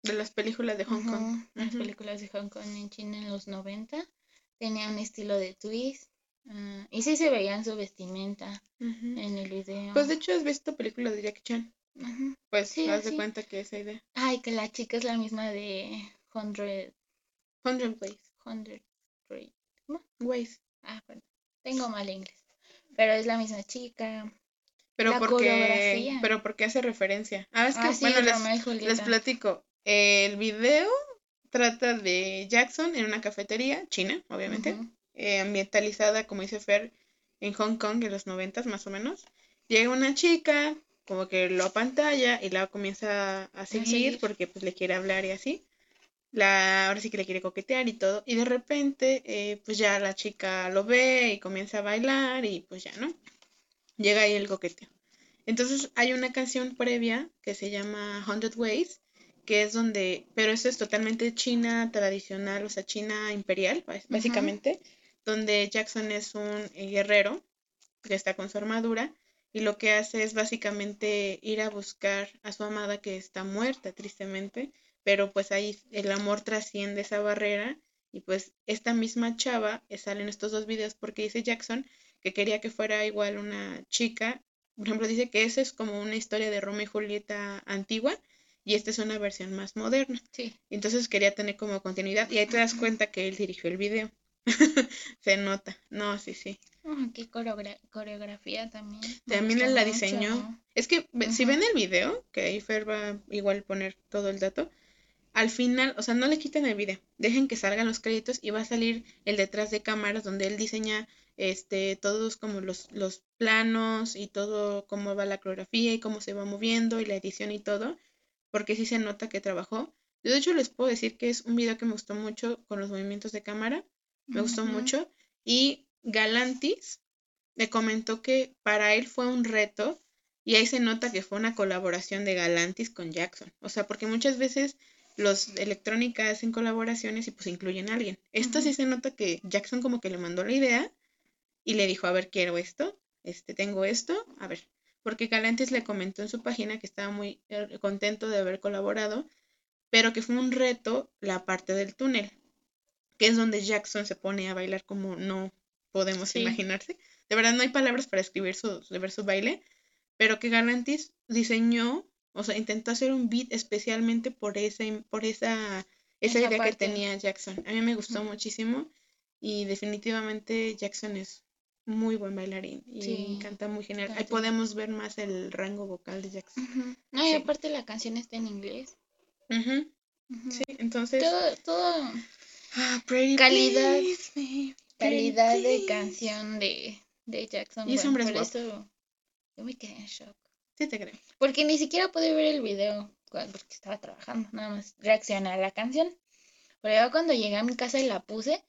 Speaker 1: De las películas de Hong Kong.
Speaker 2: Las películas de Hong Kong en China en los 90 tenía un estilo de twist ah, y sí se veía en su vestimenta en el video.
Speaker 1: Pues de hecho has visto películas de Jackie Chan. Pues
Speaker 2: Sí,
Speaker 1: haz de cuenta que esa idea.
Speaker 2: Ay, que la chica es la misma de Hundred
Speaker 1: Hundred Ways.
Speaker 2: Hundred.
Speaker 1: Ways.
Speaker 2: Ah, perdón. Tengo mal inglés. Pero es la misma chica.
Speaker 1: Pero
Speaker 2: La
Speaker 1: porque, pero porque hace referencia. Ah, es que
Speaker 2: ah, sí,
Speaker 1: bueno, les, les platico. El video trata de Jackson en una cafetería china, obviamente, eh, ambientalizada, como dice Fer, en Hong Kong en los noventas más o menos. Llega una chica, como que lo apantalla y la comienza a seguir,
Speaker 2: seguir.
Speaker 1: porque pues le quiere hablar y así. La, ahora sí que le quiere coquetear y todo. Y de repente, eh, pues ya la chica lo ve y comienza a bailar y pues ya, ¿no? Llega ahí el coqueteo. Entonces hay una canción previa que se llama Hundred Ways, que es donde, pero esto es totalmente China tradicional, o sea, China imperial, básicamente, donde Jackson es un eh, guerrero que está con su armadura y lo que hace es básicamente ir a buscar a su amada que está muerta, tristemente, pero pues ahí el amor trasciende esa barrera y pues esta misma chava eh, sale en estos dos videos porque dice Jackson que quería que fuera igual una chica, por ejemplo, dice que esa es como una historia de Romeo y Julieta antigua y esta es una versión más moderna.
Speaker 2: Sí.
Speaker 1: Entonces quería tener como continuidad y ahí te das cuenta que él dirigió el video. Se nota. No, sí, sí.
Speaker 2: Qué coreogra- coreografía también. me
Speaker 1: También él la
Speaker 2: mucho.
Speaker 1: diseñó. Es que si ven el video, que ahí Fer va igual poner todo el dato, al final, o sea, no le quiten el video, dejen que salgan los créditos y va a salir el detrás de cámaras donde él diseña este todos como los, los planos y todo cómo va la coreografía y cómo se va moviendo y la edición y todo, porque sí se nota que trabajó Yo de hecho les puedo decir que es un video que me gustó mucho con los movimientos de cámara. Me gustó mucho. Y Galantis le comentó que para él fue un reto y ahí se nota que fue una colaboración de Galantis con Jackson. O sea, porque muchas veces los electrónica hacen colaboraciones y pues incluyen a alguien. Esto sí se nota que Jackson como que le mandó la idea y le dijo, a ver, quiero esto, este, tengo esto, a ver. Porque Galantis le comentó en su página que estaba muy eh, contento de haber colaborado, pero que fue un reto la parte del túnel, que es donde Jackson se pone a bailar como no podemos
Speaker 2: Sí.
Speaker 1: imaginarse. De verdad no hay palabras para escribir su, de ver su baile, pero que Galantis diseñó, o sea, intentó hacer un beat especialmente por esa, por esa, esa
Speaker 2: Esa
Speaker 1: idea que tenía Jackson. A mí me gustó muchísimo y definitivamente Jackson es muy buen bailarín y
Speaker 2: Sí,
Speaker 1: canta muy genial. Ahí
Speaker 2: canta.
Speaker 1: podemos ver más el rango vocal de Jackson.
Speaker 2: Ujú. No, y
Speaker 1: Sí.
Speaker 2: aparte la canción está en inglés.
Speaker 1: Ujú,
Speaker 2: Ujú.
Speaker 1: Sí, entonces.
Speaker 2: Todo, todo
Speaker 1: Ah, pretty
Speaker 2: calidad,
Speaker 1: please, baby,
Speaker 2: calidad de
Speaker 1: please.
Speaker 2: canción de, de Jackson.
Speaker 1: Y
Speaker 2: bueno, por eso yo me quedé en shock.
Speaker 1: Sí, te creo.
Speaker 2: Porque ni siquiera pude ver el video porque estaba trabajando, nada más reaccioné a la canción. Pero ya cuando llegué a mi casa y la puse,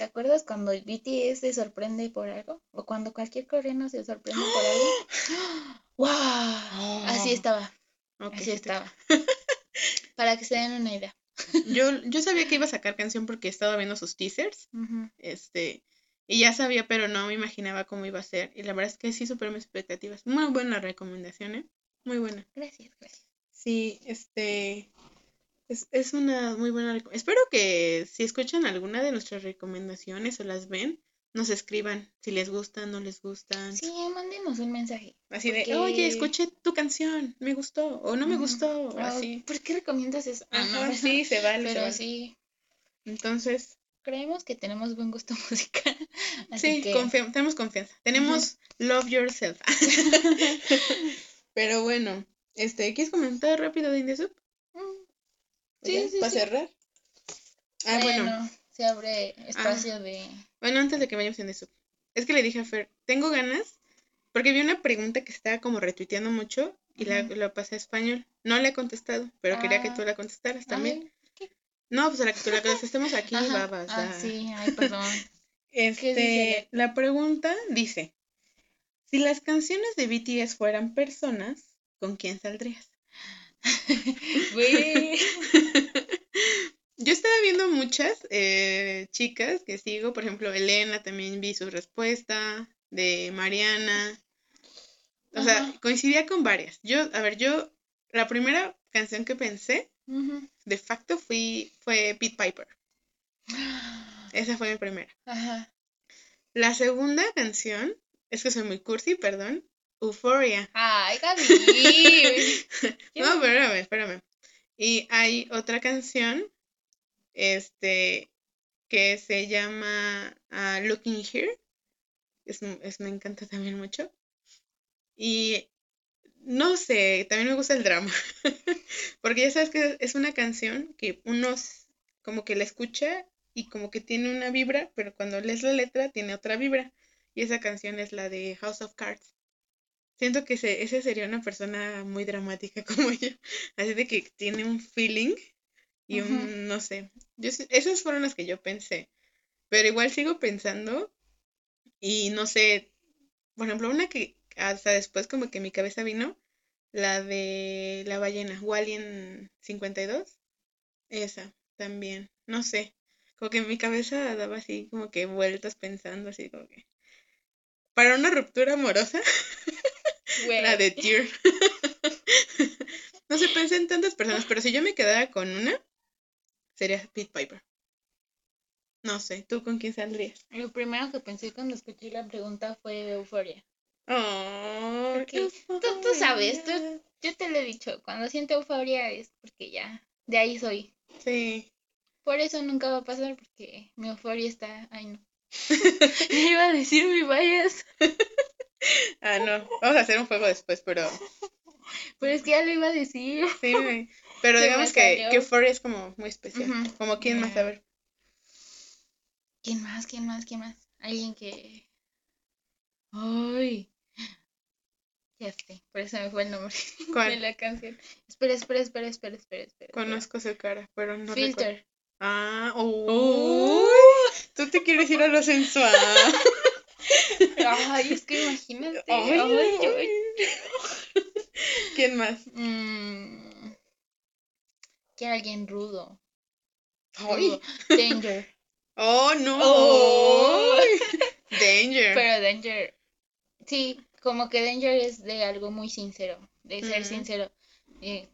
Speaker 2: ¿te acuerdas cuando el BTS se sorprende por algo? O cuando cualquier coreano se sorprende por algo. ¡Wow! Así estaba, así estaba. Para que se den una idea.
Speaker 1: Yo, yo sabía que iba a sacar canción porque estaba viendo sus teasers, este, y ya sabía, pero no me imaginaba cómo iba a ser. Y la verdad es que sí superó mis expectativas. Muy buena recomendación, ¿eh? Muy buena.
Speaker 2: Gracias, gracias.
Speaker 1: Sí, este, es, es una muy buena reco- Espero que si escuchan alguna de nuestras recomendaciones o las ven, nos escriban si les gustan, no les gustan.
Speaker 2: Sí, mándenos un mensaje.
Speaker 1: Así de,
Speaker 2: porque-
Speaker 1: oye, escuché tu canción, me gustó, o no me gustó, o así.
Speaker 2: ¿Por qué recomiendas eso? Ah, no,
Speaker 1: Ajá, sí, se vale, se
Speaker 2: Pero
Speaker 1: vale.
Speaker 2: sí,
Speaker 1: Entonces,
Speaker 2: creemos que tenemos buen gusto musical. Así
Speaker 1: sí,
Speaker 2: que
Speaker 1: tenemos confianza. Tenemos love yourself. Pero bueno, este, ¿quieres comentar rápido de Indesub?
Speaker 2: Sí, sí,
Speaker 1: Para
Speaker 2: sí.
Speaker 1: cerrar. Ah, bueno.
Speaker 2: bueno, se abre espacio de...
Speaker 1: Bueno, antes de que vayamos en eso, es que le dije a Fer, tengo ganas, porque vi una pregunta que estaba como retuiteando mucho y la, la pasé a español. No le he contestado, pero quería que
Speaker 2: Ah.
Speaker 1: tú la contestaras también.
Speaker 2: Ay.
Speaker 1: No, pues a la que tú la contestemos aquí, babas.
Speaker 2: Ah, sí, ay, perdón.
Speaker 1: Este, la pregunta dice, si las canciones de BTS fueran personas, ¿con quién saldrías?
Speaker 2: Güey.
Speaker 1: Yo estaba viendo muchas eh, chicas que sigo, por ejemplo, Elena también vi su respuesta, de Mariana. O sea, coincidía con varias. Yo, a ver, yo, la primera canción que pensé, de facto, fui, fue Pete Piper. Esa fue mi primera.
Speaker 2: Ajá.
Speaker 1: La segunda canción, es que soy muy cursi, perdón, Euphoria.
Speaker 2: Ay, Gaby.
Speaker 1: No, espérame, espérame. Y hay otra canción, este, que se llama ah, Looking Here. Es, es- me encanta también mucho. Y no sé, también me gusta el drama. Porque ya sabes que es una canción que uno como que la escucha y como que tiene una vibra, pero cuando lees la letra tiene otra vibra. Y esa canción es la de House of Cards. Siento que ese, ese sería una persona muy dramática como yo. Así de que tiene un feeling y un, no sé. Yo, esas fueron las que yo pensé. Pero igual sigo pensando y no sé, por ejemplo, una que hasta después como que mi cabeza vino, la de la ballena, Walien 52. Esa también, no sé. Como que mi cabeza daba así como que vueltas pensando así como que... Para una ruptura amorosa, La de Tear. no sé, pensé en tantas personas, pero si yo me quedara con una, sería Pete Piper. No sé, ¿tú con quién saldrías?
Speaker 2: Lo primero que pensé cuando escuché la pregunta fue Euforia.
Speaker 1: Oh,
Speaker 2: Porque tú, tú sabes, tú- yo te lo he dicho, cuando siento euforia es porque ya, de ahí soy.
Speaker 1: Sí.
Speaker 2: Por eso nunca va a pasar porque mi euforia está, ay no. Iba a decir mi bias,
Speaker 1: Ah, no. Vamos a hacer un juego después, pero
Speaker 2: pero es que ya lo iba a decir.
Speaker 1: sí. Pero
Speaker 2: Se
Speaker 1: digamos que, que Euphoria es como muy especial. Como quién más, a ver.
Speaker 2: ¿Quién más? ¿Quién más? ¿Quién más? Alguien que... Ay. Ya sé, por eso me fue el nombre
Speaker 1: ¿Cuál?
Speaker 2: de la canción. Espera, espera, espera, espera, espera, espera.
Speaker 1: Conozco su cara, pero no recuerdo.
Speaker 2: Filter.
Speaker 1: Ah, uy, tú te quieres ir a lo sensual.
Speaker 2: Ay, es que imagínate.
Speaker 1: Ay,
Speaker 2: Ay.
Speaker 1: ¿Quién más?
Speaker 2: Mm, que alguien rudo. Danger.
Speaker 1: Oh, no.
Speaker 2: Oh.
Speaker 1: Danger.
Speaker 2: Pero Danger. Sí, como que Danger es de algo muy sincero. De ser sincero. Eh,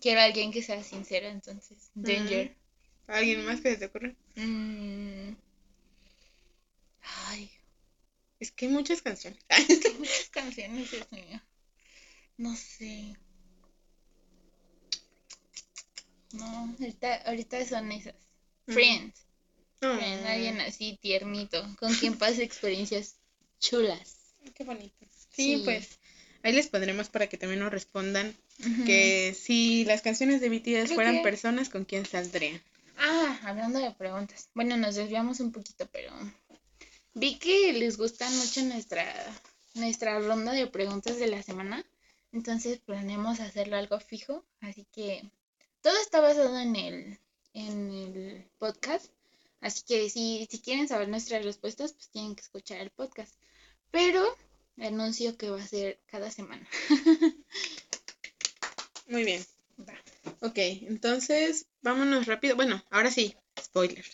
Speaker 2: quiero a alguien que sea sincero, entonces. Danger.
Speaker 1: ¿Alguien más que se te ocurre?
Speaker 2: Mm. Ay,
Speaker 1: Es que hay muchas canciones.
Speaker 2: hay muchas canciones, Dios mío. No sé. No, ahorita, ahorita son esas.
Speaker 1: Mm.
Speaker 2: Friends. Friends, alguien así tiernito, con quien pase experiencias chulas.
Speaker 1: Qué bonito. Sí,
Speaker 2: Sí.
Speaker 1: pues ahí les pondremos para que también nos respondan que si las canciones de BTS
Speaker 2: Creo
Speaker 1: fueran
Speaker 2: que-
Speaker 1: personas, ¿con quién saldrían?
Speaker 2: Ah, hablando de preguntas. Bueno, nos desviamos un poquito, pero vi que les gusta mucho nuestra, nuestra ronda de preguntas de la semana. Entonces planeamos hacerlo algo fijo. Así que todo está basado en el, en el podcast. Así que si, si quieren saber nuestras respuestas, pues tienen que escuchar el podcast. Pero anuncio que va a ser cada semana.
Speaker 1: Muy bien.
Speaker 2: Va.
Speaker 1: Ok, entonces vámonos rápido. Bueno, ahora sí, spoiler.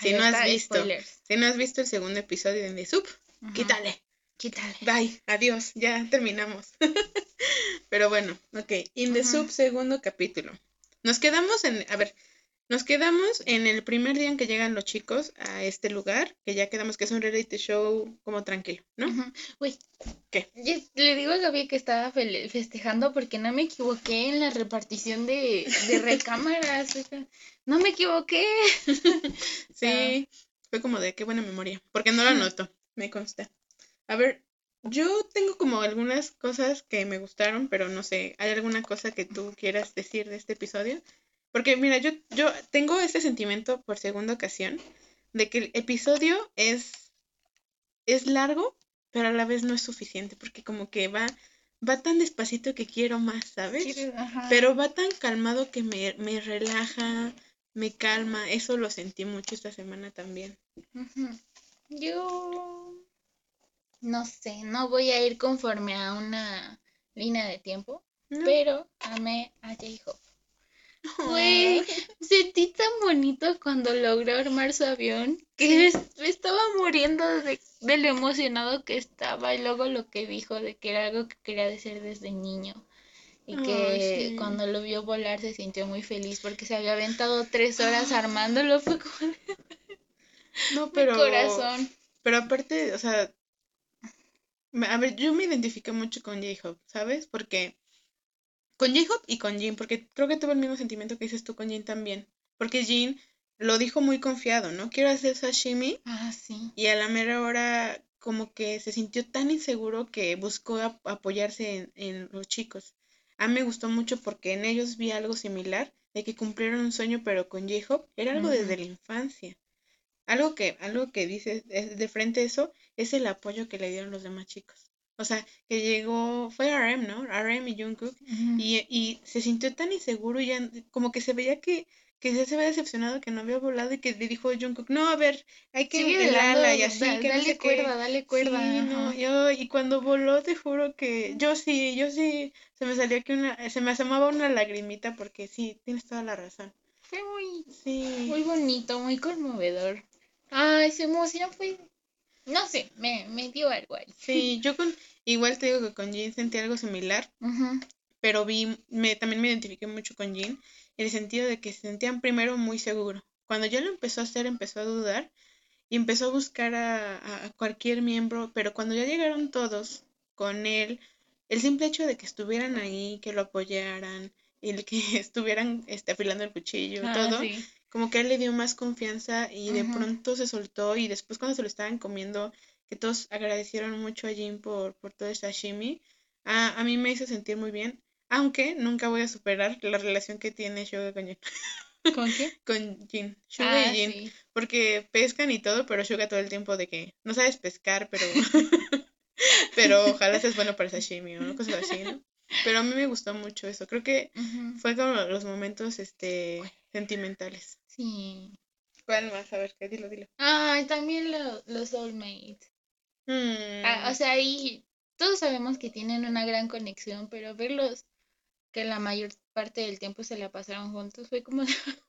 Speaker 1: Si no has visto,
Speaker 2: spoilers.
Speaker 1: si no has visto el segundo episodio de The Soup,
Speaker 2: Ujú.
Speaker 1: quítale.
Speaker 2: Quítale.
Speaker 1: Bye, adiós, ya terminamos. Pero bueno, ok. In the. Soup, segundo capítulo. Nos quedamos en, a ver, nos quedamos en el primer día en que llegan los chicos a este lugar, que ya quedamos que es un reality show como tranquilo, ¿no?
Speaker 2: Uy.
Speaker 1: ¿Qué?
Speaker 2: Yo le digo a Gaby que estaba festejando porque no me equivoqué en la repartición de, de recámaras. No me equivoqué.
Speaker 1: Sí, fue como de qué buena memoria, porque no lo anoto, me consta. A ver, yo tengo como algunas cosas que me gustaron, pero no sé, ¿hay alguna cosa que tú quieras decir de este episodio? Porque mira, yo, yo tengo este sentimiento por segunda ocasión de que el episodio es, es largo, pero a la vez no es suficiente, porque como que va, va tan despacito que quiero más, ¿sabes? Pero va tan calmado que me, me relaja, me calma. Eso lo sentí mucho esta semana también.
Speaker 2: Yo no sé, no voy a ir conforme a una línea de tiempo,
Speaker 1: ¿no?
Speaker 2: pero amé a J-Hope. Güey, sentí tan bonito cuando logró armar su avión que me estaba muriendo de, de lo emocionado que estaba y luego lo que dijo de que era algo que quería hacer desde niño y que
Speaker 1: sí.
Speaker 2: cuando lo vio volar se sintió muy feliz porque se había aventado tres horas armándolo, fue como
Speaker 1: No,
Speaker 2: mi
Speaker 1: pero.
Speaker 2: corazón.
Speaker 1: Pero aparte, o sea. A ver, yo me identifiqué mucho con J-Hope, ¿sabes? Porque. Con J-Hope y con Jin, porque creo que tuve el mismo sentimiento que dices tú con Jin también. Porque Jin lo dijo muy confiado, ¿no? Quiero hacer sashimi.
Speaker 2: Ah, sí.
Speaker 1: Y a la mera hora, como que se sintió tan inseguro que buscó ap- apoyarse en, en los chicos. A mí me gustó mucho porque en ellos vi algo similar, de que cumplieron un sueño, pero con J-Hope era algo desde la infancia. Algo que, algo que dice es- de frente a eso es el apoyo que le dieron los demás chicos. O sea, que llegó, fue RM, ¿no? RM y Jungkook,
Speaker 2: Ujú.
Speaker 1: y, y se sintió tan inseguro, ya como que se veía que, que ya se había decepcionado, que no había volado y que le dijo a Jungkook, no, a ver, hay que
Speaker 2: Sigue
Speaker 1: ala y así,
Speaker 2: da-
Speaker 1: que no
Speaker 2: dale
Speaker 1: sé qué".
Speaker 2: cuerda, dale cuerda.
Speaker 1: Sí, no, yo, y cuando voló, te juro que yo sí, yo sí, se me salió aquí una, se me asomaba una lagrimita porque sí, tienes toda la razón.
Speaker 2: Fue muy,
Speaker 1: Sí,
Speaker 2: muy bonito, muy conmovedor. Ay, su emoción fue, no sé, me, me dio algo ahí.
Speaker 1: sí, yo con, igual te digo que con Jin sentí algo similar, pero vi, me, también me identifiqué mucho con Jin, en el sentido de que se sentían primero muy seguro. Cuando ya lo empezó a hacer, empezó a dudar y empezó a buscar a, a- cualquier miembro, pero cuando ya llegaron todos con él, el simple hecho de que estuvieran ahí, que lo apoyaran, y el que estuvieran este, afilando el cuchillo y
Speaker 2: Ah,
Speaker 1: todo,
Speaker 2: sí.
Speaker 1: Como que él le dio más confianza y de pronto se soltó y después cuando se lo estaban comiendo, que todos agradecieron mucho a Jin por, por todo el sashimi, a, a mí me hizo sentir muy bien, aunque nunca voy a superar la relación que tiene Suga con Jin,
Speaker 2: ¿Con quién?
Speaker 1: con Jin, Suga
Speaker 2: Ah,
Speaker 1: y Jin,
Speaker 2: sí.
Speaker 1: porque pescan y todo, pero Suga todo el tiempo de que no sabes pescar, pero pero ojalá seas bueno para sashimi o cosas así, ¿no? Pero a mí me gustó mucho eso. Creo que fue como los momentos este sentimentales. Sí. ¿Cuál más? A ver, ¿qué? Dilo, dilo.
Speaker 2: Ay, también los soulmates. Ah, o mm. sea, ahí todos sabemos que tienen una gran conexión, pero verlos que la mayor parte del tiempo se la pasaron juntos fue como...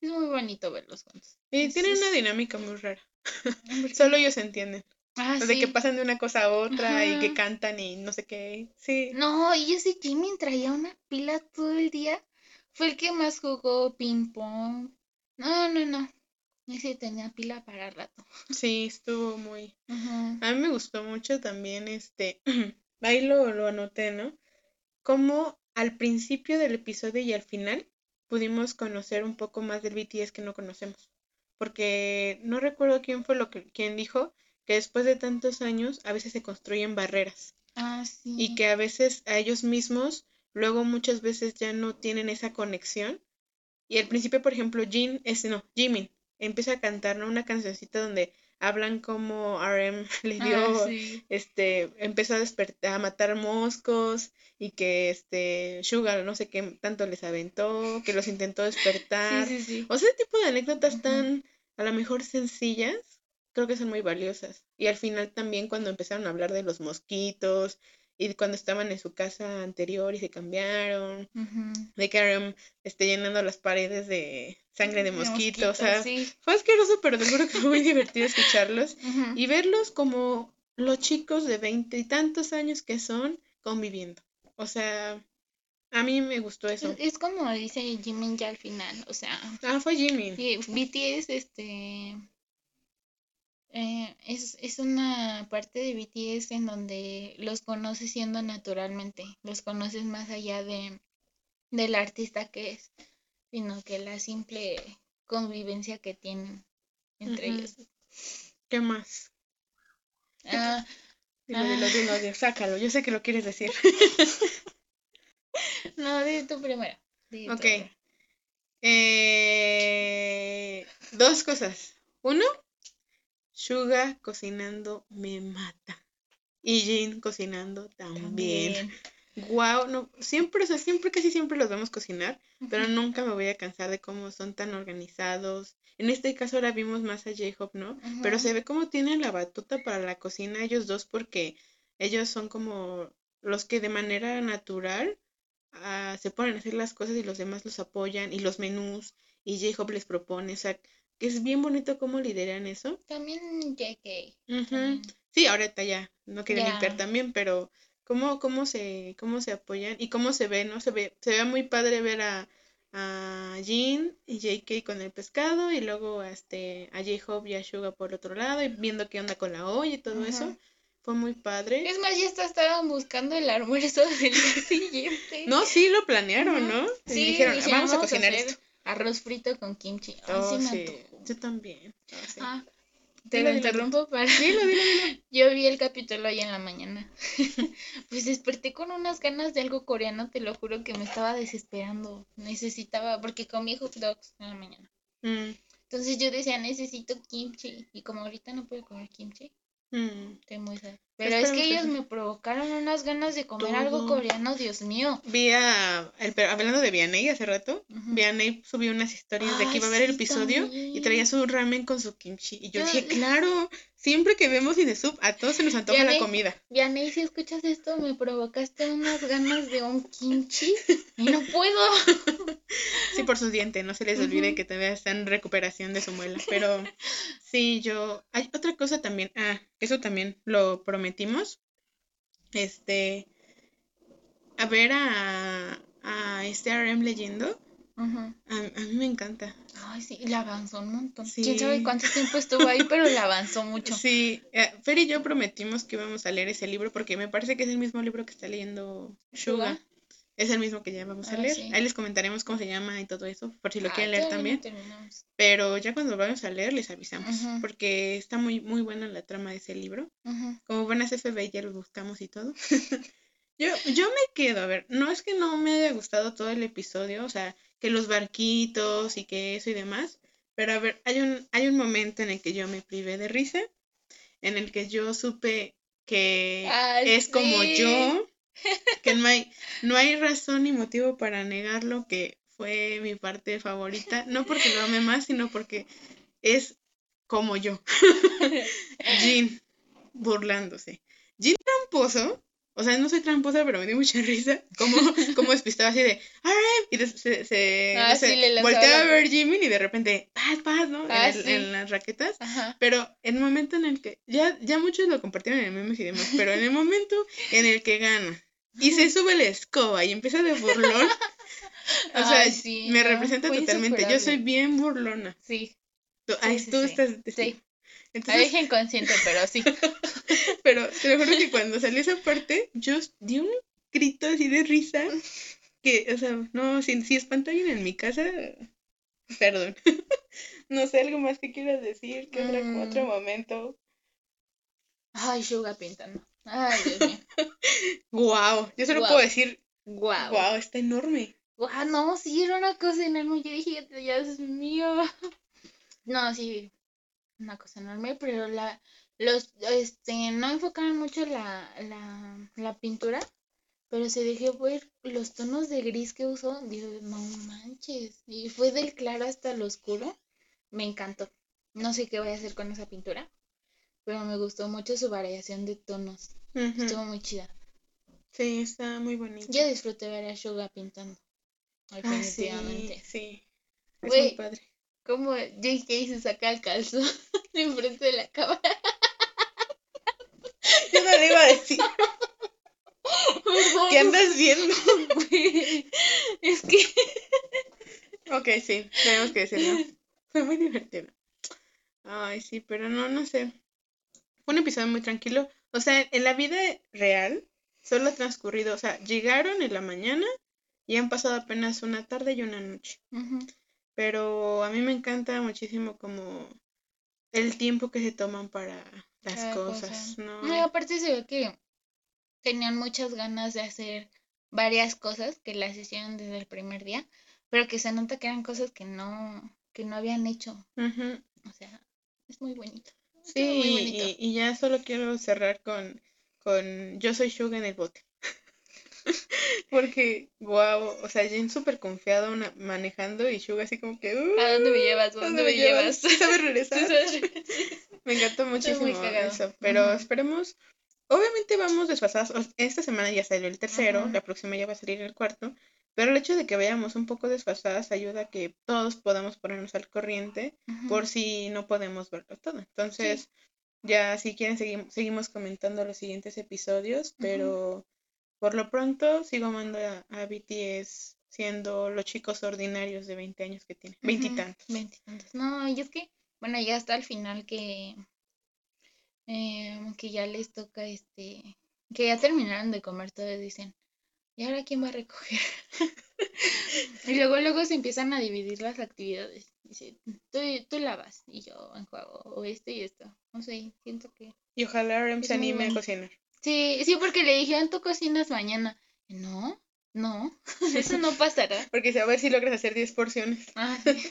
Speaker 2: es muy bonito verlos juntos.
Speaker 1: Y tienen una dinámica muy rara. Solo ellos entienden. Ah, de que pasan de una cosa a otra y que cantan y no sé qué. Sí.
Speaker 2: No, y ese Jimmy traía una pila todo el día. Fue el que más jugó ping pong. No, no, no. Ese tenía pila para rato.
Speaker 1: Sí, estuvo muy. A mí me gustó mucho también este. Ahí lo, lo anoté, ¿no? Como al principio del episodio y al final pudimos conocer un poco más del BTS que no conocemos. Porque no recuerdo quién fue lo que quien dijo que después de tantos años a veces se construyen barreras. Ah, sí. Y que a veces a ellos mismos luego muchas veces ya no tienen esa conexión. Y al principio, por ejemplo, Jin, es, no, Jimin, empieza a cantar una cancioncita donde hablan como RM le dio, ah, este, empezó a despertar, a matar moscos y que este Sugar no sé qué tanto les aventó, que los intentó despertar. o sea, ese tipo de anécdotas tan a lo mejor sencillas, creo que son muy valiosas. Y al final también cuando empezaron a hablar de los mosquitos y cuando estaban en su casa anterior y se cambiaron, de que esté llenando las paredes de sangre de mosquitos, o sea, fue asqueroso, pero seguro que fue muy divertido escucharlos y verlos como los chicos de veinte y tantos años que son conviviendo. O sea, a mí me gustó eso.
Speaker 2: Es, como dice Jimin ya al final, o sea.
Speaker 1: Ah, fue Jimin.
Speaker 2: Sí, BTS, este, eh, es, es una parte de BTS en donde los conoces siendo naturalmente, los conoces más allá de del artista que es, sino que la simple convivencia que tienen entre ellos.
Speaker 1: ¿Qué más? Ah, dilo, dilo, ah. dilo, sácalo, yo sé que lo quieres decir.
Speaker 2: no, di tú primero.
Speaker 1: ok. Eh, dos cosas. Uno, Suga cocinando me mata. Y Jin cocinando también. Wow, no, siempre, o sea, siempre, casi siempre los vemos cocinar, pero nunca me voy a cansar de cómo son tan organizados. En este caso ahora vimos más a J-Hope, ¿no? Pero se ve cómo tienen la batuta para la cocina ellos dos porque ellos son como los que de manera natural ah, se ponen a hacer las cosas y los demás los apoyan y los menús y J-Hope les propone, o sea, es bien bonito cómo lideran eso.
Speaker 2: También JK.
Speaker 1: Sí, ahorita ya, no quieren limpiar también, pero cómo, cómo se, cómo se apoyan y cómo se ve, ¿no? Se ve, se ve muy padre ver a, a Jean y JK con el pescado y luego a este, a J-Hope y a Suga por otro lado y viendo qué onda con la olla y todo eso. Fue muy padre.
Speaker 2: Es más, ya estaban buscando el almuerzo del día siguiente.
Speaker 1: no, sí lo planearon, ¿no? Sí, y dijeron, vamos, a cocinar esto.
Speaker 2: Arroz frito con kimchi.
Speaker 1: Oh, sí, Yo también.
Speaker 2: ah, te lo interrumpo para. Dilo, dilo, dilo. Yo vi el capítulo hoy en la mañana. pues desperté con unas ganas de algo coreano, te lo juro que me estaba desesperando. Necesitaba, porque comí hot dogs en la mañana. Mm. Entonces yo decía, necesito kimchi. Y como ahorita no puedo comer kimchi, Mm. Estoy muy Pero es que ellos me provocaron unas ganas de comer algo coreano, Dios mío.
Speaker 1: Vi a, el, hablando de Vianney hace rato, uh subió unas historias de que iba a ver el episodio y traía su ramen con su kimchi. Y yo, dije, claro, siempre que vemos Inesub, a todos se nos antoja la comida.
Speaker 2: Vianney, si escuchas esto, me provocaste unas ganas de un kimchi y no puedo.
Speaker 1: sí, por su diente, no se les olvide que todavía está en recuperación de su muela. Pero sí, yo. Hay otra cosa también. Ah, eso también lo prometimos. Este. A ver a, a este RM leyendo. a, mí me encanta.
Speaker 2: Ay, sí, la avanzó un montón. Quién sabe cuánto tiempo estuvo ahí, pero la avanzó mucho.
Speaker 1: Sí, eh, Fer y yo prometimos que íbamos a leer ese libro porque me parece que es el mismo libro que está leyendo Suga. Es el mismo que ya vamos a ah, leer. Ahí les comentaremos cómo se llama y todo eso, por si lo ah, quieren leer también. Pero ya cuando lo vamos a leer les avisamos, porque está muy muy buena la trama de ese libro. Como buenas FB ya lo buscamos y todo. yo, yo me quedo, a ver, no es que no me haya gustado todo el episodio, o sea, que los barquitos y que eso y demás, pero a ver, hay un, hay un momento en el que yo me privé de risa, en el que yo supe que es como
Speaker 2: sí.
Speaker 1: yo, que no hay, no hay razón ni motivo para negarlo, que fue mi parte favorita, no porque lo ame más, sino porque es como yo. Jean, burlándose. Jean tramposo, o sea, no soy tramposa, pero me dio mucha risa, como, como despistaba así de, alright, y se, se,
Speaker 2: Ah,
Speaker 1: no sé,
Speaker 2: sí, le lanzaba
Speaker 1: volteaba a ver Jimmy y de repente, paz, paz, ¿no? En
Speaker 2: Ah,
Speaker 1: el-
Speaker 2: sí.
Speaker 1: en las raquetas.
Speaker 2: Ajá.
Speaker 1: Pero en el momento en el que, ya, ya muchos lo compartieron en memes y demás, pero en el momento en el que gana y se sube la escoba y empieza de burlón, o sea,
Speaker 2: Ay, sí,
Speaker 1: me representa totalmente. Yo soy bien burlona.
Speaker 2: Sí.
Speaker 1: Tú, ay,
Speaker 2: sí,
Speaker 1: tú
Speaker 2: sí.
Speaker 1: estás.
Speaker 2: Sí.
Speaker 1: Entonces,
Speaker 2: veces inconsciente, pero sí.
Speaker 1: pero te lo juro que cuando salió esa parte, yo di un grito así de risa que, o sea, no, si, si espanta alguien en mi casa, perdón. no sé, algo más que quieras decir, que
Speaker 2: Mm.
Speaker 1: otro momento.
Speaker 2: Ay, Suga pintando. Ay, Dios mío.
Speaker 1: Wow, yo solo
Speaker 2: Guau.
Speaker 1: puedo decir,
Speaker 2: Guau.
Speaker 1: wow, está enorme.
Speaker 2: Guau, no, sí, era una cosa enorme. Yo dije, Dios mío. No, sí, una cosa enorme, pero la, los, este, no enfocaron mucho la, la, la pintura, pero se dejó ver los tonos de gris que usó. Digo, no manches. Y fue del claro hasta el oscuro. Me encantó. No sé qué voy a hacer con esa pintura, pero me gustó mucho su variación de tonos. Estuvo muy chida.
Speaker 1: Sí, está muy bonito.
Speaker 2: Yo disfruté ver a Suga pintando.
Speaker 1: Ah, sí,
Speaker 2: Definitivamente.
Speaker 1: sí. Es muy padre.
Speaker 2: Como JK se saca el calzón enfrente de la cámara.
Speaker 1: Yo no le iba a decir. ¿Qué andas viendo?
Speaker 2: Es que.
Speaker 1: Ok, sí, tenemos que decirlo. Fue muy divertido. Ay, sí, pero no, no sé. Un episodio muy tranquilo. O sea, en la vida real, solo ha transcurrido, o sea, llegaron en la mañana y han pasado apenas una tarde y una noche. Pero a mí me encanta muchísimo como el tiempo que se toman para las
Speaker 2: Cada
Speaker 1: cosas,
Speaker 2: cosa.
Speaker 1: ¿no?
Speaker 2: Aparte se ve que tenían muchas ganas de hacer varias cosas que las hicieron desde el primer día, pero que se nota que eran cosas que no, que no habían hecho. O sea, es muy bonito.
Speaker 1: Sí, y, ya solo quiero cerrar con, con Yo soy Suga en el bote. Porque, wow, o sea, Jin súper confiado una- manejando y Suga así como que, "Uh,
Speaker 2: ¿A dónde me llevas? ¿A dónde me llevas?
Speaker 1: ¿Sí ¿Sabes regresar?
Speaker 2: Sí, sabes.
Speaker 1: Me encantó muchísimo eso, pero esperemos, obviamente vamos desfasados, o- esta semana ya salió el tercero, la próxima ya va a salir el cuarto, pero el hecho de que vayamos un poco desfasadas ayuda a que todos podamos ponernos al corriente por si no podemos verlo todo. Entonces, ya si quieren seguim- seguimos comentando los siguientes episodios, pero por lo pronto sigo amando a, a BTS siendo los chicos ordinarios de 20 años que tienen, veintitantos.
Speaker 2: Veintitantos. No, y es que, bueno, ya hasta el final que, em, que ya les toca este, que ya terminaron de comer, todos dicen, ¿y ahora quién va a recoger? y luego, luego se empiezan a dividir las actividades. Dice, tú, tú lavas y yo enjuago, o esto y esto. No sé, siento que...
Speaker 1: Y ojalá Rem se anime a cocinar.
Speaker 2: Sí, sí, porque le dijeron, tú cocinas mañana. No, no, eso no pasará.
Speaker 1: Porque a ver si logras hacer 10 porciones.
Speaker 2: Ah, sí.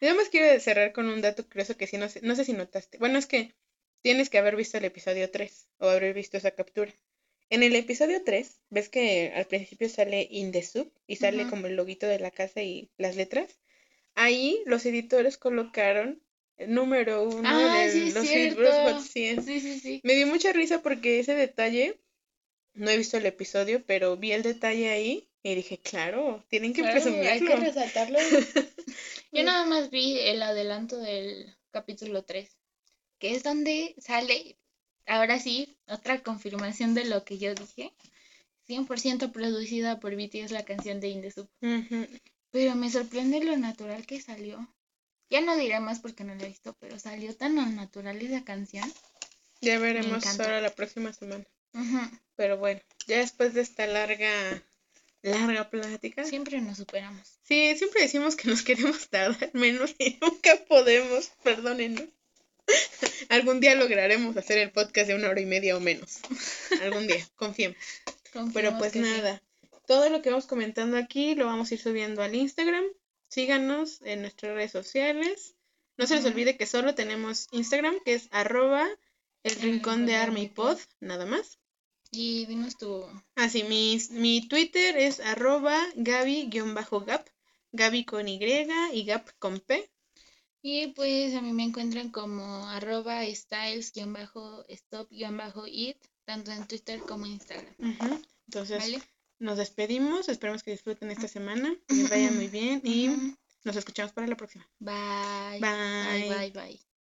Speaker 1: Yo más quiero cerrar con un dato curioso que sí no sé, no sé si notaste. Bueno, es que tienes que haber visto el episodio 3 o haber visto esa captura. En el episodio 3, ves que al principio sale In the Soup y sale
Speaker 2: Ujú.
Speaker 1: como el loguito de la casa y las letras. Ahí los editores colocaron el número uno
Speaker 2: Ah,
Speaker 1: el-
Speaker 2: sí,
Speaker 1: los libros Hot 100.
Speaker 2: Sí, sí.
Speaker 1: Me dio mucha risa porque ese detalle, no he visto el episodio, pero vi el detalle ahí y dije, claro, tienen que
Speaker 2: Claro, hay que
Speaker 1: presumirlo.
Speaker 2: resaltarlo. Yo nada más vi el adelanto del capítulo 3, que es donde sale, ahora sí, otra confirmación de lo que yo dije. 100% producida por BTS la canción de In the Soup.
Speaker 1: Ujú.
Speaker 2: Pero me sorprende lo natural que salió. Ya no diré más porque no la he visto, pero salió tan al natural esa canción.
Speaker 1: Ya veremos ahora la próxima semana. Pero bueno, ya después de esta larga, larga plática.
Speaker 2: Siempre nos superamos.
Speaker 1: Sí, siempre decimos que nos queremos tardar menos y nunca podemos, perdónenos. Algún día lograremos hacer el podcast de una hora y media o menos. Algún día, confiemos. Pero pues
Speaker 2: sí.
Speaker 1: nada, todo lo que vamos comentando aquí lo vamos a ir subiendo al Instagram. Síganos en nuestras redes sociales. No se les olvide que solo tenemos Instagram, que es arroba El Rincón de Army Pod, nada más.
Speaker 2: Y dinos tu...
Speaker 1: Ah, sí, mi, mi Twitter es arroba gaby-gap, gaby con Y y gap con P.
Speaker 2: Y pues a mí me encuentran como arroba styles-stop-it, tanto en Twitter como en Instagram.
Speaker 1: Entonces, nos despedimos, esperemos que disfruten esta semana, que vaya muy bien y nos escuchamos para la próxima.
Speaker 2: Bye.
Speaker 1: Bye.
Speaker 2: Bye, bye, bye.